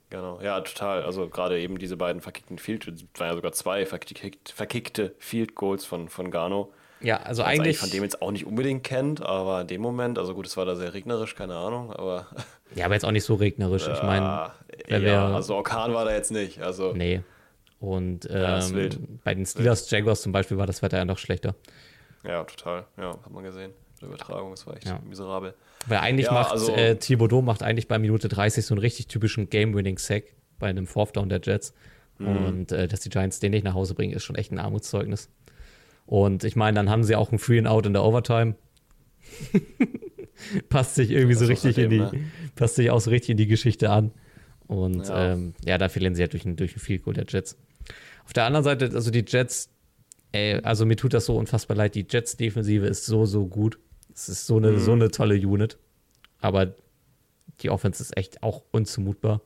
[SPEAKER 3] Genau, ja, total. Also gerade eben diese beiden verkickten Field, es waren ja sogar zwei verkickt, verkickte Field Goals von, von Garno.
[SPEAKER 2] Ja, also
[SPEAKER 3] Was
[SPEAKER 2] eigentlich.
[SPEAKER 3] von dem jetzt auch nicht unbedingt kennt, aber in dem Moment, also gut, es war da sehr regnerisch, keine Ahnung, aber
[SPEAKER 2] Ja, aber jetzt auch nicht so regnerisch. Ich meine,
[SPEAKER 3] ja, also Orkan war da jetzt nicht. Also
[SPEAKER 2] nee. Und
[SPEAKER 3] Ja,
[SPEAKER 2] ähm, bei den Steelers Jaguars zum Beispiel war das Wetter ja noch schlechter.
[SPEAKER 3] ja, total. Ja, hat man gesehen. Übertragung, das war echt
[SPEAKER 2] Ja.
[SPEAKER 3] miserabel.
[SPEAKER 2] Weil eigentlich
[SPEAKER 3] Ja,
[SPEAKER 2] macht
[SPEAKER 3] also-
[SPEAKER 2] äh, Thibodeau macht eigentlich bei Minute 30 so einen richtig typischen Game-Winning-Sack bei einem Fourth Down der Jets.
[SPEAKER 3] Mhm.
[SPEAKER 2] Und äh, dass die Giants den nicht nach Hause bringen, ist schon echt ein Armutszeugnis. Und ich meine, dann haben sie auch ein Free and Out in der Overtime. passt sich irgendwie
[SPEAKER 3] Das
[SPEAKER 2] so
[SPEAKER 3] ist
[SPEAKER 2] richtig in die,
[SPEAKER 3] außerdem,
[SPEAKER 2] passt sich auch so richtig in die Geschichte an. Und
[SPEAKER 3] Ja.
[SPEAKER 2] ähm, ja, da verlieren sie ja durch ein, durch ein Field Goal der Jets. Auf der anderen Seite, also die Jets, ey, also mir tut das so unfassbar leid. Die Jets-Defensive ist so, so gut. Es ist so eine,
[SPEAKER 3] Mhm.
[SPEAKER 2] so eine tolle Unit. Aber die Offense ist echt auch unzumutbar.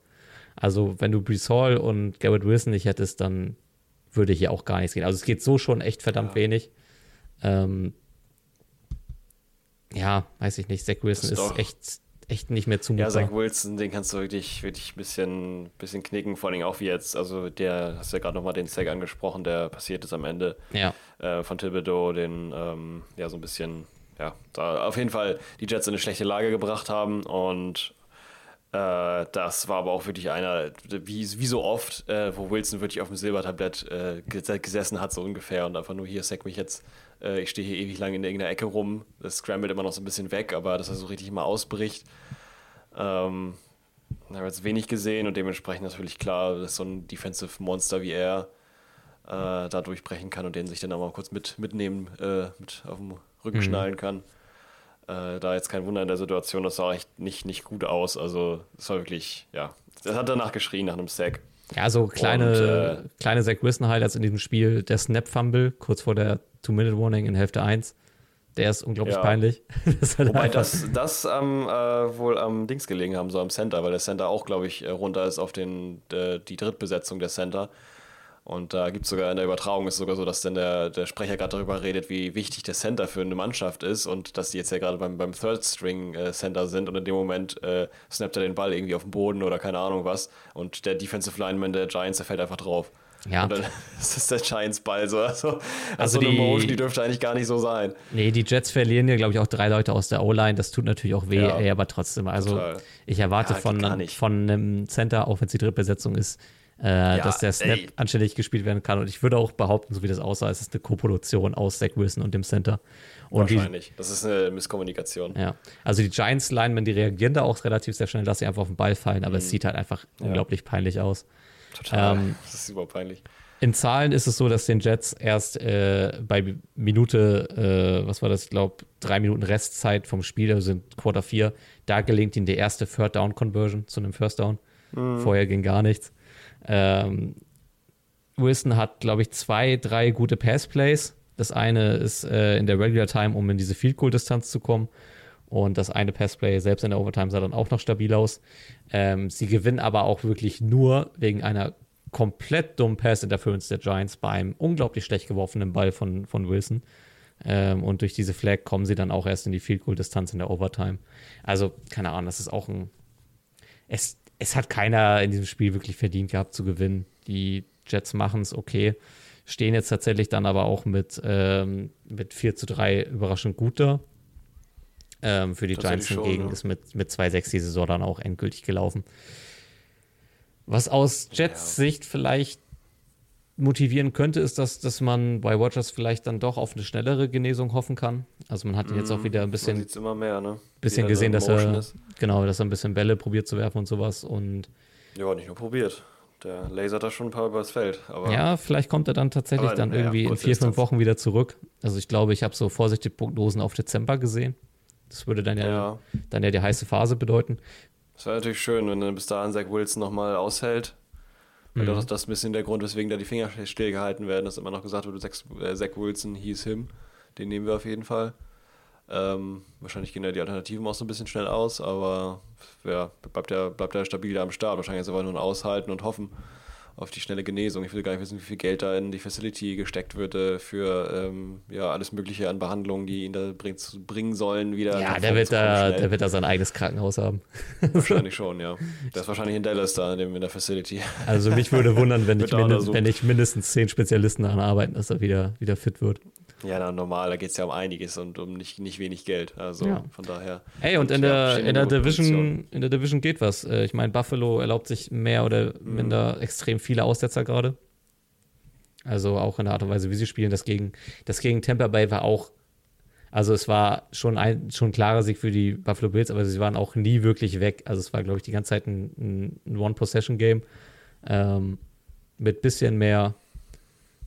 [SPEAKER 2] Also, wenn du Brees Hall und Garrett Wilson nicht hättest, dann würde hier auch gar nichts gehen. Also, es geht so schon echt verdammt
[SPEAKER 3] Ja.
[SPEAKER 2] wenig. Ähm, ja, weiß ich nicht. Zach Wilson ist
[SPEAKER 3] ist
[SPEAKER 2] echt, echt nicht mehr
[SPEAKER 3] Ja,
[SPEAKER 2] zumutbar.
[SPEAKER 3] Zach Wilson, den kannst du wirklich, wirklich ein bisschen, bisschen knicken, vor allem auch wie jetzt. Also der, hast ja gerade nochmal den Sack angesprochen, der passiert ist am Ende
[SPEAKER 2] ja.
[SPEAKER 3] äh, von Thibodeau, den ähm, ja so ein bisschen, ja, da auf jeden Fall die Jets in eine schlechte Lage gebracht haben und äh, das war aber auch wirklich einer, wie, wie so oft, äh, wo Wilson wirklich auf dem Silbertablett äh, ges- gesessen hat, so ungefähr und einfach nur hier, sack mich jetzt, äh, ich stehe hier ewig lang in irgendeiner Ecke rum, das scrambled immer noch so ein bisschen weg, aber dass er so richtig mal ausbricht. Ähm, da haben wir jetzt wenig gesehen und dementsprechend natürlich klar, dass so ein Defensive Monster wie er äh, da durchbrechen kann und den sich dann auch mal kurz mit, mitnehmen, äh, mit auf dem Rücken
[SPEAKER 2] Mhm.
[SPEAKER 3] schnallen kann. Äh, da jetzt kein Wunder in der Situation, das sah echt nicht, nicht gut aus. Also, es war wirklich, ja, das hat danach geschrien nach einem Sack.
[SPEAKER 2] Ja, so kleine,
[SPEAKER 3] Und, äh,
[SPEAKER 2] kleine Zach Wilson-Highlights in diesem Spiel. Der Snap-Fumble kurz vor der Two-Minute-Warning in Hälfte 1. Der ist unglaublich
[SPEAKER 3] Ja.
[SPEAKER 2] peinlich. Das
[SPEAKER 3] Wobei das, das am, äh, wohl am Dings gelegen haben, so am Center, weil der Center auch, glaube ich, äh, runter ist auf den, äh, die Drittbesetzung der Center. Und da gibt es sogar in der Übertragung ist sogar so, dass dann der, der Sprecher gerade darüber redet, wie wichtig der Center für eine Mannschaft ist und dass die jetzt ja gerade beim, beim Third String äh, Center sind und in dem Moment äh, snappt er den Ball irgendwie auf den Boden oder keine Ahnung was und der Defensive Lineman der Giants, der fällt einfach drauf.
[SPEAKER 2] Ja.
[SPEAKER 3] Und dann ist das der Giants Ball so. Also, also,
[SPEAKER 2] Also
[SPEAKER 3] so eine
[SPEAKER 2] die-
[SPEAKER 3] Motion, die dürfte eigentlich gar nicht so sein.
[SPEAKER 2] Nee, die Jets verlieren ja, glaube ich, auch drei Leute aus der O-Line. Das tut natürlich auch weh,
[SPEAKER 3] Ja.
[SPEAKER 2] ey, aber trotzdem. Also,
[SPEAKER 3] Total.
[SPEAKER 2] ich erwarte
[SPEAKER 3] Ja,
[SPEAKER 2] von, von einem Center, auch wenn es die Drittbesetzung ist, äh, dass der Snap
[SPEAKER 3] ey.
[SPEAKER 2] anständig gespielt werden kann. Und ich würde auch behaupten, so wie das aussah, es ist eine Koproduktion aus Zach Wilson und dem Center. Und die,
[SPEAKER 3] Wahrscheinlich. das ist eine Misskommunikation.
[SPEAKER 2] ja, also die Giants-Linemen, die reagieren da auch relativ sehr schnell, dass sie einfach auf den Ball fallen, aber es sieht halt einfach unglaublich peinlich aus.
[SPEAKER 3] Total.
[SPEAKER 2] Ähm,
[SPEAKER 3] das ist super peinlich.
[SPEAKER 2] In Zahlen ist es so, dass den Jets erst äh, bei Minute, äh, was war das, ich glaube, drei Minuten Restzeit vom Spiel, also sind Quarter 4, da gelingt ihnen die erste Third Down Conversion zu einem First Down. Vorher ging gar nichts. Ähm, Wilson hat, glaube ich, zwei, drei gute Pass-Plays. Das eine ist äh, in der Regular Time, um in diese Field Goal Distanz zu kommen. Und das eine Passplay selbst in der Overtime sah dann auch noch stabil aus. Ähm, sie gewinnen aber auch wirklich nur wegen einer komplett dummen Pass-Interference der Giants beim unglaublich schlecht geworfenen Ball von, von Wilson. Ähm, und durch diese Flag kommen sie dann auch erst in die Field Goal Distanz in der Overtime. Also, keine Ahnung, das ist auch ein. Es, es hat keiner in diesem Spiel wirklich verdient gehabt zu gewinnen. Die Jets machen es okay. Stehen jetzt tatsächlich dann aber auch mit, ähm, mit 4 zu 3 überraschend gut da. Ähm, für die Giants hingegen
[SPEAKER 3] ja.
[SPEAKER 2] ist mit, mit 2-6 die Saison dann auch endgültig gelaufen. Was aus Jets
[SPEAKER 3] Ja.
[SPEAKER 2] Sicht vielleicht motivieren könnte, ist, dass, dass man bei Rogers vielleicht dann doch auf eine schnellere Genesung hoffen kann. Also man hat ihn jetzt auch wieder ein bisschen,
[SPEAKER 3] mehr, ne?
[SPEAKER 2] bisschen gesehen,
[SPEAKER 3] da
[SPEAKER 2] dass er,
[SPEAKER 3] Ist.
[SPEAKER 2] genau, dass er ein bisschen Bälle probiert zu werfen und sowas. Und
[SPEAKER 3] Ja, nicht nur probiert. Der lasert da schon ein paar übers Feld. Aber
[SPEAKER 2] ja, vielleicht kommt er dann tatsächlich dann irgendwie in vier, fünf. Wochen wieder zurück. Also ich glaube, ich habe so vorsichtig Prognosen auf Dezember gesehen. Das würde dann ja,
[SPEAKER 3] Ja.
[SPEAKER 2] dann ja die heiße Phase bedeuten.
[SPEAKER 3] es wäre natürlich schön, wenn dann bis dahin Zach Wilson nochmal aushält.
[SPEAKER 2] Mhm.
[SPEAKER 3] das, das ist ein bisschen der Grund, weswegen da die Finger stillgehalten werden, dass immer noch gesagt wird, Zach, äh, Wilson hieß him. Den nehmen wir auf jeden Fall. Ähm, wahrscheinlich gehen ja die Alternativen auch so ein bisschen schnell aus, aber ja, bleibt er bleibt er stabil da am Start. Wahrscheinlich ist es aber nur ein Aushalten und Hoffen. Auf die schnelle Genesung. Ich will gar nicht wissen, wie viel Geld da in die Facility gesteckt wird äh, für ähm, ja, alles Mögliche an Behandlungen, die ihn da bring, bringen sollen, wieder.
[SPEAKER 2] Ja, der wird, da, der wird da sein eigenes Krankenhaus haben.
[SPEAKER 3] Wahrscheinlich schon, ja. Der ist wahrscheinlich in Dallas da in, dem, in der Facility.
[SPEAKER 2] Also mich würde wundern, wenn
[SPEAKER 3] Wird
[SPEAKER 2] nicht,
[SPEAKER 3] da
[SPEAKER 2] mindest,
[SPEAKER 3] untersucht.
[SPEAKER 2] wenn nicht mindestens zehn Spezialisten daran arbeiten, dass er wieder, wieder fit wird.
[SPEAKER 3] Ja, na, normal, da geht es ja um einiges und um nicht, nicht wenig Geld. Also
[SPEAKER 2] Ja.
[SPEAKER 3] von daher.
[SPEAKER 2] Ey, und in der, in der Division,
[SPEAKER 3] Position.
[SPEAKER 2] in der Division geht was. Äh, Ich meine, Buffalo erlaubt sich mehr oder
[SPEAKER 3] Mhm.
[SPEAKER 2] minder extrem viele Aussetzer gerade. Also auch in der Art und Weise, wie sie spielen. Das gegen, das gegen Tampa Bay war auch, also es war schon ein schon ein klarer Sieg für die Buffalo Bills, aber sie waren auch nie wirklich weg. Also es war, glaube ich, die ganze Zeit ein, ein, ein One-Possession-Game. Ähm, mit bisschen mehr,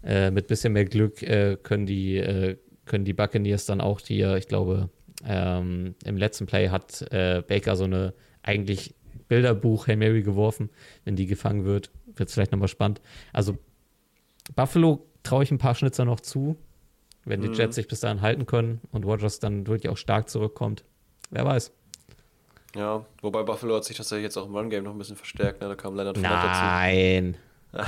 [SPEAKER 2] äh, mit bisschen mehr Glück äh, können die, äh, können die Buccaneers dann auch die, ich glaube, ähm, im letzten Play hat äh, Baker so eine eigentlich Bilderbuch Hail Mary geworfen. Wenn die gefangen wird, wird es vielleicht nochmal spannend. Also Buffalo traue ich ein paar Schnitzer noch zu, wenn die
[SPEAKER 3] Mhm.
[SPEAKER 2] Jets sich bis dahin halten können und Rogers dann wirklich auch stark zurückkommt. Wer weiß.
[SPEAKER 3] Ja, wobei Buffalo hat sich tatsächlich jetzt auch im Run-Game noch ein bisschen verstärkt. Ne? Da kam Leonard Fournette dazu.
[SPEAKER 2] Nein.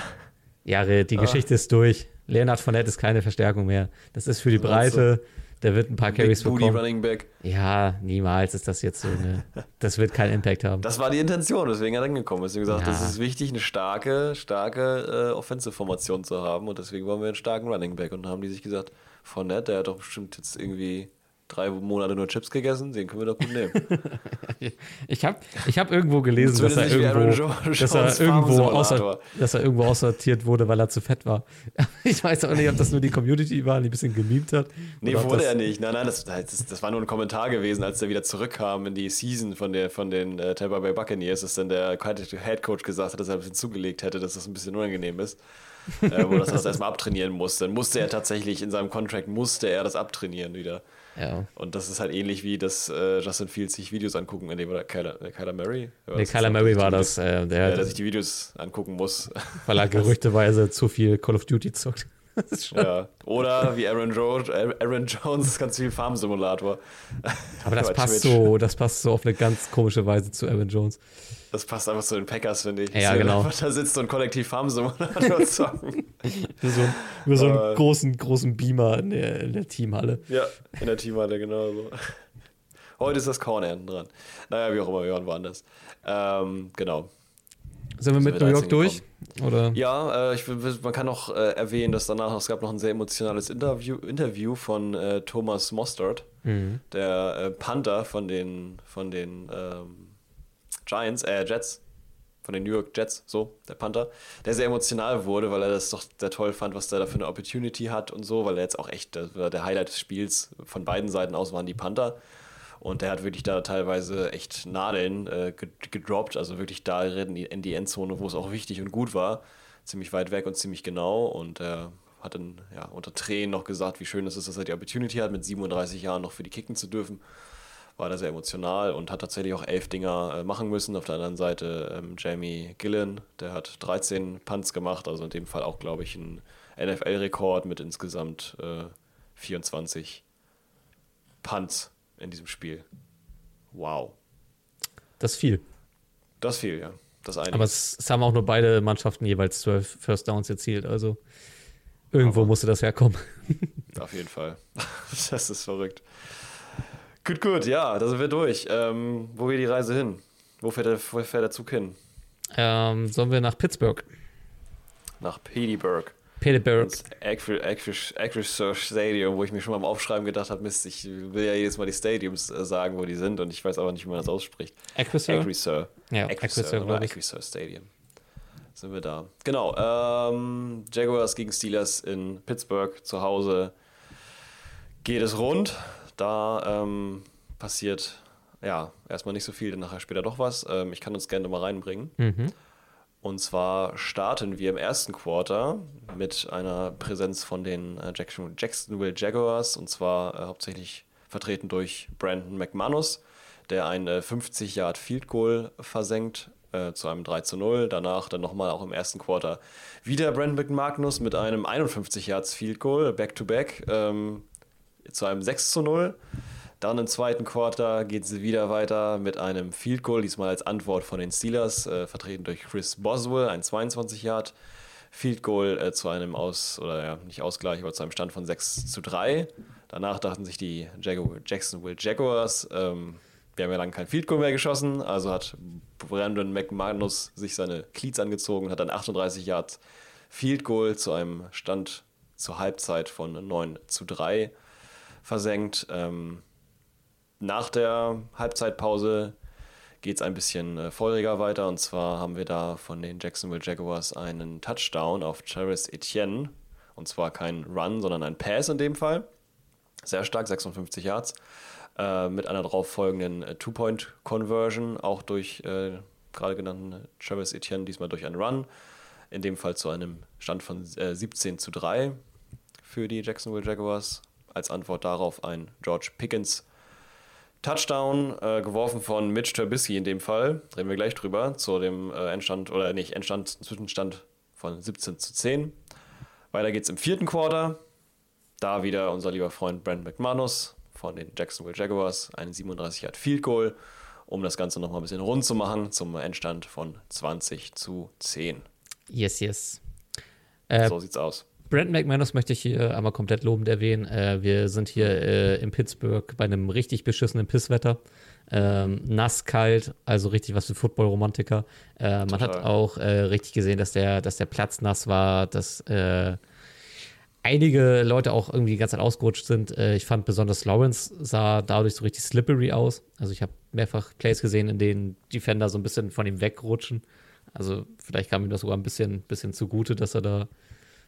[SPEAKER 2] Ja, die Geschichte ist durch. Leonard Fournette ist keine Verstärkung mehr. Das ist für die Breite. Der wird ein paar Carries
[SPEAKER 3] Big
[SPEAKER 2] bekommen.
[SPEAKER 3] Running Back.
[SPEAKER 2] Ja, niemals ist das jetzt so eine. Das wird keinen Impact haben.
[SPEAKER 3] Das war die Intention, deswegen hat er angekommen. Deswegen gesagt,
[SPEAKER 2] Ja.
[SPEAKER 3] das ist wichtig, eine starke, starke äh, Offensive-Formation zu haben. Und deswegen wollen wir einen starken Running Back. Und dann haben die sich gesagt, Fournette, der hat doch bestimmt jetzt irgendwie drei Monate nur Chips gegessen, den können wir doch gut nehmen.
[SPEAKER 2] Ich habe ich hab irgendwo gelesen, dass er, irgendwo, dass, er irgendwo außer, dass er irgendwo aussortiert wurde, weil er zu fett war. Ich weiß auch nicht, ob das nur die Community war, die ein bisschen gemimt hat.
[SPEAKER 3] Nee, wurde er nicht. Nein, nein, das, das, das war nur ein Kommentar gewesen, als er wieder zurückkam in die Season von, der, von den äh, Tampa Bay Buccaneers, dass dann der Head Coach gesagt hat, dass er ein bisschen zugelegt hätte, dass das ein bisschen unangenehm ist. Äh, wo das, das erstmal abtrainieren musste. Dann musste er tatsächlich in seinem Contract musste er das abtrainieren wieder.
[SPEAKER 2] Ja.
[SPEAKER 3] Und das ist halt ähnlich wie, dass äh, Justin Fields sich Videos angucken, in dem oder Kyler, äh, Kyler Murray? War
[SPEAKER 2] Nee,
[SPEAKER 3] das?
[SPEAKER 2] Kyler
[SPEAKER 3] Der
[SPEAKER 2] Murray
[SPEAKER 3] sich
[SPEAKER 2] war
[SPEAKER 3] die
[SPEAKER 2] das,
[SPEAKER 3] Videos-
[SPEAKER 2] äh, der,
[SPEAKER 3] Ja, der sich die Videos angucken muss.
[SPEAKER 2] weil er gerüchteweise zu viel Call of Duty zockt.
[SPEAKER 3] Ja. Oder wie Aaron, jo Aaron Jones, ganz viel Farm-Simulator.
[SPEAKER 2] aber das passt so, das passt so auf eine ganz komische Weise zu Aaron Jones.
[SPEAKER 3] Das passt einfach zu den Packers, finde ich.
[SPEAKER 2] Ja,
[SPEAKER 3] Dass
[SPEAKER 2] genau.
[SPEAKER 3] Da sitzt so ein Kollektiv zocken.
[SPEAKER 2] Wie so, ein- wie so einen großen, großen Beamer in der, in der Teamhalle.
[SPEAKER 3] ja, in der Teamhalle, genau so. Heute ist das Korn dran. Naja, wie auch immer, wir waren woanders. Ähm, genau.
[SPEAKER 2] Sind wir mit New York durch? Oder?
[SPEAKER 3] Ja, äh, ich, man kann noch äh, erwähnen, dass danach, es gab noch ein sehr emotionales Interview, Interview von äh, Thomas Mostert,
[SPEAKER 2] Mhm.
[SPEAKER 3] der äh, Panther von den, von den ähm, Giants, äh, Jets, von den New York Jets, so, der Panther, der sehr emotional wurde, weil er das doch sehr toll fand, was der da für eine Opportunity hat und so, weil er jetzt auch echt, das der Highlight des Spiels von beiden Seiten aus waren die Panther. Und der hat wirklich da teilweise echt Nadeln äh, ge- gedroppt, also wirklich da in die, Endzone, wo es auch wichtig und gut war. Ziemlich weit weg und ziemlich genau. Und er hat dann ja, unter Tränen noch gesagt, wie schön es ist, dass er die Opportunity hat, mit 37 Jahren noch für die kicken zu dürfen. War da sehr emotional und hat tatsächlich auch elf Dinger äh, machen müssen. Auf der anderen Seite ähm, Jamie Gillen, der hat 13 Punts gemacht, also in dem Fall auch, glaube ich, ein NFL-Rekord mit insgesamt äh, 24 Punts in diesem Spiel. Wow.
[SPEAKER 2] Das ist viel.
[SPEAKER 3] Das fiel, ja. Das eine.
[SPEAKER 2] Aber es, es haben auch nur beide Mannschaften jeweils zwölf First Downs erzielt. Also irgendwo
[SPEAKER 3] Aber-
[SPEAKER 2] musste das herkommen.
[SPEAKER 3] Auf jeden Fall. das ist verrückt. Gut, gut, ja, da sind wir durch. Ähm, wo geht die Reise hin? Wo fährt der, wo fährt der Zug hin?
[SPEAKER 2] Ähm, sollen wir nach Pittsburgh?
[SPEAKER 3] Nach Petersburg.
[SPEAKER 2] Pittsburgh.
[SPEAKER 3] Das Acrisure Stadium, wo ich mir schon beim Aufschreiben gedacht habe, Mist, ich will ja jedes Mal die Stadiums äh, sagen, wo die sind und ich weiß aber nicht, wie man das ausspricht.
[SPEAKER 2] Acrisure?
[SPEAKER 3] Acrisure.
[SPEAKER 2] Ja, glaube ich.
[SPEAKER 3] Acrisure Stadium. Sind wir da. Genau. Ähm, Jaguars gegen Steelers in Pittsburgh zu Hause. Geht es rund. Da ähm, passiert ja erstmal nicht so viel, dann nachher später doch was. Ähm, ich kann uns gerne mal reinbringen.
[SPEAKER 2] Mhm.
[SPEAKER 3] Und zwar starten wir im ersten Quarter mit einer Präsenz von den äh, Jackson- Jacksonville Jaguars und zwar äh, hauptsächlich vertreten durch Brandon McManus, der ein äh, 50 Yard Field Goal versenkt äh, zu einem 3 zu 0. Danach dann nochmal auch im ersten Quarter wieder Brandon McManus mit einem 51 Yards Field Goal, back to back, ähm, zu einem 6 zu 0. Dann im zweiten Quarter geht es wieder weiter mit einem Field Goal, diesmal als Antwort von den Steelers, äh, vertreten durch Chris Boswell, ein 22 Yard Field Goal äh, zu einem Aus, oder ja, nicht Ausgleich, aber zu einem Stand von 6 zu 3. Danach dachten sich die Jagu Jacksonville Jaguars, ähm, wir haben ja lange kein Field Goal mehr geschossen, also hat Brandon McManus sich seine Cleats angezogen und hat dann 38 Yards Field Goal zu einem Stand zur Halbzeit von 9 zu 3 versenkt. Ähm, nach der Halbzeitpause geht es ein bisschen äh, feuriger weiter. Und zwar haben wir da von den Jacksonville Jaguars einen Touchdown auf Travis Etienne. Und zwar kein Run, sondern ein Pass in dem Fall. Sehr stark, 56 Yards. Äh, mit einer darauf folgenden äh, Two-Point-Conversion, auch durch äh, gerade genannten Travis Etienne, diesmal durch einen Run. In dem Fall zu einem Stand von 17 äh, zu 3 für die Jacksonville Jaguars. Als Antwort darauf ein George Pickens Touchdown äh, geworfen von Mitch Trubisky in dem Fall. Reden wir gleich drüber. Zu dem äh, Endstand, oder nicht, Endstand, Zwischenstand von 17 zu 10. Weiter geht's im vierten Quarter. Da wieder unser lieber Freund Brent McManus von den Jacksonville Jaguars. Ein 37 Yard Field Goal, um das Ganze nochmal ein bisschen rund zu machen zum Endstand von 20 zu 10.
[SPEAKER 2] Yes, yes.
[SPEAKER 3] Äh, so sieht's aus.
[SPEAKER 2] Brent McManus möchte ich hier einmal komplett lobend erwähnen. Äh, wir sind hier äh, in Pittsburgh bei einem richtig beschissenen Pisswetter. Ähm, nass, kalt, also richtig was für Football-Romantiker. Äh, man hat auch äh, richtig gesehen, dass der, dass der Platz nass war, dass äh, einige Leute auch irgendwie die ganze Zeit ausgerutscht sind. Äh, ich fand besonders Lawrence sah dadurch so richtig slippery aus. Also ich habe mehrfach Plays gesehen, in denen Defender so ein bisschen von ihm wegrutschen. Also vielleicht kam ihm das sogar ein bisschen, bisschen zugute, dass er da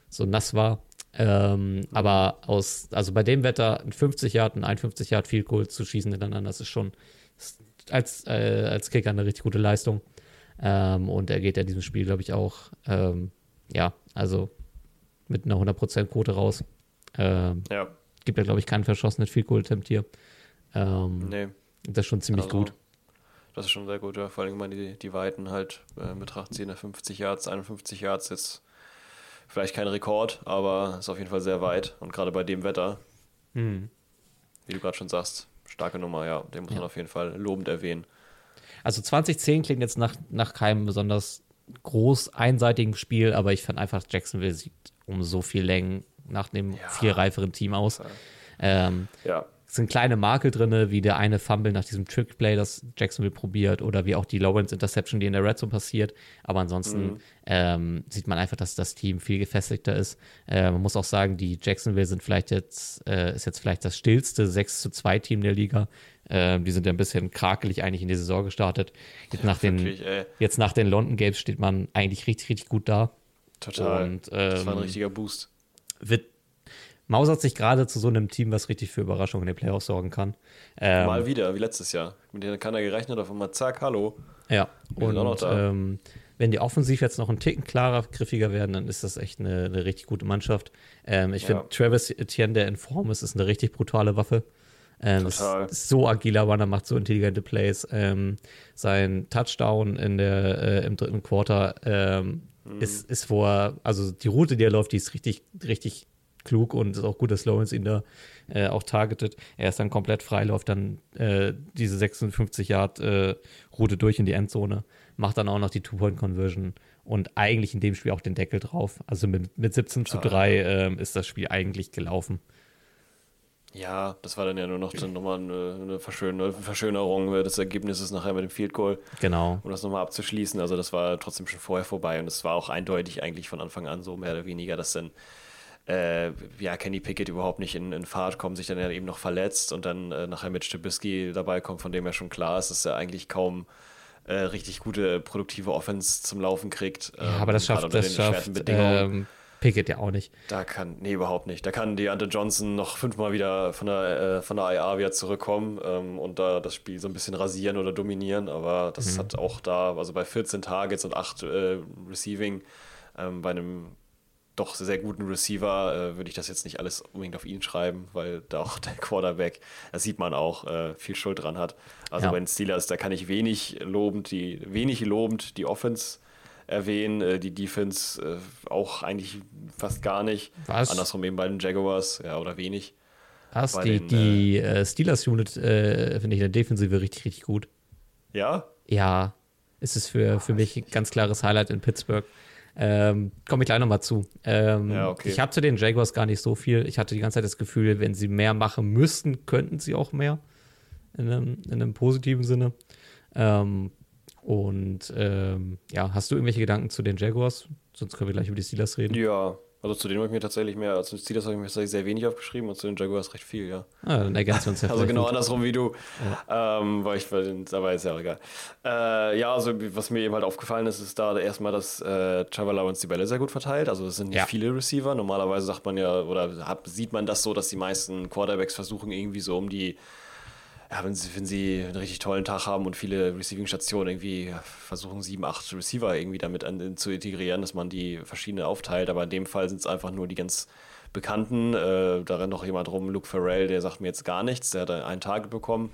[SPEAKER 2] so nass war. Ähm, aber aus, also bei dem Wetter ein 50 Yard, ein 51 Yard Field Goal zu schießen hintereinander, das ist schon als, äh, als Kicker eine richtig gute Leistung. Ähm, und er geht ja in diesem Spiel, glaube ich, auch, ähm, ja, also mit einer 100% Quote raus. Ähm, ja. Gibt ja, glaube ich, keinen verschossenen Field Goal Attempt hier. Ähm, nee. Das ist schon ziemlich also, gut.
[SPEAKER 3] Das ist schon sehr gut, ja. Vor allem, wenn man die, die Weiten halt äh, betrachtet, 10 50 Yards, 51 Yards jetzt Vielleicht kein Rekord, aber ist auf jeden Fall sehr weit. Und gerade bei dem Wetter, mhm. wie du gerade schon sagst, starke Nummer, ja. Den muss ja. man auf jeden Fall lobend erwähnen.
[SPEAKER 2] Also 2010 klingt jetzt nach, nach keinem besonders groß einseitigen Spiel, aber ich fand einfach, Jacksonville sieht um so viel Längen nach dem ja. viel reiferen Team aus. Ähm, ja sind kleine Makel drin, wie der eine Fumble nach diesem Trickplay, das Jacksonville probiert, oder wie auch die Lawrence Interception, die in der Red Zone passiert. Aber ansonsten mhm. ähm, sieht man einfach, dass das Team viel gefestigter ist. Äh, man muss auch sagen, die Jacksonville sind vielleicht jetzt, äh, ist jetzt vielleicht das stillste 6 zu 2 Team der Liga. Ähm, die sind ja ein bisschen krakelig eigentlich in die Saison gestartet. Jetzt, nach, den, jetzt nach den London Games steht man eigentlich richtig, richtig gut da.
[SPEAKER 3] Total. Und, ähm, das war ein ähm, richtiger Boost.
[SPEAKER 2] Wird mausert sich gerade zu so einem Team, was richtig für Überraschungen in den Playoffs sorgen kann.
[SPEAKER 3] Ähm, Mal wieder, wie letztes Jahr. Mit denen keiner gerechnet, auf einmal zack, hallo.
[SPEAKER 2] Ja, Wir und ähm, wenn die offensiv jetzt noch einen Ticken klarer, griffiger werden, dann ist das echt eine, eine richtig gute Mannschaft. Ähm, ich ja. finde, Travis Etienne, der in Form ist, ist eine richtig brutale Waffe. Ähm, Total. Ist so agiler Runner, macht so intelligente Plays. Ähm, sein Touchdown in der, äh, im dritten Quarter ähm, mhm. ist, ist vor, also die Route, die er läuft, die ist richtig, richtig klug und ist auch gut, dass Lawrence ihn da äh, auch targetet. Er ist dann komplett frei, läuft dann äh, diese 56 Yard äh, Route durch in die Endzone, macht dann auch noch die Two-Point-Conversion und eigentlich in dem Spiel auch den Deckel drauf. Also mit, mit 17 zu 3 ähm, ist das Spiel eigentlich gelaufen.
[SPEAKER 3] Ja, das war dann ja nur noch dann nochmal eine, eine Verschönerung des Ergebnisses nachher mit dem Field Goal.
[SPEAKER 2] Genau.
[SPEAKER 3] Um das nochmal abzuschließen. Also das war trotzdem schon vorher vorbei und es war auch eindeutig eigentlich von Anfang an so mehr oder weniger, dass dann äh, ja, Kenny Pickett überhaupt nicht in, in, Fahrt kommt, sich dann ja eben noch verletzt und dann äh, nachher mit Stubisky dabei kommt, von dem ja schon klar ist, dass er eigentlich kaum äh, richtig gute, produktive Offense zum Laufen kriegt.
[SPEAKER 2] Ja, ähm, aber das schafft, das schafft ähm, Pickett ja auch nicht.
[SPEAKER 3] Da kann, nee, überhaupt nicht. Da kann die Ante Johnson noch fünfmal wieder von der, äh, von der IA wieder zurückkommen ähm, und da das Spiel so ein bisschen rasieren oder dominieren, aber das mhm. hat auch da, also bei 14 Targets und 8 äh, Receiving, ähm, bei einem doch sehr guten Receiver äh, würde ich das jetzt nicht alles unbedingt auf ihn schreiben, weil da auch der Quarterback, das sieht man auch, äh, viel Schuld dran hat. Also ja. bei den Steelers, da kann ich wenig lobend die, wenig lobend die Offense erwähnen, äh, die Defense äh, auch eigentlich fast gar nicht. Was? Andersrum eben bei den Jaguars, ja, oder wenig.
[SPEAKER 2] Was?
[SPEAKER 3] Bei
[SPEAKER 2] Die,
[SPEAKER 3] den,
[SPEAKER 2] die äh, Steelers-Unit äh, finde ich in der Defensive richtig, richtig gut.
[SPEAKER 3] Ja?
[SPEAKER 2] Ja, ist es für, für mich ein ganz klares Highlight in Pittsburgh. Ähm, Komme ich gleich nochmal zu. Ähm,
[SPEAKER 3] Ja, okay.
[SPEAKER 2] Ich habe zu den Jaguars gar nicht so viel. Ich hatte die ganze Zeit das Gefühl, wenn sie mehr machen müssten, könnten sie auch mehr. In einem, in einem positiven Sinne. Ähm, und ähm, ja, hast du irgendwelche Gedanken zu den Jaguars? Sonst können wir gleich über die Steelers reden.
[SPEAKER 3] Ja. Also zu denen habe ich mir tatsächlich mehr, also zu den Steelers habe ich mir tatsächlich sehr wenig aufgeschrieben und zu den Jaguars recht viel, ja.
[SPEAKER 2] Ah, dann ergänzen wir uns ja
[SPEAKER 3] Also genau
[SPEAKER 2] gut.
[SPEAKER 3] andersrum wie du. Ähm, weil ich, aber ist ja auch egal. Äh, ja, also was mir eben halt aufgefallen ist, ist da erstmal, dass äh, Trevor Lawrence die Bälle sehr gut verteilt. Also es sind nicht
[SPEAKER 2] Ja.
[SPEAKER 3] viele Receiver. Normalerweise sagt man ja, oder hat, sieht man das so, dass die meisten Quarterbacks versuchen irgendwie so um die, ja, wenn sie, wenn sie einen richtig tollen Tag haben und viele Receiving-Stationen irgendwie versuchen, sieben, acht Receiver irgendwie damit an, zu integrieren, dass man die verschiedene aufteilt. Aber in dem Fall sind es einfach nur die ganz Bekannten. Äh, da rennt noch jemand rum, Luke Farrell, der sagt mir jetzt gar nichts. Der hat einen Target bekommen,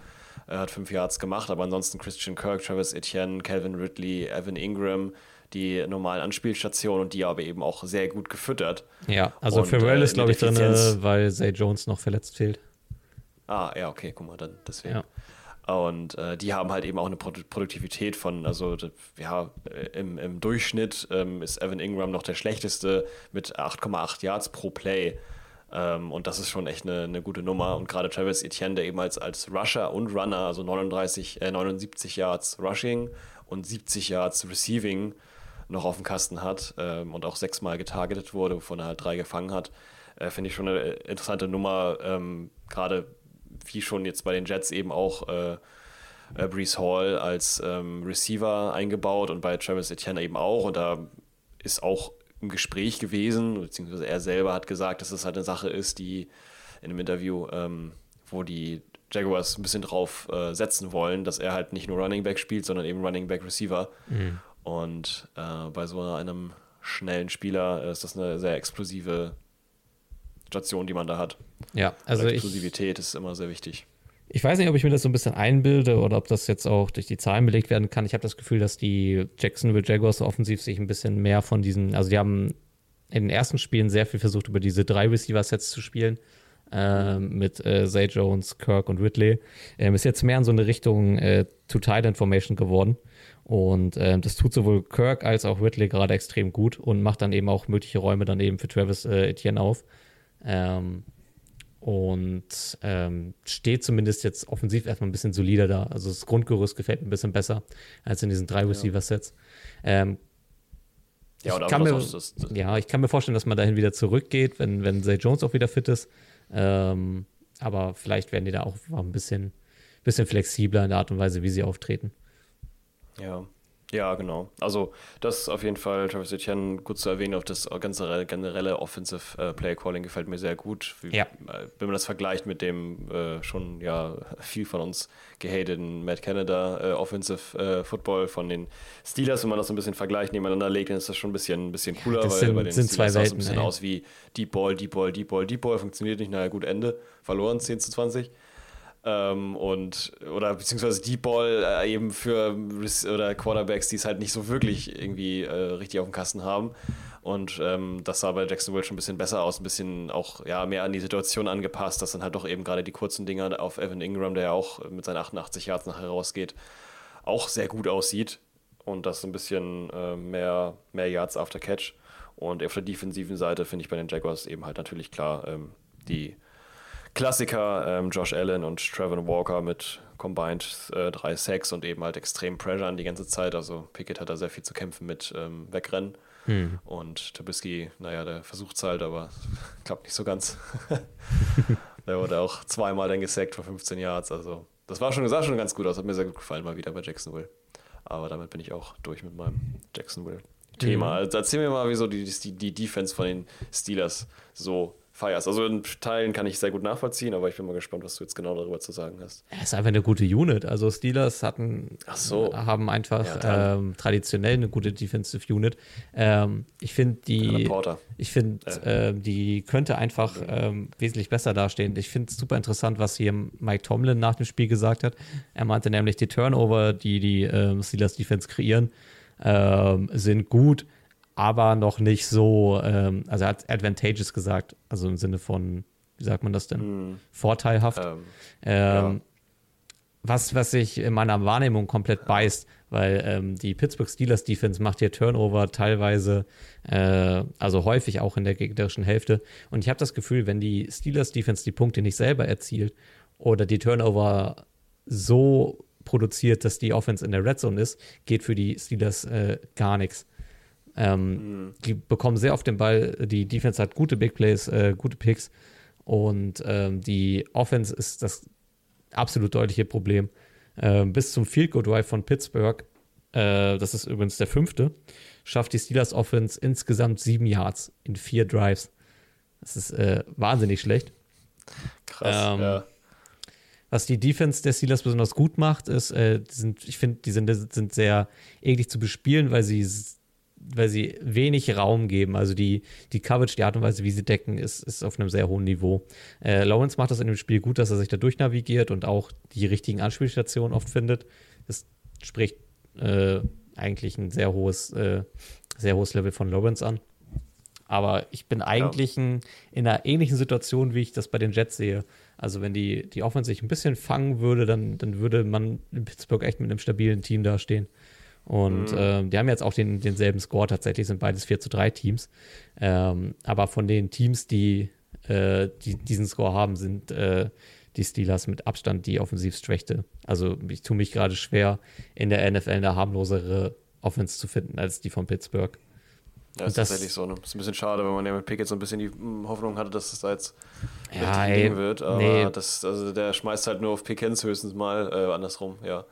[SPEAKER 3] er hat fünf Yards gemacht, aber ansonsten Christian Kirk, Travis Etienne, Calvin Ridley, Evan Ingram, die normalen Anspielstationen und die aber eben auch sehr gut gefüttert.
[SPEAKER 2] Ja, also
[SPEAKER 3] Und,
[SPEAKER 2] Farrell
[SPEAKER 3] äh,
[SPEAKER 2] ist, glaube ich, drin, weil Zay Jones noch verletzt fehlt.
[SPEAKER 3] Ah, ja, okay, guck mal, dann deswegen.
[SPEAKER 2] Ja.
[SPEAKER 3] Und äh, die haben halt eben auch eine Produ Produktivität von, also ja, äh, im, im Durchschnitt ähm, ist Evan Ingram noch der schlechteste mit 8,8 Yards pro Play. Ähm, und das ist schon echt eine, eine gute Nummer. Und gerade Travis Etienne, der eben als, als Rusher und Runner, also 39, äh, 79 Yards Rushing und 70 Yards Receiving noch auf dem Kasten hat ähm, und auch sechsmal getargetet wurde, wovon er halt drei gefangen hat, äh, finde ich schon eine interessante Nummer. Ähm, Gerade wie schon jetzt bei den Jets eben auch äh, äh, Brees Hall als ähm, Receiver eingebaut und bei Travis Etienne eben auch. Und da ist auch im Gespräch gewesen, beziehungsweise er selber hat gesagt, dass es halt eine Sache ist, die in einem Interview, ähm, wo die Jaguars ein bisschen drauf äh, setzen wollen, dass er halt nicht nur Running Back spielt, sondern eben Running Back Receiver. Und äh, bei so einem schnellen Spieler ist das eine sehr explosive Station, die man da hat.
[SPEAKER 2] Ja, also ich,
[SPEAKER 3] Explosivität ist immer sehr wichtig.
[SPEAKER 2] ich weiß nicht, ob ich mir das so ein bisschen einbilde oder ob das jetzt auch durch die Zahlen belegt werden kann. Ich habe das Gefühl, dass die Jacksonville Jaguars offensiv sich ein bisschen mehr von diesen, also die haben in den ersten Spielen sehr viel versucht, über diese drei Receiver-Sets zu spielen. Ähm, mit äh, Zay Jones, Kirk und Ridley. Ähm, ist jetzt mehr in so eine Richtung äh, Two-Tight-Information geworden. Und ähm, das tut sowohl Kirk als auch Ridley gerade extrem gut und macht dann eben auch mögliche Räume dann eben für Travis äh, Etienne auf. Ähm, und ähm, steht zumindest jetzt offensiv erstmal ein bisschen solider da. Also das Grundgerüst gefällt mir ein bisschen besser als in diesen drei Receiver-Sets. Ähm,
[SPEAKER 3] Ja,
[SPEAKER 2] ich kann mir,
[SPEAKER 3] das, das, das,
[SPEAKER 2] ja, ich kann mir vorstellen, dass man dahin wieder zurückgeht, wenn, wenn Zay Jones auch wieder fit ist. Ähm, aber vielleicht werden die da auch ein bisschen, bisschen flexibler in der Art und Weise, wie sie auftreten.
[SPEAKER 3] Ja. Ja, genau. Also das ist auf jeden Fall, Travis Etienne, gut zu erwähnen, auch das generelle, generelle Offensive äh, Play Calling gefällt mir sehr gut. Wie,
[SPEAKER 2] Ja.
[SPEAKER 3] äh, wenn man das vergleicht mit dem äh, schon ja viel von uns gehateten Matt Canada äh, Offensive äh, Football von den Steelers, wenn man das so ein bisschen vergleicht, nebeneinander legt, dann ist das schon ein bisschen, ein bisschen cooler,
[SPEAKER 2] das
[SPEAKER 3] weil
[SPEAKER 2] sind-
[SPEAKER 3] bei den
[SPEAKER 2] sind zwei
[SPEAKER 3] Steelers sah es ein bisschen
[SPEAKER 2] ey.
[SPEAKER 3] aus wie Deep Ball, Deep Ball, Deep Ball, Deep Ball, funktioniert nicht, naja gut, Ende, verloren 10 zu 20. Ähm, und oder beziehungsweise Deep Ball äh, eben für oder Quarterbacks, die es halt nicht so wirklich irgendwie äh, richtig auf dem Kasten haben. Und ähm, das sah bei Jacksonville schon ein bisschen besser aus, ein bisschen auch ja, mehr an die Situation angepasst, dass dann halt doch eben gerade die kurzen Dinger auf Evan Ingram, der ja auch mit seinen 88 Yards nachher rausgeht, auch sehr gut aussieht. Und das so ein bisschen äh, mehr, mehr Yards after Catch. Und auf der defensiven Seite finde ich bei den Jaguars eben halt natürlich klar ähm, die Klassiker, ähm, Josh Allen und Trevor Walker mit combined äh, drei Sacks und eben halt extrem Pressure an die ganze Zeit. Also Pickett hat da sehr viel zu kämpfen mit ähm, Wegrennen. Und Trubisky, naja, der versucht es halt, aber klappt nicht so ganz. der wurde auch zweimal dann gesackt vor 15 Yards. Also das war schon, sah schon ganz gut aus, hat mir sehr gut gefallen mal wieder bei Jacksonville. Aber damit bin ich auch durch mit meinem Jacksonville-Thema. Also erzähl mir mal, wieso die, die, die Defense von den Steelers so feierst. Also in Teilen kann ich sehr gut nachvollziehen, aber ich bin mal gespannt, was du jetzt genau darüber zu sagen hast.
[SPEAKER 2] Es ist einfach eine gute Unit. Also Steelers hatten,
[SPEAKER 3] so.
[SPEAKER 2] haben einfach
[SPEAKER 3] Ja,
[SPEAKER 2] ähm, traditionell eine gute Defensive Unit. Ähm, ich finde die, ich finde, äh, die könnte einfach ähm, wesentlich besser dastehen. Ich finde es super interessant, was hier Mike Tomlin nach dem Spiel gesagt hat. Er meinte nämlich, die Turnover, die die ähm, Steelers Defense kreieren, ähm, sind gut, aber noch nicht so, ähm, also er hat advantageous gesagt, also im Sinne von, wie sagt man das denn?
[SPEAKER 3] Hm,
[SPEAKER 2] Vorteilhaft.
[SPEAKER 3] ähm,
[SPEAKER 2] Ähm, was, was sich in meiner Wahrnehmung komplett beißt, weil ähm, die Pittsburgh Steelers Defense macht hier Turnover teilweise, äh, also häufig auch in der gegnerischen Hälfte. Und ich habe das Gefühl, wenn die Steelers Defense die Punkte nicht selber erzielt oder die Turnover so produziert, dass die Offense in der Red Zone ist, geht für die Steelers äh, gar nichts. Ähm, Die bekommen sehr oft den Ball. Die Defense hat gute Big Plays, äh, gute Picks. Und ähm, die Offense ist das absolut deutliche Problem. Ähm, bis zum Field Goal Drive von Pittsburgh, äh, das ist übrigens der fünfte, schafft die Steelers Offense insgesamt sieben Yards in vier Drives. Das ist äh, wahnsinnig schlecht.
[SPEAKER 3] krass,
[SPEAKER 2] Ähm,
[SPEAKER 3] ja.
[SPEAKER 2] Was die Defense der Steelers besonders gut macht, ist, äh, die sind, ich finde, die sind, sind sehr eklig zu bespielen, weil sie, weil sie wenig Raum geben. Also die, die Coverage, die Art und Weise, wie sie decken, ist, ist auf einem sehr hohen Niveau. Äh, Lawrence macht das in dem Spiel gut, dass er sich da durchnavigiert und auch die richtigen Anspielstationen oft findet. Das spricht äh, eigentlich ein sehr hohes, äh, sehr hohes Level von Lawrence an. Aber ich bin eigentlich ein, in einer ähnlichen Situation, wie ich das bei den Jets sehe. Also wenn die, die Offense sich ein bisschen fangen würde, dann, dann würde man in Pittsburgh echt mit einem stabilen Team dastehen. Und ähm, die haben jetzt auch den, denselben Score. Tatsächlich sind beides 4 zu 3 Teams. Ähm, aber von den Teams, die, äh, die diesen Score haben, sind äh, die Steelers mit Abstand die Offensivschwächte. Also ich tue mich gerade schwer, in der NFL eine harmlosere Offense zu finden als die von Pittsburgh.
[SPEAKER 3] Ja, ist
[SPEAKER 2] das-
[SPEAKER 3] tatsächlich so. Ne? Ist ein bisschen schade, wenn man ja mit Pickett so ein bisschen die hm, Hoffnung hatte, dass es da jetzt
[SPEAKER 2] Ja, ey,
[SPEAKER 3] Ding wird. Aber
[SPEAKER 2] nee.
[SPEAKER 3] das, also der schmeißt halt nur auf Pickens höchstens mal, äh, andersrum, ja.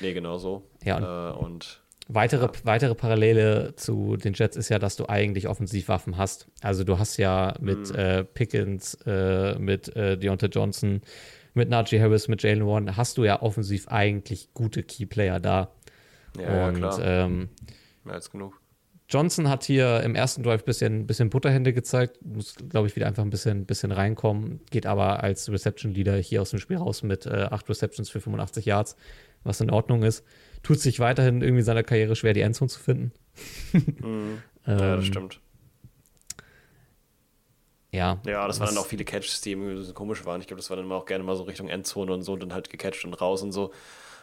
[SPEAKER 3] Nee, genau so.
[SPEAKER 2] Ja,
[SPEAKER 3] Äh, und
[SPEAKER 2] Weitere, weitere Parallele zu den Jets ist ja, dass du eigentlich Offensivwaffen hast. Also du hast ja mit äh, Pickens, äh, mit äh, Deontay Johnson, mit Najee Harris, mit Jalen Warren, hast du ja offensiv eigentlich gute Keyplayer da.
[SPEAKER 3] ja, ja
[SPEAKER 2] Und
[SPEAKER 3] klar,
[SPEAKER 2] ähm,
[SPEAKER 3] mehr als genug.
[SPEAKER 2] Johnson hat hier im ersten Drive ein bisschen, bisschen Butterhände gezeigt, muss, glaube ich, wieder einfach ein bisschen, bisschen reinkommen, geht aber als Reception-Leader hier aus dem Spiel raus mit äh, acht Receptions für 85 Yards, was in Ordnung ist. Tut sich weiterhin irgendwie in seiner Karriere schwer, die Endzone zu finden.
[SPEAKER 3] Mhm. ja, das
[SPEAKER 2] Ähm,
[SPEAKER 3] stimmt.
[SPEAKER 2] Ja,
[SPEAKER 3] Ja, das waren dann auch viele Catches, die irgendwie bisschen komisch waren. Ich glaube, das war dann immer auch gerne mal so Richtung Endzone und so und dann halt gecatcht und raus und so,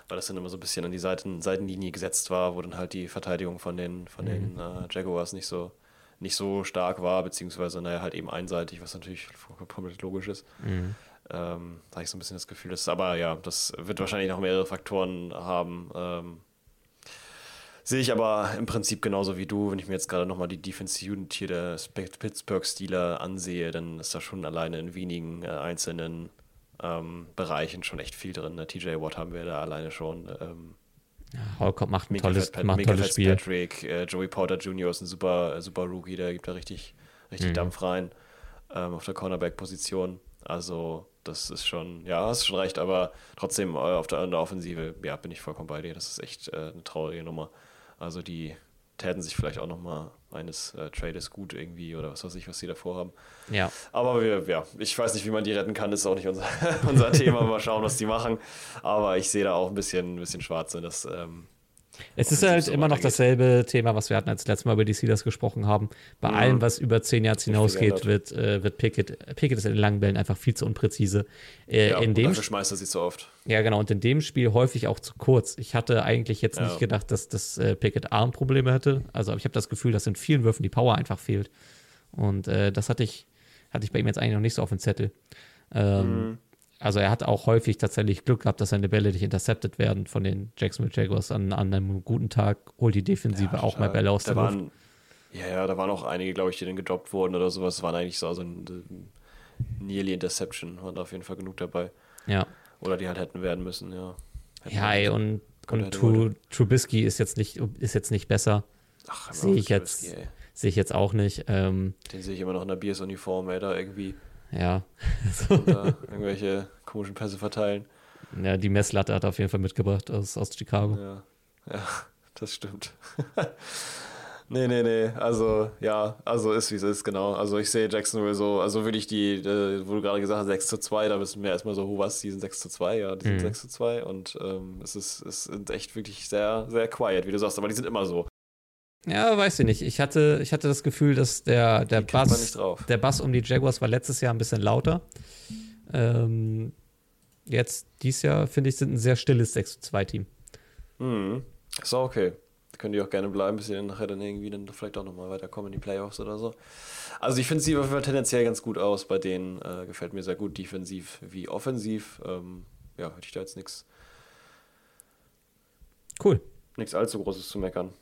[SPEAKER 3] weil das dann immer so ein bisschen an die Seiten, Seitenlinie gesetzt war, wo dann halt die Verteidigung von den, von den
[SPEAKER 2] Mhm.
[SPEAKER 3] äh, Jaguars nicht so, nicht so stark war, beziehungsweise, naja, halt eben einseitig, was natürlich komplett logisch ist.
[SPEAKER 2] Mhm.
[SPEAKER 3] Ähm, da habe ich so ein bisschen das Gefühl, dass, aber ja, das wird wahrscheinlich noch mehrere Faktoren haben. Ähm, sehe ich aber im Prinzip genauso wie du. Wenn ich mir jetzt gerade nochmal die Defensive Unit hier der Pittsburgh Steeler ansehe, dann ist da schon alleine in wenigen äh, einzelnen ähm, Bereichen schon echt viel drin. Ne? TJ Watt haben wir da alleine schon. Ähm,
[SPEAKER 2] Holcott macht ein
[SPEAKER 3] Mika
[SPEAKER 2] tolles,
[SPEAKER 3] Fitzpat-
[SPEAKER 2] macht
[SPEAKER 3] Mika
[SPEAKER 2] tolles Spiel.
[SPEAKER 3] Fitzpatrick, äh, Joey Porter Jr. ist ein super, äh, super Rookie, der gibt da richtig, richtig
[SPEAKER 2] Mhm.
[SPEAKER 3] Dampf rein ähm, auf der Cornerback-Position. Also, das ist schon, ja, hast schon recht, aber trotzdem äh, auf der, der Offensive, ja, bin ich vollkommen bei dir. Das ist echt äh, eine traurige Nummer. Also, die täten sich vielleicht auch nochmal eines äh, Trades gut irgendwie oder was weiß ich, was sie davor haben.
[SPEAKER 2] Ja,
[SPEAKER 3] Aber wir, ja, ich weiß nicht, wie man die retten kann, ist auch nicht unser, unser Thema. Mal schauen, was die machen. Aber ich sehe da auch ein bisschen, ein bisschen schwarz, dass ähm,
[SPEAKER 2] es ist halt immer noch dasselbe Thema, was wir hatten, als letztes Mal über die Steelers gesprochen haben. Bei
[SPEAKER 3] Mhm.
[SPEAKER 2] allem, was über 10 Yards
[SPEAKER 3] viel
[SPEAKER 2] hinausgeht, wird, äh, wird Pickett, Pickett ist in den langen Bällen einfach viel zu unpräzise. Äh,
[SPEAKER 3] ja,
[SPEAKER 2] in dem
[SPEAKER 3] dafür schmeißt er sie so oft.
[SPEAKER 2] Ja, genau. Und in dem Spiel häufig auch zu kurz. Ich hatte eigentlich jetzt
[SPEAKER 3] Ja.
[SPEAKER 2] nicht gedacht, dass das äh, Pickett Armprobleme hätte. Also, ich habe das Gefühl, dass in vielen Würfen die Power einfach fehlt. Und äh, das hatte ich, hatte ich bei ihm jetzt eigentlich noch nicht so auf dem Zettel. Ähm,
[SPEAKER 3] Mhm.
[SPEAKER 2] Also, er hat auch häufig tatsächlich Glück gehabt, dass seine Bälle nicht intercepted werden von den Jacksonville Jaguars. An, an einem guten Tag holt die Defensive auch mal. Bälle aus
[SPEAKER 3] da
[SPEAKER 2] der Luft.
[SPEAKER 3] waren, Ja, ja, da waren auch einige, glaube ich, die dann gedroppt wurden oder sowas. Es waren eigentlich so also ein Nearly Interception, waren da auf jeden Fall genug dabei.
[SPEAKER 2] Ja.
[SPEAKER 3] Oder die halt hätten werden müssen, ja. Hätten
[SPEAKER 2] Ja, ey,
[SPEAKER 3] müssen.
[SPEAKER 2] und, und Tru. Trubisky ist jetzt nicht, ist jetzt nicht besser.
[SPEAKER 3] Ach,
[SPEAKER 2] sehe ich jetzt-. Sehe ich jetzt auch nicht. Ähm,
[SPEAKER 3] Den sehe ich immer noch in der Biers-Uniform, ey, da irgendwie
[SPEAKER 2] ja.
[SPEAKER 3] da irgendwelche komischen Pässe verteilen.
[SPEAKER 2] ja, die Messlatte hat er auf jeden Fall mitgebracht aus, aus Chicago.
[SPEAKER 3] Ja, ja, das stimmt. nee, nee, nee. Also, ja, also ist wie es ist, genau. Also ich sehe Jacksonville so, also würde ich die, äh, wo du gerade gesagt hast, 6 zu 2, da wissen wir erstmal so, oh was, die sind 6 zu 2, ja, die sind
[SPEAKER 2] Mhm.
[SPEAKER 3] 6 zu 2 und ähm, es ist, es sind echt wirklich sehr, sehr quiet, wie du sagst, aber die sind immer so.
[SPEAKER 2] Ja, weiß ich nicht. Ich hatte, ich hatte das Gefühl, dass der, der,
[SPEAKER 3] Die
[SPEAKER 2] Bass, der Bass um die Jaguars war letztes Jahr ein bisschen lauter. Ähm, jetzt, dieses Jahr, finde ich, sind ein sehr stilles 6 2 Team.
[SPEAKER 3] Mhm. Ist auch okay. Können die auch gerne bleiben, bis sie dann nachher dann irgendwie dann vielleicht auch nochmal weiterkommen in die Playoffs oder so. Also ich finde sie Fall tendenziell ganz gut aus. Bei denen äh, gefällt mir sehr gut, defensiv wie offensiv. Ähm, ja, hätte ich da jetzt nichts
[SPEAKER 2] Cool.
[SPEAKER 3] nichts allzu Großes zu meckern.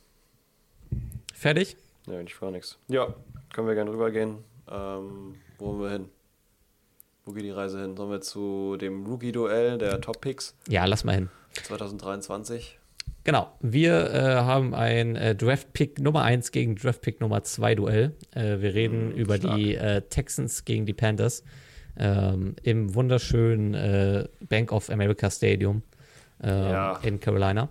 [SPEAKER 2] Fertig?
[SPEAKER 3] Ja, eigentlich gar nichts. Ja, können wir gerne rübergehen. Ähm, wo wollen wir hin? Wo geht die Reise hin? Sollen wir zu dem Rookie-Duell der Top-Picks
[SPEAKER 2] Ja, lass mal hin.
[SPEAKER 3] 2023?
[SPEAKER 2] Genau, wir äh, haben ein äh, Draft-Pick Nummer 1 gegen Draft-Pick Nummer 2 Duell. Äh, wir reden
[SPEAKER 3] Mm,
[SPEAKER 2] über
[SPEAKER 3] stark.
[SPEAKER 2] die äh, Texans gegen die Panthers ähm, im wunderschönen äh, Bank of America Stadium ähm,
[SPEAKER 3] Ja.
[SPEAKER 2] in Carolina.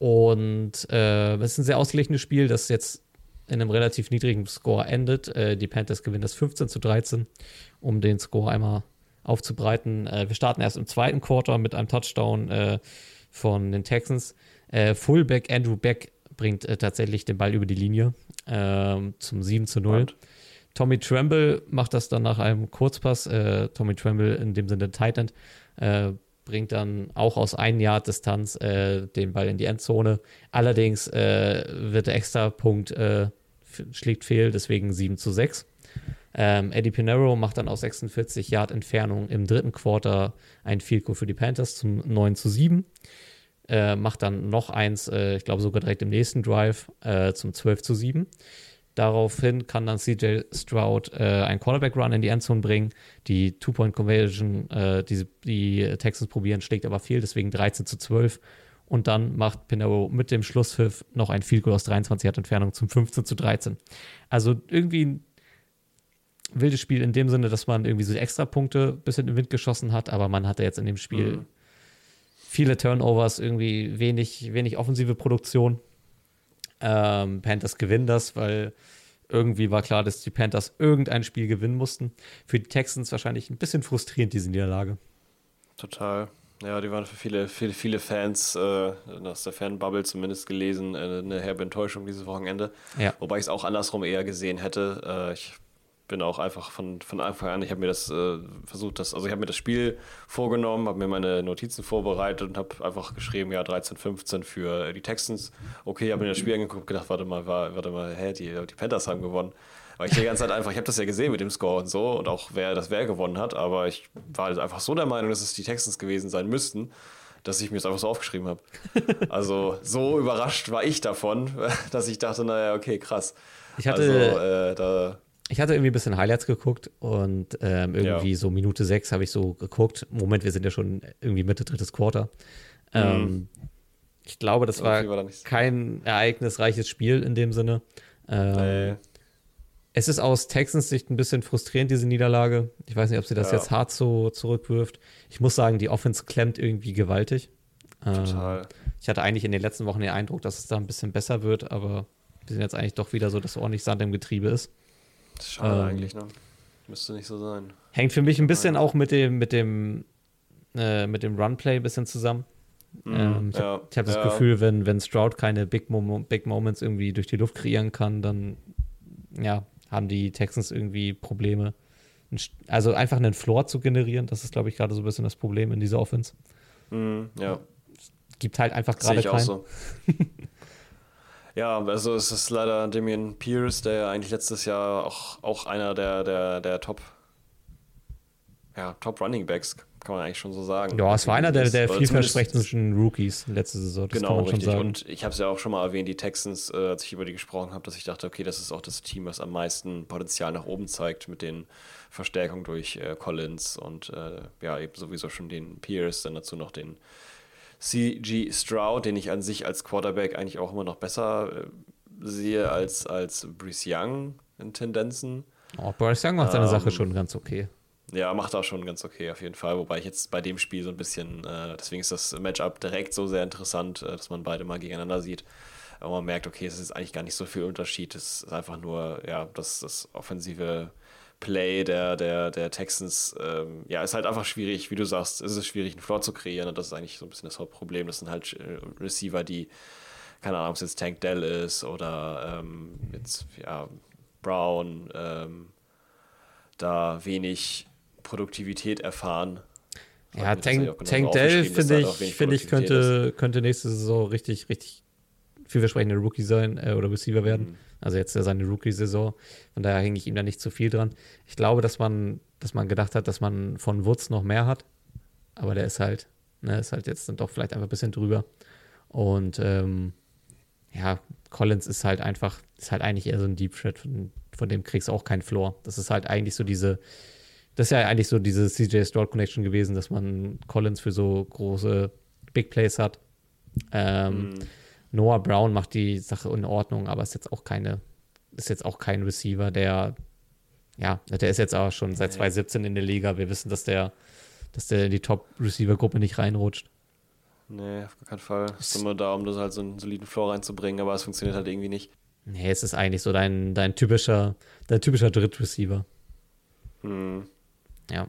[SPEAKER 2] Und äh, es ist ein sehr ausgeglichenes Spiel, das jetzt in einem relativ niedrigen Score endet. Äh, die Panthers gewinnen das 15 zu 13, um den Score einmal aufzubreiten. Äh, wir starten erst im zweiten Quarter mit einem Touchdown äh, von den Texans. Äh, Fullback Andrew Beck bringt äh, tatsächlich den Ball über die Linie ähm, zum 7 zu 0.
[SPEAKER 3] Spannend.
[SPEAKER 2] Tommy Tremble macht das dann nach einem Kurzpass. Tommy Tremble in dem Sinne Tight End. Bringt dann auch aus ein Jahr Distanz äh, den Ball in die Endzone. Allerdings äh, wird der Extrapunkt äh, schlägt fehl, deswegen 7 zu 6. Ähm, Eddie Pinero macht dann aus 46 Yard Entfernung im dritten Quarter ein Field für die Panthers zum 9 zu 7. Äh, macht dann noch eins, äh, ich glaube sogar direkt im nächsten Drive äh, zum 12 zu 7. Daraufhin kann dann CJ Stroud äh, einen Quarterback-Run in die Endzone bringen. Die Two-Point-Conversion, äh, die, die Texans probieren, schlägt aber fehl, deswegen 13 zu 12. Und dann macht Pinero mit dem Schlusspfiff noch ein Field Goal aus 23 Yard Entfernung zum 15 zu 13. Also irgendwie ein wildes Spiel in dem Sinne, dass man irgendwie so Extrapunkte ein bisschen im Wind geschossen hat, aber man hatte jetzt in dem Spiel
[SPEAKER 3] Mhm.
[SPEAKER 2] viele Turnovers, irgendwie wenig, wenig offensive Produktion. Ähm, Panthers gewinnen das, weil irgendwie war klar, dass die Panthers irgendein Spiel gewinnen mussten. Für die Texans wahrscheinlich ein bisschen frustrierend, diese Niederlage.
[SPEAKER 3] Total. Ja, die waren für viele, viele, viele Fans, äh, aus der Fanbubble zumindest gelesen, äh, eine herbe Enttäuschung dieses Wochenende.
[SPEAKER 2] Ja.
[SPEAKER 3] Wobei ich es auch andersrum eher gesehen hätte. Äh, ich bin auch einfach von, von Anfang an, ich habe mir das äh, versucht, das, also ich habe mir das Spiel vorgenommen, habe mir meine Notizen vorbereitet und habe einfach geschrieben, ja, 13, 15 für äh, die Texans. Okay, habe mir das Spiel angeguckt, gedacht, warte mal, war, warte mal, hä, die, die Panthers haben gewonnen. Weil ich die ganze Zeit einfach, ich habe das ja gesehen mit dem Score und so und auch wer das wer gewonnen hat, aber ich war halt einfach so der Meinung, dass es die Texans gewesen sein müssten, dass ich mir das einfach so aufgeschrieben habe. Also so überrascht war ich davon, dass ich dachte, naja, okay, krass.
[SPEAKER 2] Ich hatte,
[SPEAKER 3] also, äh, da,
[SPEAKER 2] ich hatte irgendwie ein bisschen Highlights geguckt und ähm, irgendwie
[SPEAKER 3] Ja.
[SPEAKER 2] so Minute sechs habe ich so geguckt. Moment, wir sind ja schon irgendwie Mitte drittes Quarter. Ähm, ich glaube, das war,
[SPEAKER 3] war da nicht.
[SPEAKER 2] kein ereignisreiches Spiel in dem Sinne. Ähm,
[SPEAKER 3] Nee.
[SPEAKER 2] Es ist aus Texans Sicht ein bisschen frustrierend, diese Niederlage. Ich weiß nicht, ob sie das
[SPEAKER 3] Ja.
[SPEAKER 2] jetzt hart so zurückwirft. Ich muss sagen, die Offense klemmt irgendwie gewaltig. Ähm,
[SPEAKER 3] Total.
[SPEAKER 2] ich hatte eigentlich in den letzten Wochen den Eindruck, dass es da ein bisschen besser wird, aber wir sind jetzt eigentlich doch wieder so, dass ordentlich Sand im Getriebe ist.
[SPEAKER 3] Schade
[SPEAKER 2] ähm,
[SPEAKER 3] eigentlich, ne? Müsste nicht so sein.
[SPEAKER 2] Hängt für mich ein bisschen auch mit dem, mit dem, äh, mit dem Runplay ein bisschen zusammen. Ähm, ich habe
[SPEAKER 3] ja,
[SPEAKER 2] hab das
[SPEAKER 3] ja.
[SPEAKER 2] Gefühl, wenn, wenn Stroud keine Big, Mom Big Moments irgendwie durch die Luft kreieren kann, dann ja, haben die Texans irgendwie Probleme. Also einfach einen Floor zu generieren, das ist, glaube ich, gerade so ein bisschen das Problem in dieser Offense.
[SPEAKER 3] Mhm, ja.
[SPEAKER 2] Gibt halt einfach gerade keinen.
[SPEAKER 3] so. ja, also es ist leider Damian Pierce, der ja eigentlich letztes Jahr auch, auch einer der, der, der Top, ja, Top Running Backs, kann man eigentlich schon so sagen.
[SPEAKER 2] Ja, es war einer der, der vielversprechendsten Rookies letzte Saison, das kann
[SPEAKER 3] Genau, richtig. Und ich habe es ja auch schon mal erwähnt, die Texans, äh, als ich über die gesprochen habe, dass ich dachte, okay, das ist auch das Team, was am meisten Potenzial nach oben zeigt mit den Verstärkungen durch äh, Collins und äh, ja, eben sowieso schon den Pierce, dann dazu noch den CG Stroud, den ich an sich als Quarterback eigentlich auch immer noch besser äh, sehe als, als Brees Young in Tendenzen.
[SPEAKER 2] oh, Bryce Young macht seine
[SPEAKER 3] Ähm,
[SPEAKER 2] Sache schon ganz okay.
[SPEAKER 3] Ja, macht auch schon ganz okay auf jeden Fall. Wobei ich jetzt bei dem Spiel so ein bisschen, äh, deswegen ist das Matchup direkt so sehr interessant, äh, dass man beide mal gegeneinander sieht. Aber man merkt, okay, es ist eigentlich gar nicht so viel Unterschied. Es ist einfach nur, ja, das, das offensive Play der, der, der Texans, ähm, ja, ist halt einfach schwierig, wie du sagst, ist es schwierig, einen Floor zu kreieren. Und das ist eigentlich so ein bisschen das Hauptproblem. Das sind halt äh, Receiver, die keine Ahnung, ob es jetzt Tank Dell ist oder ähm, jetzt, ja, Brown, ähm, da wenig Produktivität erfahren.
[SPEAKER 2] Ja, Tank, Tank Dell finde ich, finde ich könnte, könnte nächste Saison richtig, richtig vielversprechender Rookie sein äh, oder Receiver werden. Mhm. Also jetzt ja seine Rookie-Saison. Von daher hänge ich ihm da nicht zu viel dran. Ich glaube, dass man, dass man gedacht hat, dass man von Woods noch mehr hat. Aber der ist halt, ne, ist halt jetzt dann doch vielleicht einfach ein bisschen drüber. Und ähm, ja, Collins ist halt einfach, ist halt eigentlich eher so ein Deep Threat, von, von dem kriegst du auch keinen Floor. Das ist halt eigentlich so diese, das ist ja eigentlich so diese CJ Stroud Connection gewesen, dass man Collins für so große Big Plays hat. Ähm, mm. Noah Brown macht die Sache in Ordnung, aber ist jetzt auch keine, ist jetzt auch kein Receiver, der, ja, der ist jetzt auch schon seit 2017 in der Liga. Wir wissen, dass der, dass der in die Top-Receiver-Gruppe nicht reinrutscht.
[SPEAKER 3] Nee, auf keinen Fall. Es ist immer da, um das halt so einen soliden Floor reinzubringen, aber es funktioniert halt irgendwie nicht.
[SPEAKER 2] Nee, es ist eigentlich so dein, dein typischer, dein typischer Drittreceiver. Hm. Ja.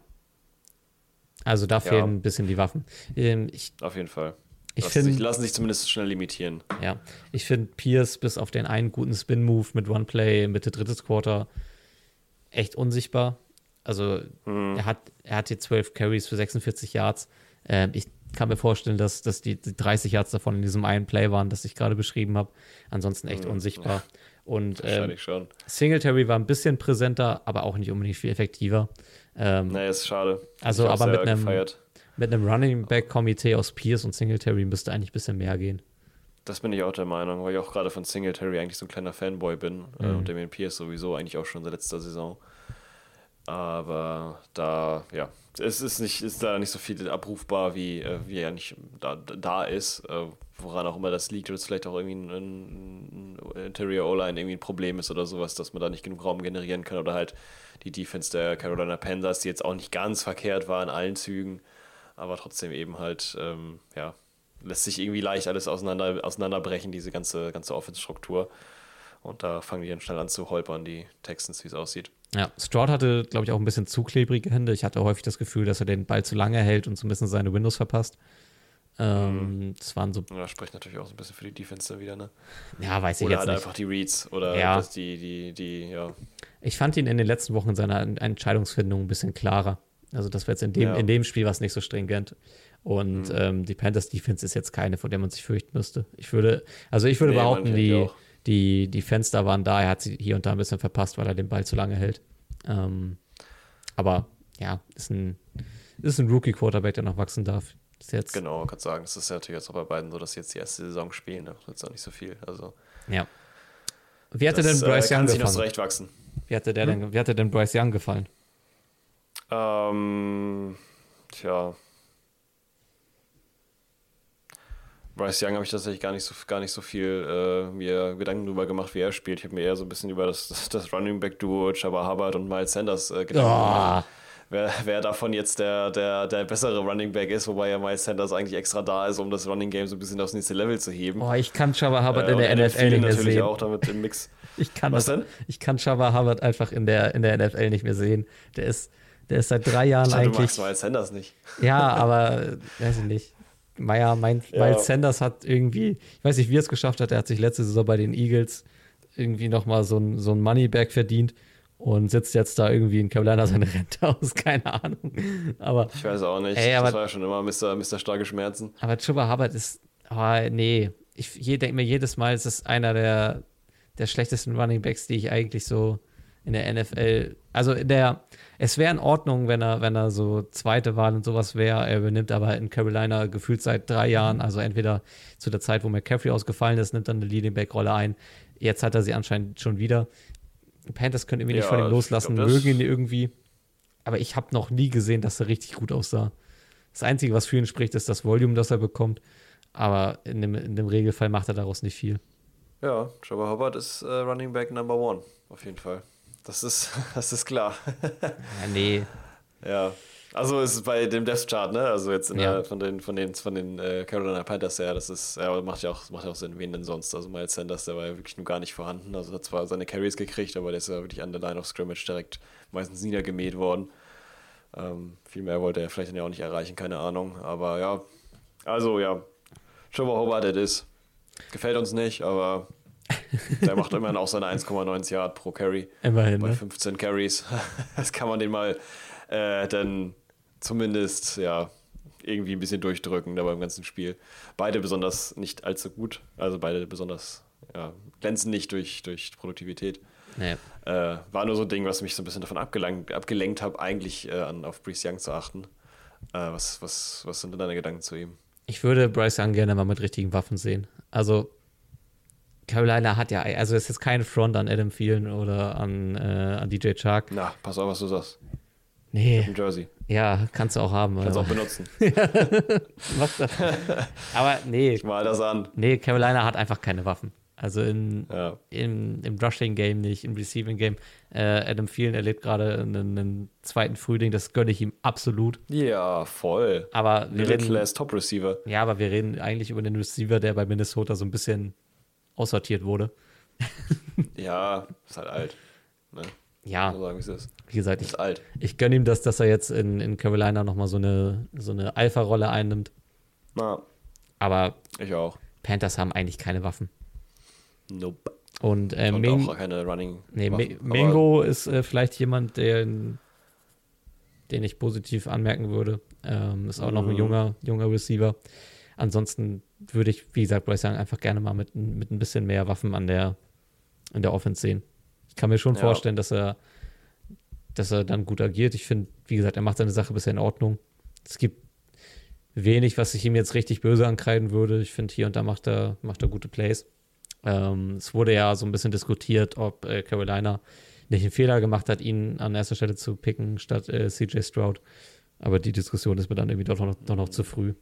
[SPEAKER 2] Also da fehlen ja. ein bisschen die Waffen. Ähm, ich,
[SPEAKER 3] auf jeden Fall.
[SPEAKER 2] Ich find,
[SPEAKER 3] sich, lassen sich zumindest schnell limitieren.
[SPEAKER 2] Ja, ich finde Pierce bis auf den einen guten Spin-Move mit One-Play Mitte drittes Quarter echt unsichtbar. Also hm. er, hat, er hat hier 12 Carries für 46 Yards. Ähm, ich kann mir vorstellen, dass, dass die, die 30 Yards davon in diesem einen Play waren, das ich gerade beschrieben habe. Ansonsten echt mhm. unsichtbar. Und ähm,
[SPEAKER 3] schon.
[SPEAKER 2] Singletary war ein bisschen präsenter, aber auch nicht unbedingt viel effektiver.
[SPEAKER 3] Ähm, naja, ist schade.
[SPEAKER 2] Also, aber mit einem, mit einem Running Back Komitee aus Pierce und Singletary müsste eigentlich ein bisschen mehr gehen.
[SPEAKER 3] Das bin ich auch der Meinung, weil ich auch gerade von Singletary eigentlich so ein kleiner Fanboy bin äh, mhm. äh, und Damien Pierce sowieso eigentlich auch schon seit letzter Saison. Aber da, ja, es ist nicht, ist da nicht so viel abrufbar, wie, äh, wie er nicht da, da ist. Äh, woran auch immer das liegt, oder es vielleicht auch irgendwie ein, ein Interior O-Line irgendwie ein Problem ist oder sowas, dass man da nicht genug Raum generieren kann. Oder halt die Defense der Carolina Panthers, die jetzt auch nicht ganz verkehrt war in allen Zügen, aber trotzdem eben halt, ähm, ja, lässt sich irgendwie leicht alles auseinander, auseinanderbrechen, diese ganze, ganze Offense-Struktur. Und da fangen die dann schnell an zu holpern, die Texans, wie es aussieht.
[SPEAKER 2] Ja, Stroud hatte, glaube ich, auch ein bisschen zu klebrige Hände. Ich hatte häufig das Gefühl, dass er den Ball zu lange hält und so ein bisschen seine Windows verpasst. Ähm, mhm. Das waren so.
[SPEAKER 3] Ja, spricht natürlich auch so ein bisschen für die Defense wieder, ne?
[SPEAKER 2] Ja, weiß ich
[SPEAKER 3] oder
[SPEAKER 2] jetzt
[SPEAKER 3] halt
[SPEAKER 2] nicht.
[SPEAKER 3] einfach die Reads oder
[SPEAKER 2] ja.
[SPEAKER 3] die, die, die, ja.
[SPEAKER 2] Ich fand ihn in den letzten Wochen in seiner Entscheidungsfindung ein bisschen klarer. Also, das war jetzt in dem, ja. in dem Spiel was nicht so stringent. Und mhm. ähm, die Panthers Defense ist jetzt keine, vor der man sich fürchten müsste. Ich würde, also ich würde nee, behaupten, die, die, die Fenster waren da. Er hat sie hier und da ein bisschen verpasst, weil er den Ball zu lange hält. Ähm, aber ja, ist ein, ist ein Rookie-Quarterback, der noch wachsen darf.
[SPEAKER 3] Ist jetzt genau, kann sagen. Das ist ja natürlich jetzt auch bei beiden so, dass sie jetzt die erste Saison spielen. Da ist auch nicht so viel. Also,
[SPEAKER 2] ja. Wie hatte denn Bryce äh, Young gefallen? Wie hatte, der hm? denn, wie hatte denn Bryce Young gefallen?
[SPEAKER 3] Ähm, tja, Bryce Young habe ich tatsächlich gar nicht so, gar nicht so viel äh, mir Gedanken darüber gemacht, wie er spielt. Ich habe mir eher so ein bisschen über das, das Running Back Duo Chaba Hubbard und Miles Sanders äh, Gedanken oh. gemacht. Wer, wer davon jetzt der, der, der bessere Running Back ist, wobei ja Miles Sanders eigentlich extra da ist, um das Running Game so ein bisschen aufs nächste Level zu heben.
[SPEAKER 2] Boah, ich kann Chaba Hubbard äh, in der NFL nicht mehr
[SPEAKER 3] natürlich
[SPEAKER 2] sehen.
[SPEAKER 3] auch damit im Mix.
[SPEAKER 2] ich kann Was das, denn? Ich kann Chaba Hubbard einfach in der, in der NFL nicht mehr sehen. Der ist, der ist seit drei Jahren ich dachte, eigentlich. Du magst
[SPEAKER 3] Miles Sanders nicht.
[SPEAKER 2] Ja, aber weiß ich nicht. Meyer, mein, ja. Miles Sanders hat irgendwie, ich weiß nicht, wie er es geschafft hat, er hat sich letzte Saison bei den Eagles irgendwie nochmal so ein, so ein Moneyback verdient und sitzt jetzt da irgendwie in Carolina seine Rente aus, keine Ahnung. Aber,
[SPEAKER 3] ich weiß auch nicht,
[SPEAKER 2] ey, aber,
[SPEAKER 3] das war ja schon immer Mr. Mr. starke Schmerzen.
[SPEAKER 2] Aber Chuba Hubbard ist, oh, nee, ich, denke mir jedes Mal, es ist einer der, der schlechtesten Running Backs, die ich eigentlich so in der NFL, also der, es wäre in Ordnung, wenn er, wenn er so zweite Wahl und sowas wäre. Er übernimmt aber in Carolina gefühlt seit drei Jahren, also entweder zu der Zeit, wo McCaffrey ausgefallen ist, nimmt dann eine Leading Back Rolle ein. Jetzt hat er sie anscheinend schon wieder. Panthers können irgendwie ja, nicht von ihm loslassen, glaub, mögen ihn irgendwie. Aber ich habe noch nie gesehen, dass er richtig gut aussah. Das Einzige, was für ihn spricht, ist das Volume, das er bekommt. Aber in dem, in dem Regelfall macht er daraus nicht viel.
[SPEAKER 3] Ja, Trevor Hubbard ist äh, Running Back Number One, auf jeden Fall. Das ist, das ist klar.
[SPEAKER 2] ja, nee.
[SPEAKER 3] Ja. Also ist bei dem Death Chart, ne? Also jetzt ja. der, von den von den von den äh, Carolina Panthers her, das ist ja macht ja auch macht ja auch Sinn, wen denn sonst? Also Miles Sanders, der war ja wirklich nur gar nicht vorhanden. Also hat zwar seine Carries gekriegt, aber der ist ja wirklich an der Line of Scrimmage direkt meistens niedergemäht worden. Ähm, viel mehr wollte er vielleicht dann ja auch nicht erreichen, keine Ahnung. Aber ja, also ja, Trevor Hobart, it is. Gefällt uns nicht, aber der macht immerhin auch seine 1,9 Yard pro Carry.
[SPEAKER 2] Immerhin,
[SPEAKER 3] Bei
[SPEAKER 2] ne?
[SPEAKER 3] 15 Carries. Das kann man den mal äh, dann zumindest, ja, irgendwie ein bisschen durchdrücken da beim ganzen Spiel. Beide besonders nicht allzu gut. Also beide besonders, ja, glänzen nicht durch, durch Produktivität.
[SPEAKER 2] Nee.
[SPEAKER 3] Äh, war nur so ein Ding, was mich so ein bisschen davon abgelenkt, abgelenkt hat, eigentlich äh, an, auf Brees Young zu achten. Äh, was, was, was sind denn deine Gedanken zu ihm?
[SPEAKER 2] Ich würde Bryce Young gerne mal mit richtigen Waffen sehen. Also, Carolina hat ja, also es ist kein Front an Adam Thielen oder an, äh, an DJ Chark.
[SPEAKER 3] Na, pass auf, was du sagst.
[SPEAKER 2] Nee,
[SPEAKER 3] Im Jersey.
[SPEAKER 2] ja, kannst du auch haben.
[SPEAKER 3] Kannst
[SPEAKER 2] Also.
[SPEAKER 3] auch benutzen.
[SPEAKER 2] Was das? Aber nee,
[SPEAKER 3] Mal das an.
[SPEAKER 2] nee, Carolina hat einfach keine Waffen. Also in,
[SPEAKER 3] Ja.
[SPEAKER 2] im, im Rushing-Game nicht, im Receiving-Game. Äh, Adam Thielen erlebt gerade einen, einen zweiten Frühling, das gönne ich ihm absolut.
[SPEAKER 3] Ja, voll.
[SPEAKER 2] Aber wir
[SPEAKER 3] Middle
[SPEAKER 2] reden,
[SPEAKER 3] Class Top Receiver.
[SPEAKER 2] ja, aber wir reden eigentlich über den Receiver, der bei Minnesota so ein bisschen aussortiert wurde.
[SPEAKER 3] Ja, ist halt alt. Ne?
[SPEAKER 2] Ja,
[SPEAKER 3] So sagen, wie ist.
[SPEAKER 2] wie gesagt, ich,
[SPEAKER 3] Ist alt.
[SPEAKER 2] ich gönne ihm das, dass er jetzt in, in Carolina nochmal so eine, so eine Alpha-Rolle einnimmt.
[SPEAKER 3] Na,
[SPEAKER 2] Aber
[SPEAKER 3] ich auch.
[SPEAKER 2] Panthers haben eigentlich keine Waffen.
[SPEAKER 3] Nope.
[SPEAKER 2] Und, äh,
[SPEAKER 3] Und
[SPEAKER 2] Ming,
[SPEAKER 3] auch keine Running.
[SPEAKER 2] nee,
[SPEAKER 3] Waffen.
[SPEAKER 2] Mingo ist äh, vielleicht jemand, der, den ich positiv anmerken würde. Ähm, ist auch noch ein
[SPEAKER 3] Mhm.
[SPEAKER 2] junger, junger Receiver. Ansonsten würde ich, wie gesagt, Bryce Young einfach gerne mal mit, mit ein bisschen mehr Waffen an der, in der Offense sehen. Ich kann mir schon
[SPEAKER 3] Ja.
[SPEAKER 2] vorstellen, dass er, dass er dann gut agiert. Ich finde, wie gesagt, er macht seine Sache bisher in Ordnung. Es gibt wenig, was ich ihm jetzt richtig böse ankreiden würde. Ich finde, hier und da macht er, macht er gute Plays. Ähm, es wurde ja so ein bisschen diskutiert, ob äh, Carolina nicht einen Fehler gemacht hat, ihn an erster Stelle zu picken statt äh, CJ Stroud. Aber die Diskussion ist mir dann irgendwie doch noch, doch noch zu früh.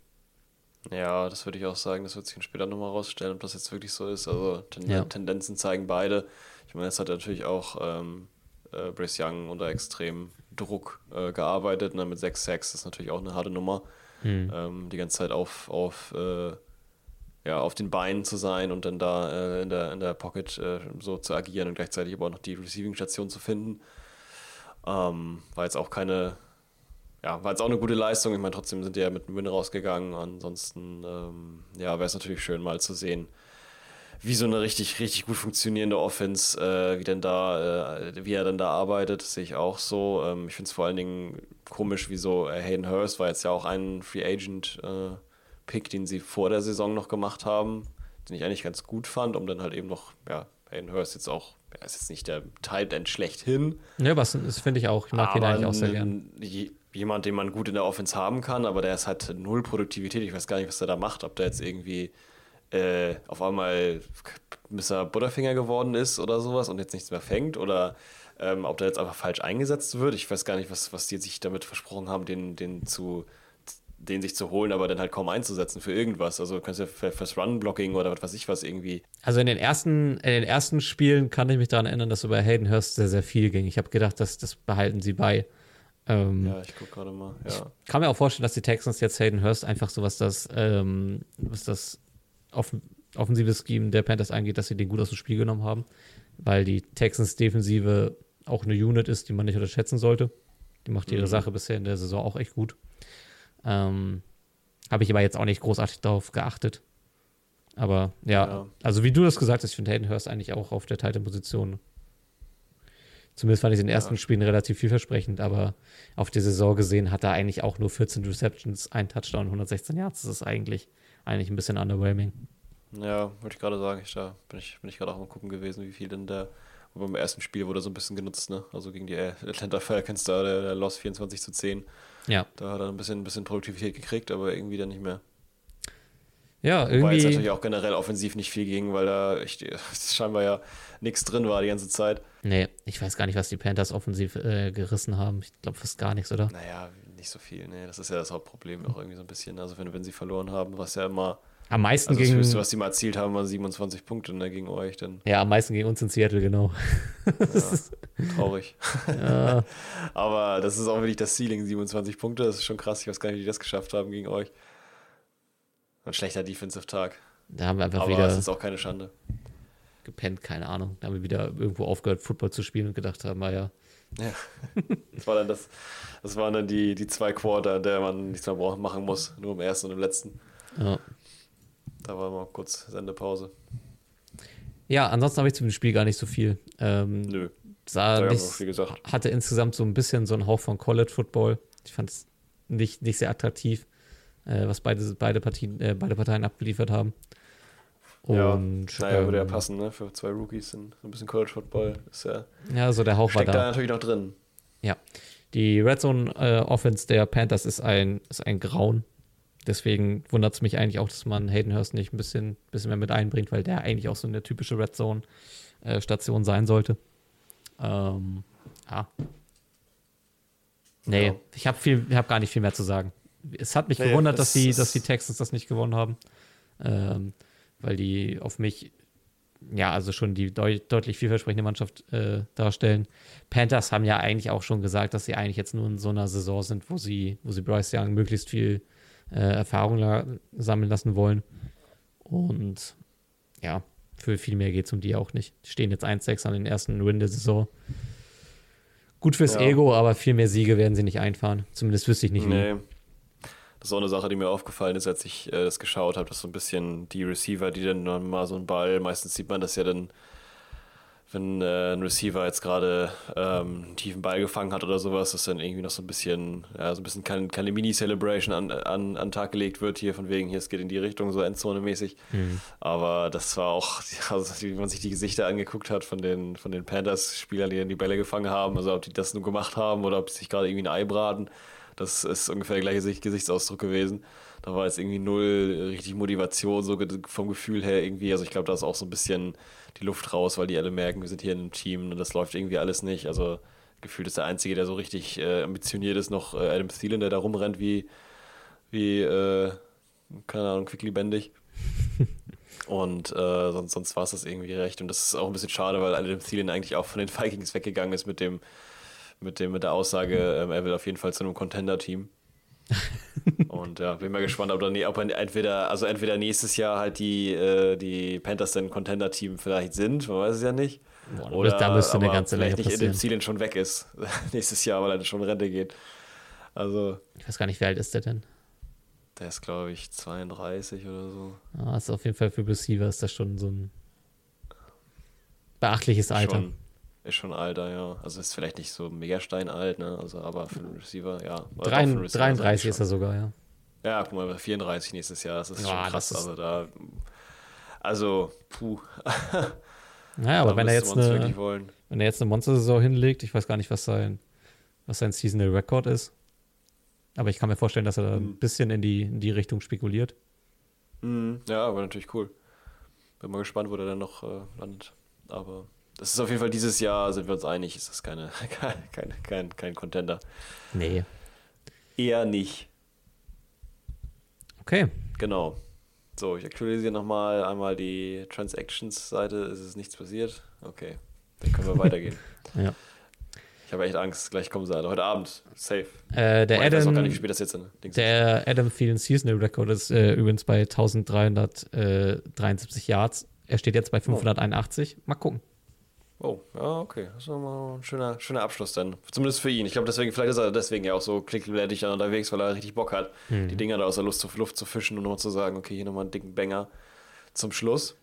[SPEAKER 3] Ja, das würde ich auch sagen. Das wird sich später nochmal rausstellen, ob das jetzt wirklich so ist. Also Ten
[SPEAKER 2] Ja.
[SPEAKER 3] Tendenzen zeigen beide. Ich meine, jetzt hat natürlich auch ähm, äh, Brice Young unter extrem Druck äh, gearbeitet. Ne? Mit 6 Sacks ist natürlich auch eine harte Nummer.
[SPEAKER 2] Hm.
[SPEAKER 3] Ähm, die ganze Zeit auf, auf, äh, ja, auf den Beinen zu sein und dann da äh, in, der, in der Pocket äh, so zu agieren und gleichzeitig aber auch noch die Receiving-Station zu finden. Ähm, war jetzt auch keine, ja, war jetzt auch eine gute Leistung. Ich meine, trotzdem sind die ja mit einem Win rausgegangen. Ansonsten, ähm, ja, wäre es natürlich schön mal zu sehen, wie so eine richtig, richtig gut funktionierende Offense, äh, wie denn da, äh, wie er denn da arbeitet, sehe ich auch so. Ähm, ich finde es vor allen Dingen komisch, wieso äh, Hayden Hurst war jetzt ja auch ein Free Agent äh, Pick, den sie vor der Saison noch gemacht haben, den ich eigentlich ganz gut fand, um dann halt eben noch, ja, Hayden Hurst jetzt auch, er ist jetzt nicht der Tight End schlechthin,
[SPEAKER 2] Ja, was das finde ich auch. Ich mag ihn eigentlich auch sehr gern.
[SPEAKER 3] Jemand, den man gut in der Offense haben kann, aber der ist halt null Produktivität. Ich weiß gar nicht, was der da macht. Ob der jetzt irgendwie äh, auf einmal Mr. Butterfinger geworden ist oder sowas und jetzt nichts mehr fängt oder ähm, ob der jetzt einfach falsch eingesetzt wird. Ich weiß gar nicht, was, was die sich damit versprochen haben, den, den zu den sich zu holen, aber dann halt kaum einzusetzen für irgendwas. Also du kannst ja für, fürs Run-Blocking oder was weiß ich was irgendwie.
[SPEAKER 2] Also in den ersten, in den ersten Spielen kann ich mich daran erinnern, dass über Hayden Hurst sehr, sehr viel ging. Ich habe gedacht, dass das behalten sie bei. Ähm,
[SPEAKER 3] Ja, ich gucke gerade mal. Ja.
[SPEAKER 2] kann mir auch vorstellen, dass die Texans jetzt Hayden Hurst einfach so, was das, ähm, was das off offensive Scheme der Panthers angeht, dass sie den gut aus dem Spiel genommen haben, weil die Texans Defensive auch eine Unit ist, die man nicht unterschätzen sollte. Die macht ihre
[SPEAKER 3] Mhm.
[SPEAKER 2] Sache bisher in der Saison auch echt gut. Ähm, Habe ich aber jetzt auch nicht großartig darauf geachtet. Aber ja,
[SPEAKER 3] Ja.
[SPEAKER 2] also wie du das gesagt hast, ich finde Hayden Hurst eigentlich auch auf der Titan-Position. Zumindest fand ich in den ersten Spielen relativ vielversprechend, aber auf die Saison gesehen hat er eigentlich auch nur 14 Receptions, ein Touchdown, 116 Yards. Das ist eigentlich, eigentlich ein bisschen underwhelming.
[SPEAKER 3] Ja, wollte ich gerade sagen. Ich, da bin ich, bin ich gerade auch am gucken gewesen, wie viel denn der. Beim ersten Spiel wurde so ein bisschen genutzt, ne? Also gegen die Atlanta Falcons da, der, der Loss 24 zu 10.
[SPEAKER 2] Ja,
[SPEAKER 3] Da hat er ein bisschen, ein bisschen Produktivität gekriegt, aber irgendwie dann nicht mehr.
[SPEAKER 2] Ja
[SPEAKER 3] Wobei jetzt
[SPEAKER 2] irgendwie.
[SPEAKER 3] natürlich auch generell offensiv nicht viel ging, weil da echt, scheinbar ja nichts drin war die ganze Zeit.
[SPEAKER 2] Nee, ich weiß gar nicht, was die Panthers offensiv äh, gerissen haben. Ich glaube fast gar nichts, oder?
[SPEAKER 3] Naja, nicht so viel, ne? Das ist ja das Hauptproblem auch irgendwie so ein bisschen. Also wenn, wenn sie verloren haben, was ja immer,
[SPEAKER 2] Am meisten
[SPEAKER 3] also das
[SPEAKER 2] gegen.
[SPEAKER 3] Höchste, was sie mal erzielt haben, waren 27 Punkte ne, gegen euch, dann
[SPEAKER 2] Ja, am meisten gegen uns in Seattle, genau.
[SPEAKER 3] traurig.
[SPEAKER 2] ja,
[SPEAKER 3] Aber das ist auch wirklich das Ceiling, 27 Punkte. Das ist schon krass. Ich weiß gar nicht, wie die das geschafft haben gegen euch. Ein schlechter Defensive-Tag.
[SPEAKER 2] da haben wir einfach
[SPEAKER 3] Aber
[SPEAKER 2] wieder
[SPEAKER 3] es ist auch keine Schande.
[SPEAKER 2] gepennt, keine Ahnung. Da haben wir wieder irgendwo aufgehört, Football zu spielen und gedacht haben, naja,
[SPEAKER 3] Ja. Das war dann das, das waren dann die, die zwei Quarter, in der man nichts mehr brauchen, machen muss. Nur im ersten und im letzten.
[SPEAKER 2] ja.
[SPEAKER 3] Da war mal kurz Sendepause.
[SPEAKER 2] Ja, ansonsten habe ich zum Spiel gar nicht so viel. Ähm,
[SPEAKER 3] Nö.
[SPEAKER 2] sah
[SPEAKER 3] Da haben wir
[SPEAKER 2] nicht,
[SPEAKER 3] viel gesagt.
[SPEAKER 2] hatte insgesamt so ein bisschen so einen Hauch von College Football. Ich fand es nicht, nicht sehr attraktiv, äh, was beide, beide, Partien, äh, beide Parteien abgeliefert haben.
[SPEAKER 3] Ja,
[SPEAKER 2] Und
[SPEAKER 3] Naja, würde ja
[SPEAKER 2] ähm,
[SPEAKER 3] passen, ne? Für zwei Rookies in so ein bisschen College Football. Ist ja,
[SPEAKER 2] ja, so der Hauch war
[SPEAKER 3] steckt da
[SPEAKER 2] da.
[SPEAKER 3] natürlich noch drin.
[SPEAKER 2] Ja. Die Red Zone äh, Offense der Panthers ist ein, ist ein Grauen. Deswegen wundert es mich eigentlich auch, dass man Hayden Hurst nicht ein bisschen, bisschen mehr mit einbringt, weil der eigentlich auch so eine typische Red Zone äh, Station sein sollte. Ähm, ja. Nee,
[SPEAKER 3] Ja.
[SPEAKER 2] ich habe habe gar nicht viel mehr zu sagen. Es hat mich
[SPEAKER 3] Nee,
[SPEAKER 2] gewundert,
[SPEAKER 3] das
[SPEAKER 2] dass die,
[SPEAKER 3] ist-
[SPEAKER 2] dass die Texans das nicht gewonnen haben. Ähm, weil die auf mich ja, also schon die deu deutlich vielversprechende Mannschaft äh, darstellen. Panthers haben ja eigentlich auch schon gesagt, dass sie eigentlich jetzt nur in so einer Saison sind, wo sie, wo sie Bryce Young möglichst viel äh, Erfahrung la sammeln lassen wollen. Und ja, für viel mehr geht es um die auch nicht. Die stehen jetzt 1-6 an den ersten Win der Saison. Gut fürs
[SPEAKER 3] Ja.
[SPEAKER 2] Ego, aber viel mehr Siege werden sie nicht einfahren. Zumindest wüsste ich nicht wie.
[SPEAKER 3] Das ist auch eine Sache, die mir aufgefallen ist, als ich äh, das geschaut habe, dass so ein bisschen die Receiver, die dann mal so einen Ball, meistens sieht man das ja dann, wenn äh, ein Receiver jetzt gerade ähm, einen tiefen Ball gefangen hat oder sowas, dass dann irgendwie noch so ein bisschen, ja, so ein bisschen keine, keine Mini-Celebration an, an, an den Tag gelegt wird, hier von wegen, hier, es geht in die Richtung, so Endzone-mäßig. Aber das war auch, also, wie man sich die Gesichter angeguckt hat von den, von den Panthers-Spielern, die dann die Bälle gefangen haben, also ob die das nur gemacht haben oder ob sie sich gerade irgendwie ein Ei braten. Das ist ungefähr der gleiche Gesicht- Gesichtsausdruck gewesen. Da war jetzt irgendwie null richtig Motivation, so vom Gefühl her irgendwie. Also ich glaube, da ist auch so ein bisschen die Luft raus, weil die alle merken, wir sind hier in einem Team und das läuft irgendwie alles nicht. Also gefühlt ist der Einzige, der so richtig äh, ambitioniert ist, noch äh, Adam Thielen, der da rumrennt wie, wie äh, keine Ahnung, quicklebendig. Und äh, sonst, sonst war es das irgendwie recht. Und das ist auch ein bisschen schade, weil Adam Thielen eigentlich auch von den Vikings weggegangen ist mit dem, mit dem, mit der Aussage, ähm, er will auf jeden Fall zu einem Contender-Team. Und ja, bin mal gespannt, ob, dann, ob er entweder, also entweder nächstes Jahr halt die, äh, die Panthers dann Contender-Team vielleicht sind, man weiß es ja nicht.
[SPEAKER 2] Boah, da müsste- da müsste eine ganze Menge
[SPEAKER 3] vielleicht nicht in dem
[SPEAKER 2] passieren.
[SPEAKER 3] Zielen schon weg ist nächstes Jahr, weil er schon Rente geht. Also,
[SPEAKER 2] Ich weiß gar nicht, wie alt ist der denn?
[SPEAKER 3] der ist, glaube ich, 32 oder so.
[SPEAKER 2] Ah, ist auf jeden Fall für Receiver ist das schon so ein beachtliches Alter.
[SPEAKER 3] Schon, ist schon alter, ja. Also ist vielleicht nicht so mega steinalt, ne? Also, aber für einen Receiver, ja.
[SPEAKER 2] Drei-
[SPEAKER 3] einen Receiver
[SPEAKER 2] 33 ist er sogar, ja.
[SPEAKER 3] Ja, guck mal, 34 nächstes Jahr, das ist
[SPEAKER 2] Ja,
[SPEAKER 3] schon krass.
[SPEAKER 2] ist-
[SPEAKER 3] also da, also, puh.
[SPEAKER 2] Naja, aber wenn er, jetzt eine, wenn er jetzt eine Monster-Saison hinlegt, ich weiß gar nicht, was sein, was sein Seasonal Record ist. Aber ich kann mir vorstellen, dass er da
[SPEAKER 3] Hm.
[SPEAKER 2] ein bisschen in die, in die Richtung spekuliert.
[SPEAKER 3] Mhm. Ja, aber natürlich cool. Bin mal gespannt, wo der dann noch äh, landet. Aber das ist auf jeden Fall dieses Jahr, sind wir uns einig, ist das keine, kein, kein, kein, kein Contender.
[SPEAKER 2] Nee.
[SPEAKER 3] Eher nicht.
[SPEAKER 2] Okay.
[SPEAKER 3] Genau. So, ich aktualisiere nochmal einmal die Transactions-Seite. Es ist nichts passiert. Okay, dann können wir weitergehen.
[SPEAKER 2] Ja.
[SPEAKER 3] Ich habe echt Angst. Gleich kommen sie alle. Heute Abend. Safe.
[SPEAKER 2] Äh, der
[SPEAKER 3] Aber ich weiß auch gar nicht, wie
[SPEAKER 2] Adam,
[SPEAKER 3] spät das Dings ist.
[SPEAKER 2] der Adam Thielen Seasonal Record ist äh, übrigens bei 1373 Yards. Er steht jetzt bei 581. Mal gucken.
[SPEAKER 3] Oh, ja, okay. Das ist nochmal ein schöner, schöner Abschluss dann. Zumindest für ihn. Ich glaube, deswegen, vielleicht ist er deswegen ja auch so klickblättig dann unterwegs, weil er richtig Bock hat,
[SPEAKER 2] Mhm.
[SPEAKER 3] die Dinger da aus der Luft zu, Luft zu fischen und nochmal zu sagen, okay, hier nochmal einen dicken Banger zum Schluss.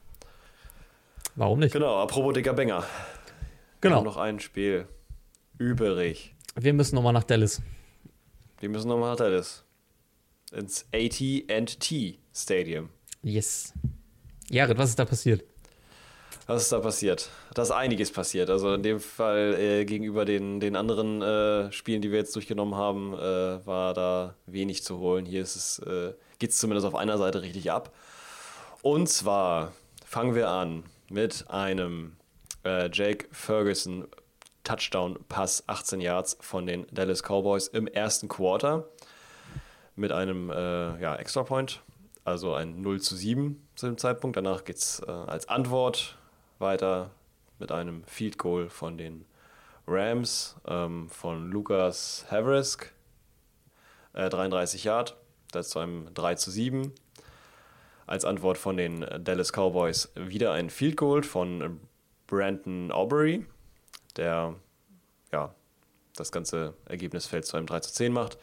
[SPEAKER 2] Warum nicht?
[SPEAKER 3] Genau, apropos dicker Banger. Wir
[SPEAKER 2] Genau.
[SPEAKER 3] haben noch ein Spiel übrig.
[SPEAKER 2] Wir müssen nochmal nach Dallas.
[SPEAKER 3] Wir müssen nochmal nach Dallas. Ins AT&T Stadium.
[SPEAKER 2] Yes. Jared, was ist da passiert?
[SPEAKER 3] Was ist da passiert? Da ist einiges passiert. Also in dem Fall äh, gegenüber den, den anderen äh, Spielen, die wir jetzt durchgenommen haben, äh, war da wenig zu holen. Hier ist es, äh, geht es zumindest auf einer Seite richtig ab. Und zwar fangen wir an mit einem äh, Jake Ferguson Touchdown-Pass 18 Yards von den Dallas Cowboys im ersten Quarter mit einem äh, ja, Extra Point, also ein 0 zu 7 zu dem Zeitpunkt. Danach geht es äh, als Antwort weiter mit einem Field Goal von den Rams ähm, von Lucas Havrisk, äh, 33 Yard, das zu einem 3 zu 7. Als Antwort von den Dallas Cowboys wieder ein Field Goal von Brandon Aubrey, der ja, das ganze Ergebnisfeld zu einem 3 zu 10 macht.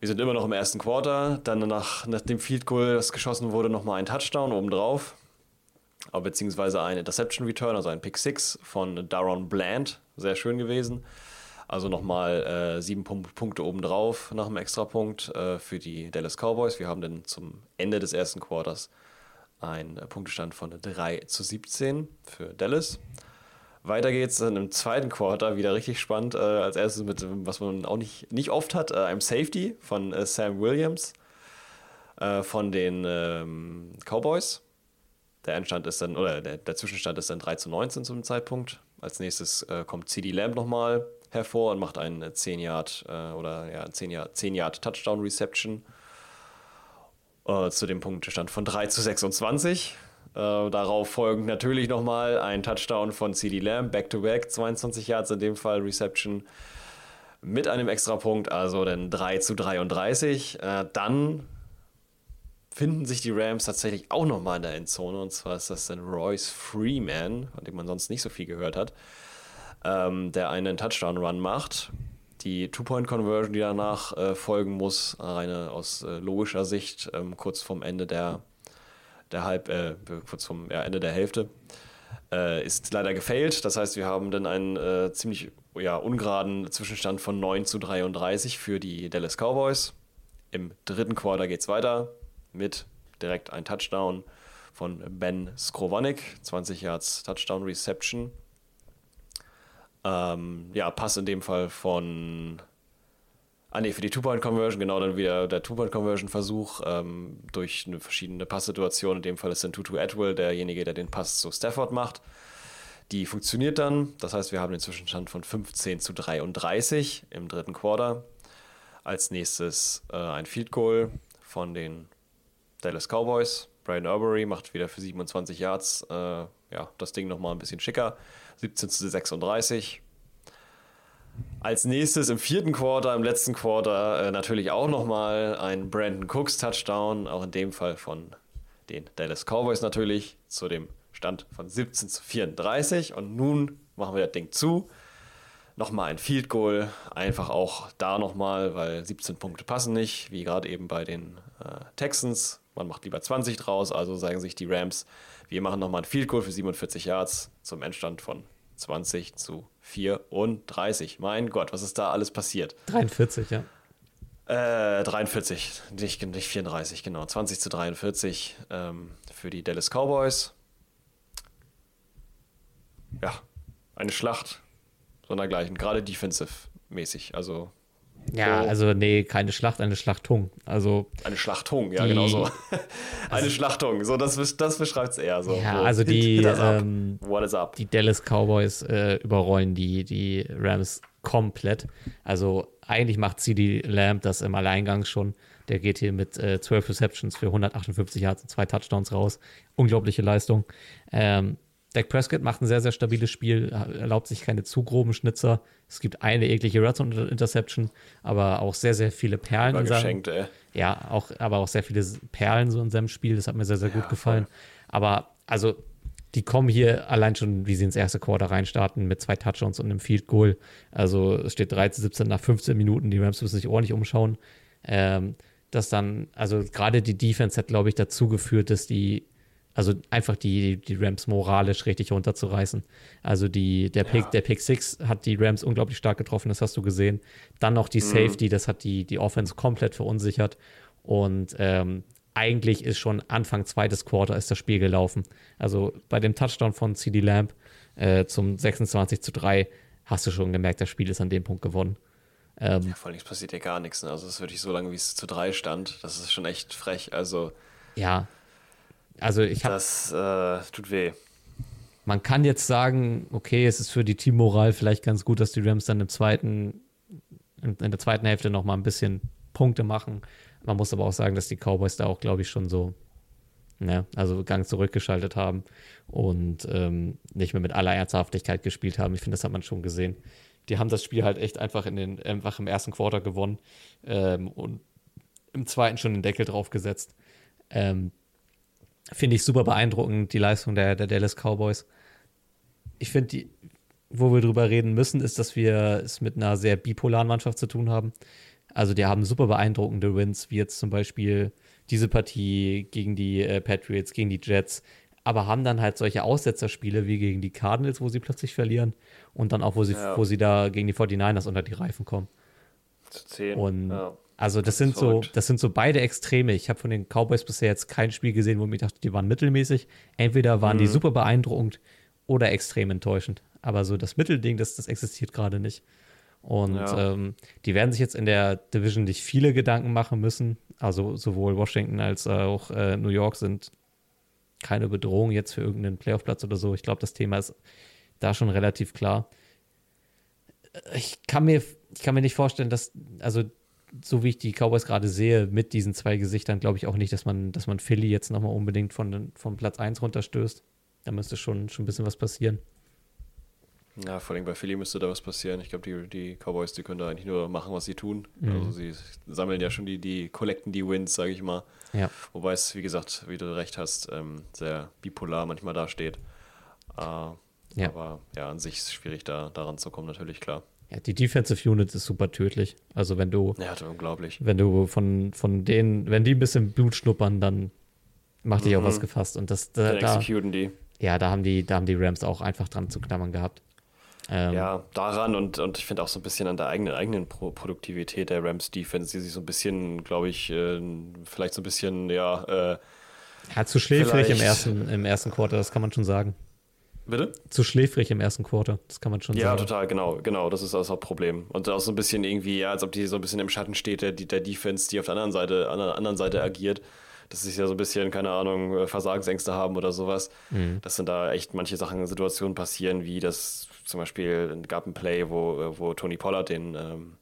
[SPEAKER 3] Wir sind immer noch im ersten Quarter. Dann nach, nach dem Field Goal, das geschossen wurde, nochmal ein Touchdown obendrauf. Beziehungsweise ein Interception Return, also ein Pick 6 von Daron Bland. Sehr schön gewesen. Also nochmal äh, sieben Punkte obendrauf nach einem Extrapunkt äh, für die Dallas Cowboys. Wir haben dann zum Ende des ersten Quarters einen äh, Punktestand von 3 zu 17 für Dallas. Weiter geht's dann im zweiten Quarter, wieder richtig spannend. Äh, als erstes mit, was man auch nicht, nicht oft hat, äh, einem Safety von äh, Sam Williams äh, von den ähm, Cowboys. Der Endstand ist dann, oder der, der, Zwischenstand ist dann 3 zu 19 zum Zeitpunkt. Als nächstes äh, kommt CD Lamb nochmal hervor und macht einen 10 Yard äh, oder ja, 10 Yard, 10 Yard Touchdown Reception äh, zu dem Punktestand von 3 zu 26. Äh, darauf folgend natürlich nochmal ein Touchdown von CD Lamb, Back-to-Back, 22 Yards in dem Fall Reception mit einem Extrapunkt, also dann 3 zu 33. Äh, dann finden sich die Rams tatsächlich auch nochmal in der Endzone und zwar ist das dann Royce Freeman, von dem man sonst nicht so viel gehört hat ähm, der einen Touchdown-Run macht. Die Two-Point-Conversion, die danach äh, folgen muss, eine aus äh, logischer Sicht, ähm, kurz vorm Ende der, der Halb, äh, kurz vom ja, Ende der Hälfte, äh, ist leider gefailt. Das heißt, wir haben dann einen äh, ziemlich ja, ungeraden Zwischenstand von 9 zu 33 für die Dallas Cowboys. Im dritten Quarter geht es weiter mit direkt ein Touchdown von Ben Skrovanik, 20 Yards Touchdown Reception. Ähm, ja, Pass in dem Fall von. Ah ne, für die Two-Point-Conversion, genau, dann wieder der Two-Point-Conversion-Versuch ähm, durch eine verschiedene Passsituation. In dem Fall ist dann Tutu Atwell derjenige, der den Pass zu Stafford macht. Die funktioniert dann. Das heißt, wir haben den Zwischenstand von 15 zu 33 im dritten Quarter. Als nächstes äh, ein Field Goal von den Dallas Cowboys. Brian Urbury macht wieder für 27 Yards äh, ja, das Ding nochmal ein bisschen schicker. 17 zu 36. Als nächstes im vierten Quarter, im letzten Quarter, äh, natürlich auch nochmal ein Brandon Cooks Touchdown, auch in dem Fall von den Dallas Cowboys natürlich, zu dem Stand von 17 zu 34. Und nun machen wir das Ding zu. Nochmal ein Field Goal, einfach auch da nochmal, weil 17 Punkte passen nicht, wie gerade eben bei den äh, Texans. Man macht lieber 20 draus, also sagen sich die Rams, wir machen nochmal ein Field Goal für 47 Yards zum Endstand von 20 zu 34. Mein Gott, was ist da alles passiert?
[SPEAKER 2] 43, ja.
[SPEAKER 3] Äh, 43, nicht, nicht 34, genau. 20 zu 43 ähm, für die Dallas Cowboys. Ja, eine Schlacht sondergleichen, gerade defensive-mäßig. Also
[SPEAKER 2] ja, so. also nee, keine Schlacht, eine Schlachtung. Also
[SPEAKER 3] eine Schlachtung, ja, genau so. eine also, Schlachtung, so das, das beschreibt es eher so.
[SPEAKER 2] Ja,
[SPEAKER 3] so.
[SPEAKER 2] also die, ähm, What is up? die Dallas Cowboys äh, überrollen die, die Rams komplett. Also eigentlich macht CD Lamb das im Alleingang schon. Der geht hier mit äh, 12 Receptions für 158 Yards und zwei Touchdowns raus. Unglaubliche Leistung. Ähm, Dak Prescott macht ein sehr, sehr stabiles Spiel, erlaubt sich keine zu groben Schnitzer. Es gibt eine eklige Red Zone Interception, aber auch sehr, sehr viele Perlen.
[SPEAKER 3] in seinem, ey.
[SPEAKER 2] Ja, auch, aber auch sehr viele Perlen so in seinem Spiel. Das hat mir sehr, sehr ja, gut gefallen. Voll. Aber also, die kommen hier allein schon, wie sie ins erste Quarter reinstarten, mit zwei Touchdowns und einem Field Goal. Also, es steht 13, 17 nach 15 Minuten. Die Rams müssen sich ordentlich umschauen. Ähm, dass dann, also gerade die Defense hat, glaube ich, dazu geführt, dass die also einfach die, die Rams moralisch richtig runterzureißen. Also die, der, Pick, ja. der Pick Six hat die Rams unglaublich stark getroffen, das hast du gesehen. Dann noch die mhm. Safety, das hat die, die Offense komplett verunsichert. Und ähm, eigentlich ist schon Anfang zweites Quarter ist das Spiel gelaufen. Also bei dem Touchdown von CD Lamb äh, zum 26 zu 3 hast du schon gemerkt, das Spiel ist an dem Punkt gewonnen.
[SPEAKER 3] Ähm, ja, vor allem passiert ja gar nichts. Ne? Also es ist wirklich so lange, wie es zu 3 stand. Das ist schon echt frech. Also
[SPEAKER 2] ja, also ich habe.
[SPEAKER 3] Das äh, tut weh.
[SPEAKER 2] Man kann jetzt sagen, okay, es ist für die Teammoral vielleicht ganz gut, dass die Rams dann im zweiten, in, der zweiten Hälfte noch mal ein bisschen Punkte machen. Man muss aber auch sagen, dass die Cowboys da auch, glaube ich, schon so, ne, also Gang zurückgeschaltet haben und ähm, nicht mehr mit aller Ernsthaftigkeit gespielt haben. Ich finde, das hat man schon gesehen. Die haben das Spiel halt echt einfach in den, einfach im ersten Quarter gewonnen ähm, und im zweiten schon den Deckel drauf gesetzt. Ähm, Finde ich super beeindruckend, die Leistung der, der Dallas Cowboys. Ich finde, wo wir drüber reden müssen, ist, dass wir es mit einer sehr bipolaren Mannschaft zu tun haben. Also die haben super beeindruckende Wins, wie jetzt zum Beispiel diese Partie gegen die äh, Patriots, gegen die Jets, aber haben dann halt solche Aussetzerspiele wie gegen die Cardinals, wo sie plötzlich verlieren und dann auch, wo sie,
[SPEAKER 3] Ja.
[SPEAKER 2] wo sie da gegen die 49ers unter die Reifen kommen.
[SPEAKER 3] Zu 10.
[SPEAKER 2] Und
[SPEAKER 3] ja.
[SPEAKER 2] Also das
[SPEAKER 3] ist
[SPEAKER 2] sind so, das sind so beide Extreme. Ich habe von den Cowboys bisher jetzt kein Spiel gesehen, wo ich dachte, die waren mittelmäßig. Entweder waren die
[SPEAKER 3] Mhm.
[SPEAKER 2] super beeindruckend oder extrem enttäuschend. Aber so das Mittelding, das, das existiert gerade nicht. Und
[SPEAKER 3] Ja.
[SPEAKER 2] ähm, die werden sich jetzt in der Division nicht viele Gedanken machen müssen. Also sowohl Washington als auch äh, New York sind keine Bedrohung jetzt für irgendeinen Playoff-Platz oder so. Ich glaube, das Thema ist da schon relativ klar. Ich kann mir, ich kann mir nicht vorstellen, dass, also so wie ich die Cowboys gerade sehe, mit diesen zwei Gesichtern, glaube ich auch nicht, dass man, dass man Philly jetzt nochmal unbedingt von, von Platz 1 runterstößt. Da müsste schon, schon ein bisschen was passieren.
[SPEAKER 3] Ja, vor allem bei Philly müsste da was passieren. Ich glaube, die, die Cowboys, die können da eigentlich nur machen, was sie tun.
[SPEAKER 2] Mhm.
[SPEAKER 3] Also sie sammeln ja schon die, die collecten die Wins, sage ich mal.
[SPEAKER 2] Ja.
[SPEAKER 3] Wobei es, wie gesagt, wie du recht hast, ähm, sehr bipolar manchmal dasteht. Äh,
[SPEAKER 2] Ja.
[SPEAKER 3] Aber ja, an sich ist es schwierig, da daran zu kommen, natürlich, klar.
[SPEAKER 2] Ja, die Defensive Unit ist super tödlich. Also wenn du,
[SPEAKER 3] Ja, unglaublich.
[SPEAKER 2] wenn du von, von denen, wenn die ein bisschen Blut schnuppern, dann macht dich auch
[SPEAKER 3] Mhm.
[SPEAKER 2] was gefasst. Und das da,
[SPEAKER 3] Dann
[SPEAKER 2] da,
[SPEAKER 3] executen die.
[SPEAKER 2] ja, da haben die, da haben die Rams auch einfach dran zu knabbern gehabt. Ähm,
[SPEAKER 3] Ja, daran und, und ich finde auch so ein bisschen an der eigenen, eigenen Pro Produktivität der Rams Defense, die sich so ein bisschen, glaube ich, äh, vielleicht so ein bisschen, ja, äh,
[SPEAKER 2] ja, zu schläfrig im ersten, im ersten Quarter, das kann man schon sagen.
[SPEAKER 3] Bitte?
[SPEAKER 2] Zu schläfrig im ersten Quarter, das kann man schon
[SPEAKER 3] Ja,
[SPEAKER 2] sagen.
[SPEAKER 3] total, genau, genau, das ist das Hauptproblem. Und auch so ein bisschen irgendwie, ja, als ob die so ein bisschen im Schatten steht, der, der Defense, die auf der anderen Seite, an der anderen Seite agiert. Dass sie ja so ein bisschen, keine Ahnung, äh, Versagensängste haben oder sowas.
[SPEAKER 2] Mhm.
[SPEAKER 3] Dass dann da echt manche Sachen, Situationen passieren, wie das zum Beispiel gab ein Play, wo, äh, wo Tony Pollard den ähm,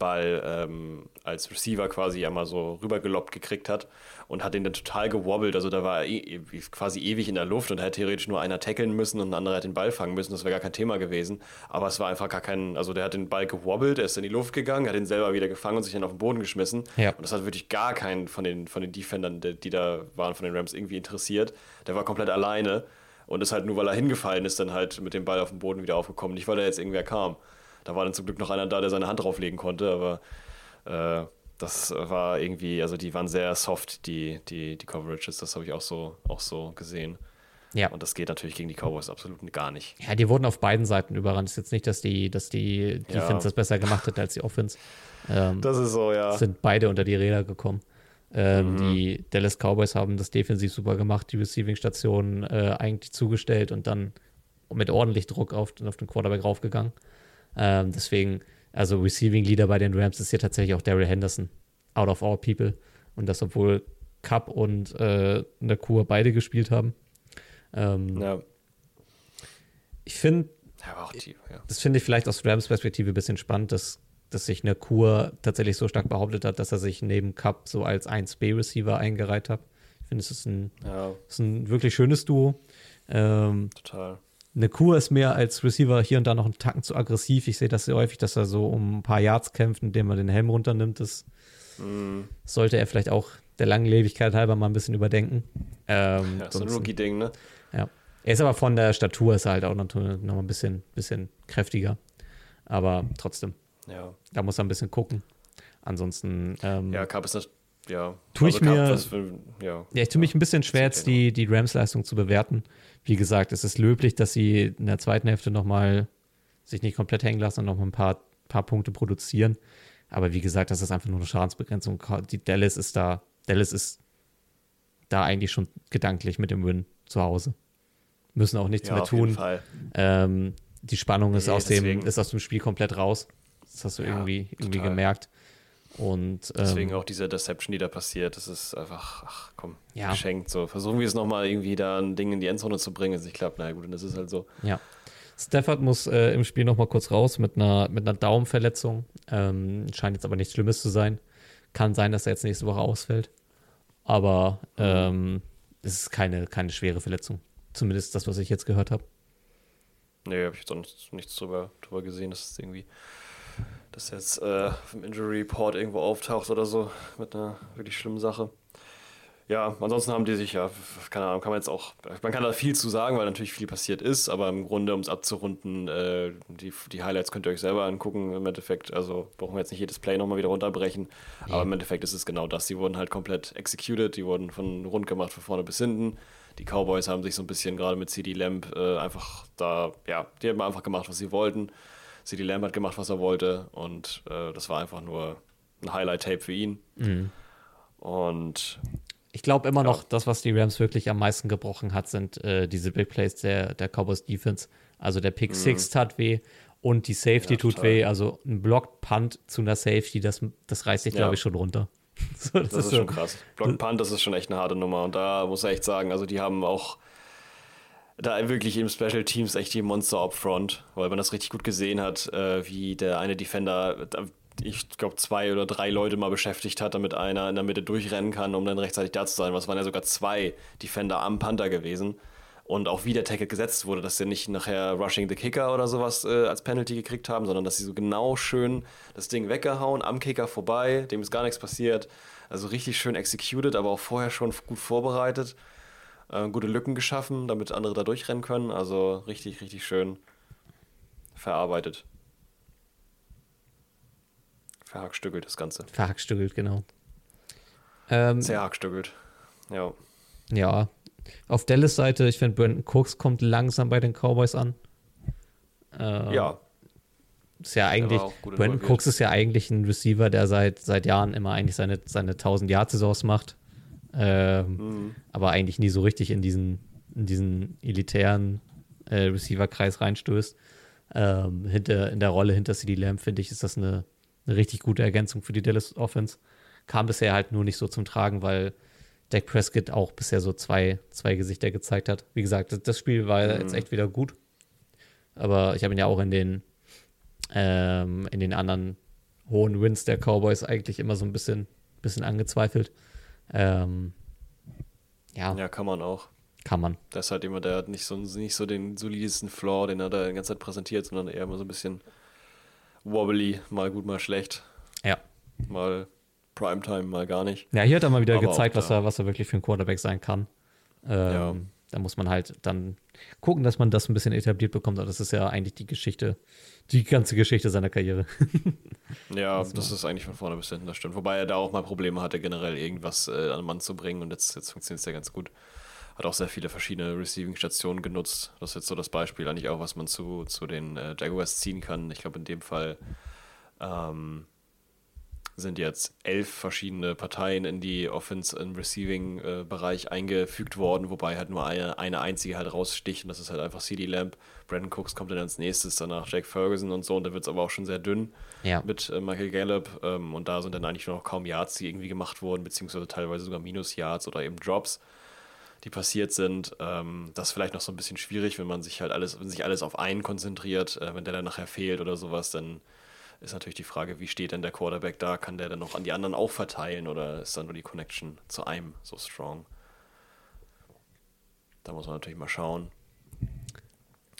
[SPEAKER 3] Ball ähm, als Receiver quasi einmal so rübergeloppt gekriegt hat und hat den dann total gewobbelt. Also da war er eh- quasi ewig in der Luft und da hätte theoretisch nur einer tackeln müssen und ein anderer hätte den Ball fangen müssen. Das wäre gar kein Thema gewesen. Aber es war einfach gar kein, also der hat den Ball gewobbelt, er ist in die Luft gegangen, hat ihn selber wieder gefangen und sich dann auf den Boden geschmissen.
[SPEAKER 2] Ja.
[SPEAKER 3] Und das hat wirklich gar keinen von den, von den Defendern, die, die da waren, von den Rams irgendwie interessiert. Der war komplett alleine und ist halt nur, weil er hingefallen ist, dann halt mit dem Ball auf den Boden wieder aufgekommen. Nicht, weil da jetzt irgendwer kam. Da war dann zum Glück noch einer da, der seine Hand drauflegen konnte, aber äh, das war irgendwie, also die waren sehr soft, die, die, die Coverages, das habe ich auch so, auch so gesehen.
[SPEAKER 2] Ja.
[SPEAKER 3] Und das geht natürlich gegen die Cowboys absolut gar nicht.
[SPEAKER 2] Ja, die wurden auf beiden Seiten überrannt. Ist jetzt nicht, dass die, dass die
[SPEAKER 3] Ja.
[SPEAKER 2] Defense das besser gemacht hat als die Offense. Ähm,
[SPEAKER 3] Das ist so, ja.
[SPEAKER 2] sind beide unter die Räder gekommen. Ähm,
[SPEAKER 3] Mhm.
[SPEAKER 2] Die Dallas Cowboys haben das defensiv super gemacht, die Receiving-Station äh, eigentlich zugestellt und dann mit ordentlich Druck auf, auf den Quarterback raufgegangen. Ähm, deswegen, also Receiving Leader bei den Rams ist hier tatsächlich auch Daryl Henderson, out of all people. Und das, obwohl Cup und äh, Nakur beide gespielt haben. Ähm,
[SPEAKER 3] Ja,
[SPEAKER 2] Ich finde,
[SPEAKER 3] ja
[SPEAKER 2] das finde ich vielleicht aus Rams Perspektive ein bisschen spannend, dass, dass sich Nakur tatsächlich so stark behauptet hat, dass er sich neben Cup so als 1B-Receiver eingereiht hat. Ich finde, es ist ein,
[SPEAKER 3] ja,
[SPEAKER 2] ist ein wirklich schönes Duo. Ähm,
[SPEAKER 3] total.
[SPEAKER 2] Nakur ist mir als Receiver hier und da noch einen Tacken zu aggressiv. Ich sehe das sehr häufig, dass er so um ein paar Yards kämpft, indem er den Helm runternimmt. Das
[SPEAKER 3] Mhm.
[SPEAKER 2] sollte er vielleicht auch der Langlebigkeit halber mal ein bisschen überdenken. Ähm,
[SPEAKER 3] Ja, so ein Rookie-Ding, ne?
[SPEAKER 2] ja. Er ist aber von der Statur ist halt auch noch, noch ein bisschen, bisschen kräftiger. Aber trotzdem,
[SPEAKER 3] Ja.
[SPEAKER 2] da muss er ein bisschen gucken. Ansonsten, ähm,
[SPEAKER 3] Ja,
[SPEAKER 2] ja.
[SPEAKER 3] Cup ist das, ja.
[SPEAKER 2] Tu ich
[SPEAKER 3] Cup,
[SPEAKER 2] mir-
[SPEAKER 3] für, ja.
[SPEAKER 2] ich tue mich ein bisschen schwer, jetzt die, die Rams-Leistung zu bewerten. Wie gesagt, es ist löblich, dass sie in der zweiten Hälfte nochmal sich nicht komplett hängen lassen und noch mal ein paar, paar Punkte produzieren. Aber wie gesagt, das ist einfach nur eine Schadensbegrenzung. Die Dallas ist da, Dallas ist da eigentlich schon gedanklich mit dem Win zu Hause. Müssen auch nichts
[SPEAKER 3] ja,
[SPEAKER 2] mehr tun. Ähm, die Spannung ist,
[SPEAKER 3] Nee,
[SPEAKER 2] aus dem, ist aus dem Spiel komplett raus. Das hast du
[SPEAKER 3] Ja,
[SPEAKER 2] irgendwie, irgendwie
[SPEAKER 3] total.
[SPEAKER 2] gemerkt. Und
[SPEAKER 3] Deswegen
[SPEAKER 2] ähm,
[SPEAKER 3] auch diese Deception, die da passiert, das ist einfach, ach komm,
[SPEAKER 2] Ja.
[SPEAKER 3] geschenkt. So, versuchen wir es nochmal irgendwie da ein Ding in die Endzone zu bringen. Es nicht klappt, na gut, und das ist halt so.
[SPEAKER 2] ja. Stafford muss äh, im Spiel noch mal kurz raus mit einer, mit einer Daumenverletzung. Ähm, scheint jetzt aber nichts Schlimmes zu sein. Kann sein, dass er jetzt nächste Woche ausfällt. Aber ähm, es ist keine, keine schwere Verletzung. Zumindest das, was ich jetzt gehört habe.
[SPEAKER 3] Nee, habe ich jetzt auch nichts, nichts drüber, drüber gesehen, dass es irgendwie, dass jetzt äh, im Injury Report irgendwo auftaucht oder so mit einer wirklich schlimmen Sache. ja, ansonsten haben die sich ja, keine Ahnung, kann man jetzt auch, man kann da viel zu sagen, weil natürlich viel passiert ist, aber im Grunde, um es abzurunden, äh, die, die Highlights könnt ihr euch selber angucken im Endeffekt. Also brauchen wir jetzt nicht jedes Play nochmal wieder runterbrechen,
[SPEAKER 2] Nee.
[SPEAKER 3] aber im Endeffekt ist es genau das. Die wurden halt komplett executed, die wurden von rund gemacht von vorne bis hinten. Die Cowboys haben sich so ein bisschen gerade mit CD Lamb äh, einfach da, ja, die haben einfach gemacht, was sie wollten. CD Lamb hat gemacht, was er wollte und äh, das war einfach nur ein Highlight-Tape für ihn. Und
[SPEAKER 2] Ich glaube immer noch, das, was die Rams wirklich am meisten gebrochen hat, sind äh, diese Big Plays der, der Cowboys Defense. Also der Pick Six tat weh und die Safety
[SPEAKER 3] Ja,
[SPEAKER 2] tut weh. Also ein Blocked Punt zu einer Safety, das, das reißt sich,
[SPEAKER 3] Ja.
[SPEAKER 2] glaube ich, schon runter. So, das,
[SPEAKER 3] Das ist schon krass. Block Punt, das ist schon echt eine harte Nummer. Und da muss ich echt sagen, also die haben auch da wirklich im Special Teams echt die Monster up front, weil man das richtig gut gesehen hat, äh, wie der eine Defender, ich glaube, zwei oder drei Leute mal beschäftigt hat, damit einer in der Mitte durchrennen kann, um dann rechtzeitig da zu sein. Was waren ja sogar zwei Defender am Panther gewesen. Und auch wie der Tackle gesetzt wurde, dass sie nicht nachher Rushing the Kicker oder sowas äh, als Penalty gekriegt haben, sondern dass sie so genau schön das Ding weggehauen, am Kicker vorbei, dem ist gar nichts passiert. Also richtig schön executed, aber auch vorher schon gut vorbereitet. Äh, gute Lücken geschaffen, damit andere da durchrennen können. Also richtig, richtig schön verarbeitet. Verhackstückelt das Ganze.
[SPEAKER 2] Verhackstückelt, genau. Ähm,
[SPEAKER 3] Zerhackstückelt. Ja.
[SPEAKER 2] ja, auf Dallas Seite, ich finde, Brandon Cooks kommt langsam bei den Cowboys an. Äh,
[SPEAKER 3] Ja,
[SPEAKER 2] Ist ja eigentlich, Brandon. Cooks ist ja eigentlich ein Receiver, der seit, seit Jahren immer eigentlich seine, seine 1000-Yard-Saisons macht. Ähm,
[SPEAKER 3] Mhm.
[SPEAKER 2] Aber eigentlich nie so richtig in diesen, in diesen elitären äh, Receiver-Kreis reinstößt. Ähm, hinter, in der Rolle hinter CD Lamb, finde ich, ist das eine, eine richtig gute Ergänzung für die Dallas Offense. Kam bisher halt nur nicht so zum Tragen, weil Dak Prescott auch bisher so zwei, zwei Gesichter gezeigt hat. Wie gesagt, das, das Spiel war
[SPEAKER 3] Mhm.
[SPEAKER 2] jetzt echt wieder gut. Aber ich habe ihn ja auch in den, ähm, in den anderen hohen Wins der Cowboys eigentlich immer so ein bisschen, bisschen angezweifelt. Ähm, ja,
[SPEAKER 3] ja, kann man auch.
[SPEAKER 2] kann man.
[SPEAKER 3] Das ist halt immer, der hat nicht so, nicht so den solidesten Floor, den er da die ganze Zeit präsentiert, sondern eher immer so ein bisschen wobbly, mal gut, mal schlecht,
[SPEAKER 2] Ja.
[SPEAKER 3] mal Primetime, mal gar nicht.
[SPEAKER 2] Ja, hier hat er mal wieder
[SPEAKER 3] Aber
[SPEAKER 2] gezeigt, was er, was er wirklich für ein Quarterback sein kann. Ähm,
[SPEAKER 3] Ja.
[SPEAKER 2] Da muss man halt dann gucken, dass man das ein bisschen etabliert bekommt. Aber das ist ja eigentlich die Geschichte, die ganze Geschichte seiner Karriere.
[SPEAKER 3] Ja, das ist eigentlich von vorne bis hinten, das stimmt. Wobei er da auch mal Probleme hatte, generell irgendwas äh, an den Mann zu bringen und jetzt, jetzt funktioniert es ja ganz gut. Hat auch sehr viele verschiedene Receiving-Stationen genutzt. Das ist jetzt so das Beispiel eigentlich auch, was man zu, zu den äh, Jaguars ziehen kann. Ich glaube, in dem Fall ähm, sind jetzt elf verschiedene Parteien in die Offense- und Receiving-Bereich eingefügt worden, wobei halt nur eine, eine einzige halt raussticht und das ist halt einfach CD Lamb. Brandon Cooks kommt dann als nächstes, danach Jake Ferguson und so und da wird es aber auch schon sehr dünn
[SPEAKER 2] Ja.
[SPEAKER 3] mit äh, Michael Gallup ähm, und da sind dann eigentlich nur noch kaum Yards, die irgendwie gemacht wurden, beziehungsweise teilweise sogar Minus-Yards oder eben Drops, die passiert sind. Ähm, das ist vielleicht noch so ein bisschen schwierig, wenn man sich halt alles, wenn sich alles auf einen konzentriert, äh, wenn der dann nachher fehlt oder sowas, dann ist natürlich die Frage, wie steht denn der Quarterback da? Kann der dann noch an die anderen auch verteilen oder ist dann nur die Connection zu einem so strong? Da muss man natürlich mal schauen.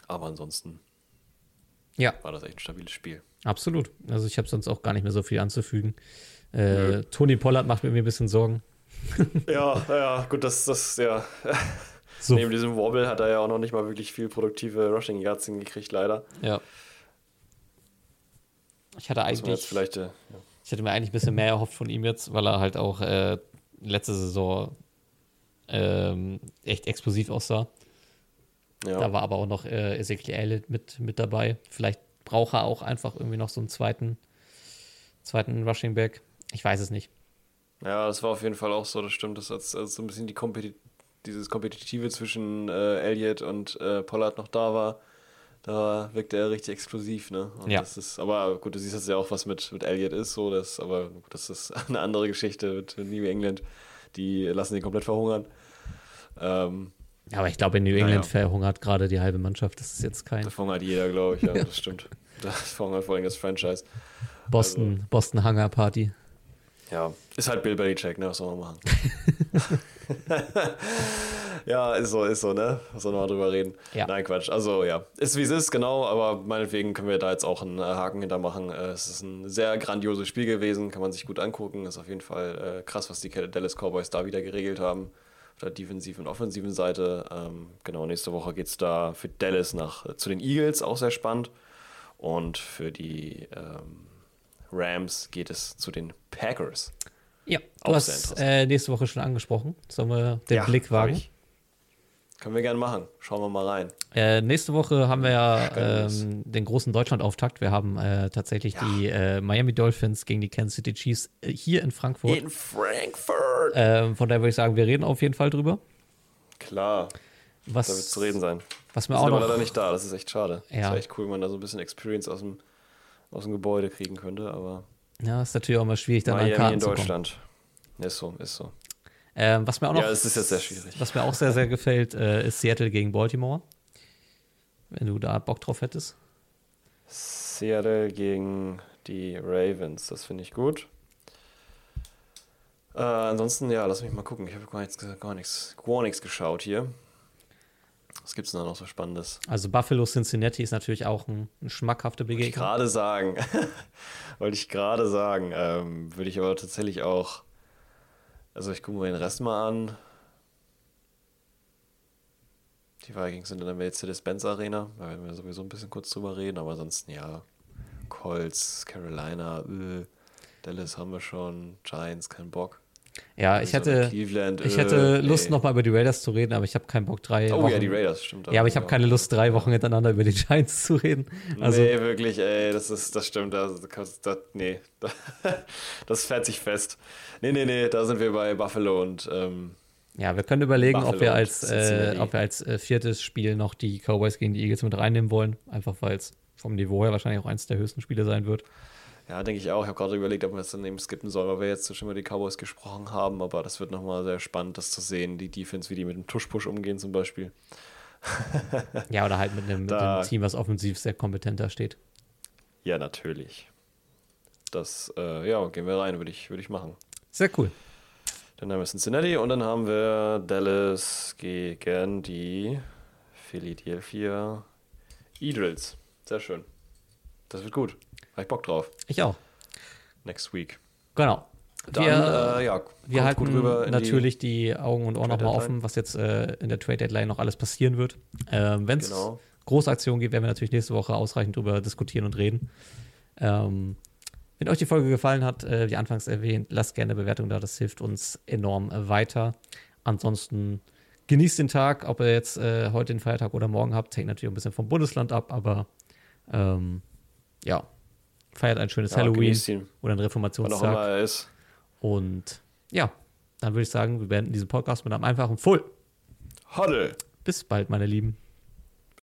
[SPEAKER 3] Aber ansonsten
[SPEAKER 2] Ja,
[SPEAKER 3] war das echt ein stabiles Spiel.
[SPEAKER 2] absolut. Also ich habe sonst auch gar nicht mehr so viel anzufügen. Äh, Tony Pollard macht mir ein bisschen Sorgen.
[SPEAKER 3] Ja, ja, gut, das, das, ja.
[SPEAKER 2] So,
[SPEAKER 3] Neben diesem Wobble hat er ja auch noch nicht mal wirklich viel produktive Rushing Yards hingekriegt, leider.
[SPEAKER 2] ja. Ich hatte eigentlich,
[SPEAKER 3] vielleicht, äh,
[SPEAKER 2] ich hatte mir eigentlich ein bisschen mehr erhofft von ihm jetzt, weil er halt auch äh, letzte Saison ähm, echt explosiv aussah.
[SPEAKER 3] ja,
[SPEAKER 2] Da war aber auch noch äh, Ezekiel Elliott mit, mit dabei. Vielleicht braucht er auch einfach irgendwie noch so einen zweiten, zweiten Rushing Back. Ich weiß es nicht.
[SPEAKER 3] ja, das war auf jeden Fall auch so, das stimmt. Das als, als so ein bisschen die Kompeti dieses Kompetitive zwischen äh, Elliott und äh, Pollard noch da war. Da wirkte er richtig explosiv, ne? Und
[SPEAKER 2] Ja.
[SPEAKER 3] Das ist, aber gut, du siehst jetzt ja auch, was mit, mit Elliott ist, so, das, aber gut, das ist eine andere Geschichte mit New England. Die lassen ihn komplett verhungern. Ähm,
[SPEAKER 2] Aber ich glaube, in New. England verhungert gerade die halbe Mannschaft. Das ist jetzt kein
[SPEAKER 3] das verhungert jeder, glaube ich, ja, das stimmt. Das verhungert vor allem das Franchise.
[SPEAKER 2] Boston, Boston Hunger Party.
[SPEAKER 3] Ja, ist halt Bill Belichick, ne? Was soll man machen? ja, ist so, ist so, ne? Was soll man mal drüber reden?
[SPEAKER 2] Ja.
[SPEAKER 3] Nein, Quatsch. Also, ja. Ist wie es ist, genau, aber meinetwegen können wir da jetzt auch einen äh, Haken hintermachen. Äh, es ist ein sehr grandioses Spiel gewesen, kann man sich gut angucken. Ist auf jeden Fall äh, krass, was die Dallas Cowboys da wieder geregelt haben. Auf der defensiven und offensiven Seite. Ähm, genau, nächste Woche geht es da für Dallas nach, äh, zu den Eagles, auch sehr spannend. Und für die ähm, Rams geht es zu den Packers.
[SPEAKER 2] Ja, du hast äh, nächste Woche schon angesprochen. Sollen wir den
[SPEAKER 3] Ja,
[SPEAKER 2] Blick wagen?
[SPEAKER 3] Können wir gerne machen. Schauen wir mal rein.
[SPEAKER 2] Äh, nächste Woche haben wir ja ähm, den großen Deutschland-Auftakt. Wir haben äh, tatsächlich
[SPEAKER 3] Ja.
[SPEAKER 2] die äh, Miami Dolphins gegen die Kansas City Chiefs äh, hier in Frankfurt.
[SPEAKER 3] In Frankfurt.
[SPEAKER 2] Ähm, von daher würde ich sagen, wir reden auf jeden Fall drüber.
[SPEAKER 3] Klar,
[SPEAKER 2] Was,
[SPEAKER 3] da wird zu reden sein.
[SPEAKER 2] was mir
[SPEAKER 3] Wir
[SPEAKER 2] auch noch
[SPEAKER 3] leider nicht da. Das ist echt schade.
[SPEAKER 2] Ja.
[SPEAKER 3] Das wäre echt cool, wenn man da so ein bisschen Experience aus dem, aus dem Gebäude kriegen könnte. Aber
[SPEAKER 2] Ja, ist natürlich auch mal schwierig, dann an
[SPEAKER 3] Miami
[SPEAKER 2] Karten
[SPEAKER 3] in. Deutschland. Ist so, ist so.
[SPEAKER 2] Ähm, was mir auch noch,
[SPEAKER 3] Ja, es ist jetzt sehr schwierig.
[SPEAKER 2] was mir auch sehr, sehr gefällt, äh, ist Seattle gegen Baltimore. Wenn du da Bock drauf hättest.
[SPEAKER 3] Seattle gegen die Ravens. Das finde ich gut. Äh, ansonsten, ja, lass mich mal gucken. Ich habe gar nichts, gar nichts, gar nichts geschaut hier. Was gibt es denn da noch so Spannendes?
[SPEAKER 2] Also Buffalo Cincinnati ist natürlich auch ein, eine schmackhafte
[SPEAKER 3] Wollte ich
[SPEAKER 2] Begegnung.
[SPEAKER 3] gerade sagen. Wollte ich gerade sagen. Ähm, würde ich aber tatsächlich auch. Also, ich gucke mir den Rest mal an. Die Vikings sind in der Mercedes-Benz Arena. Da werden wir sowieso ein bisschen kurz drüber reden. Aber ansonsten, ja. Colts, Carolina, äh, Dallas haben wir schon. Giants, kein Bock.
[SPEAKER 2] Ja, ich
[SPEAKER 3] Arizona,
[SPEAKER 2] hätte,
[SPEAKER 3] Cleveland,
[SPEAKER 2] ich
[SPEAKER 3] äh,
[SPEAKER 2] hätte Lust,
[SPEAKER 3] ey.
[SPEAKER 2] nochmal über die Raiders zu reden, aber ich habe keinen Bock, drei
[SPEAKER 3] Oh
[SPEAKER 2] Wochen.
[SPEAKER 3] ja, die Raiders, stimmt.
[SPEAKER 2] Ja, aber ich habe keine Lust, drei Wochen hintereinander über die Giants zu reden. Also,
[SPEAKER 3] nee, wirklich, ey, das ist, das stimmt. Das, das, das, nee, das fährt sich fest. Nee, nee, nee, da sind wir bei Buffalo und ähm,
[SPEAKER 2] ja, wir können überlegen, ob wir als, äh, ob wir als äh, viertes Spiel noch die Cowboys gegen die Eagles mit reinnehmen wollen. Einfach weil es vom Niveau her wahrscheinlich auch eins der höchsten Spiele sein wird.
[SPEAKER 3] Ja, denke ich auch. Ich habe gerade überlegt, ob wir es dann eben skippen sollen, weil wir jetzt schon über die Cowboys gesprochen haben, aber das wird nochmal sehr spannend, das zu sehen, die Defense, wie die mit dem Tush-Push umgehen zum Beispiel.
[SPEAKER 2] Ja, oder halt mit einem, mit
[SPEAKER 3] Da-
[SPEAKER 2] einem Team, was offensiv sehr kompetent da steht.
[SPEAKER 3] Ja, natürlich. Das, äh, ja, gehen wir rein, würde ich, würde ich machen.
[SPEAKER 2] Sehr cool.
[SPEAKER 3] Dann haben wir Cincinnati und dann haben wir Dallas gegen die Philadelphia Eagles. Sehr schön. Das wird gut. Habe ich Bock drauf.
[SPEAKER 2] Ich auch.
[SPEAKER 3] Next week.
[SPEAKER 2] Genau.
[SPEAKER 3] Dann,
[SPEAKER 2] wir
[SPEAKER 3] äh, ja,
[SPEAKER 2] wir halten natürlich die, Augen und Ohren nochmal offen, was jetzt äh, in der Trade Deadline noch alles passieren wird. Ähm, Wenn
[SPEAKER 3] Die,
[SPEAKER 2] es
[SPEAKER 3] genau.
[SPEAKER 2] große Aktionen gibt, werden wir natürlich nächste Woche ausreichend drüber diskutieren und reden. Ähm, wenn euch die Folge gefallen hat, äh, wie anfangs erwähnt, lasst gerne eine Bewertung da, das hilft uns enorm weiter. Ansonsten genießt den Tag, ob ihr jetzt äh, heute den Feiertag oder morgen habt, hängt natürlich ein bisschen vom Bundesland ab, aber ähm, ja, feiert ein schönes
[SPEAKER 3] Ja,
[SPEAKER 2] Halloween oder einen
[SPEAKER 3] wann auch
[SPEAKER 2] Reformationstag.
[SPEAKER 3] immer er ist.
[SPEAKER 2] Und ja, dann würde ich sagen, wir beenden diesen Podcast mit einem einfachen Full.
[SPEAKER 3] Huddle.
[SPEAKER 2] Bis bald, meine Lieben.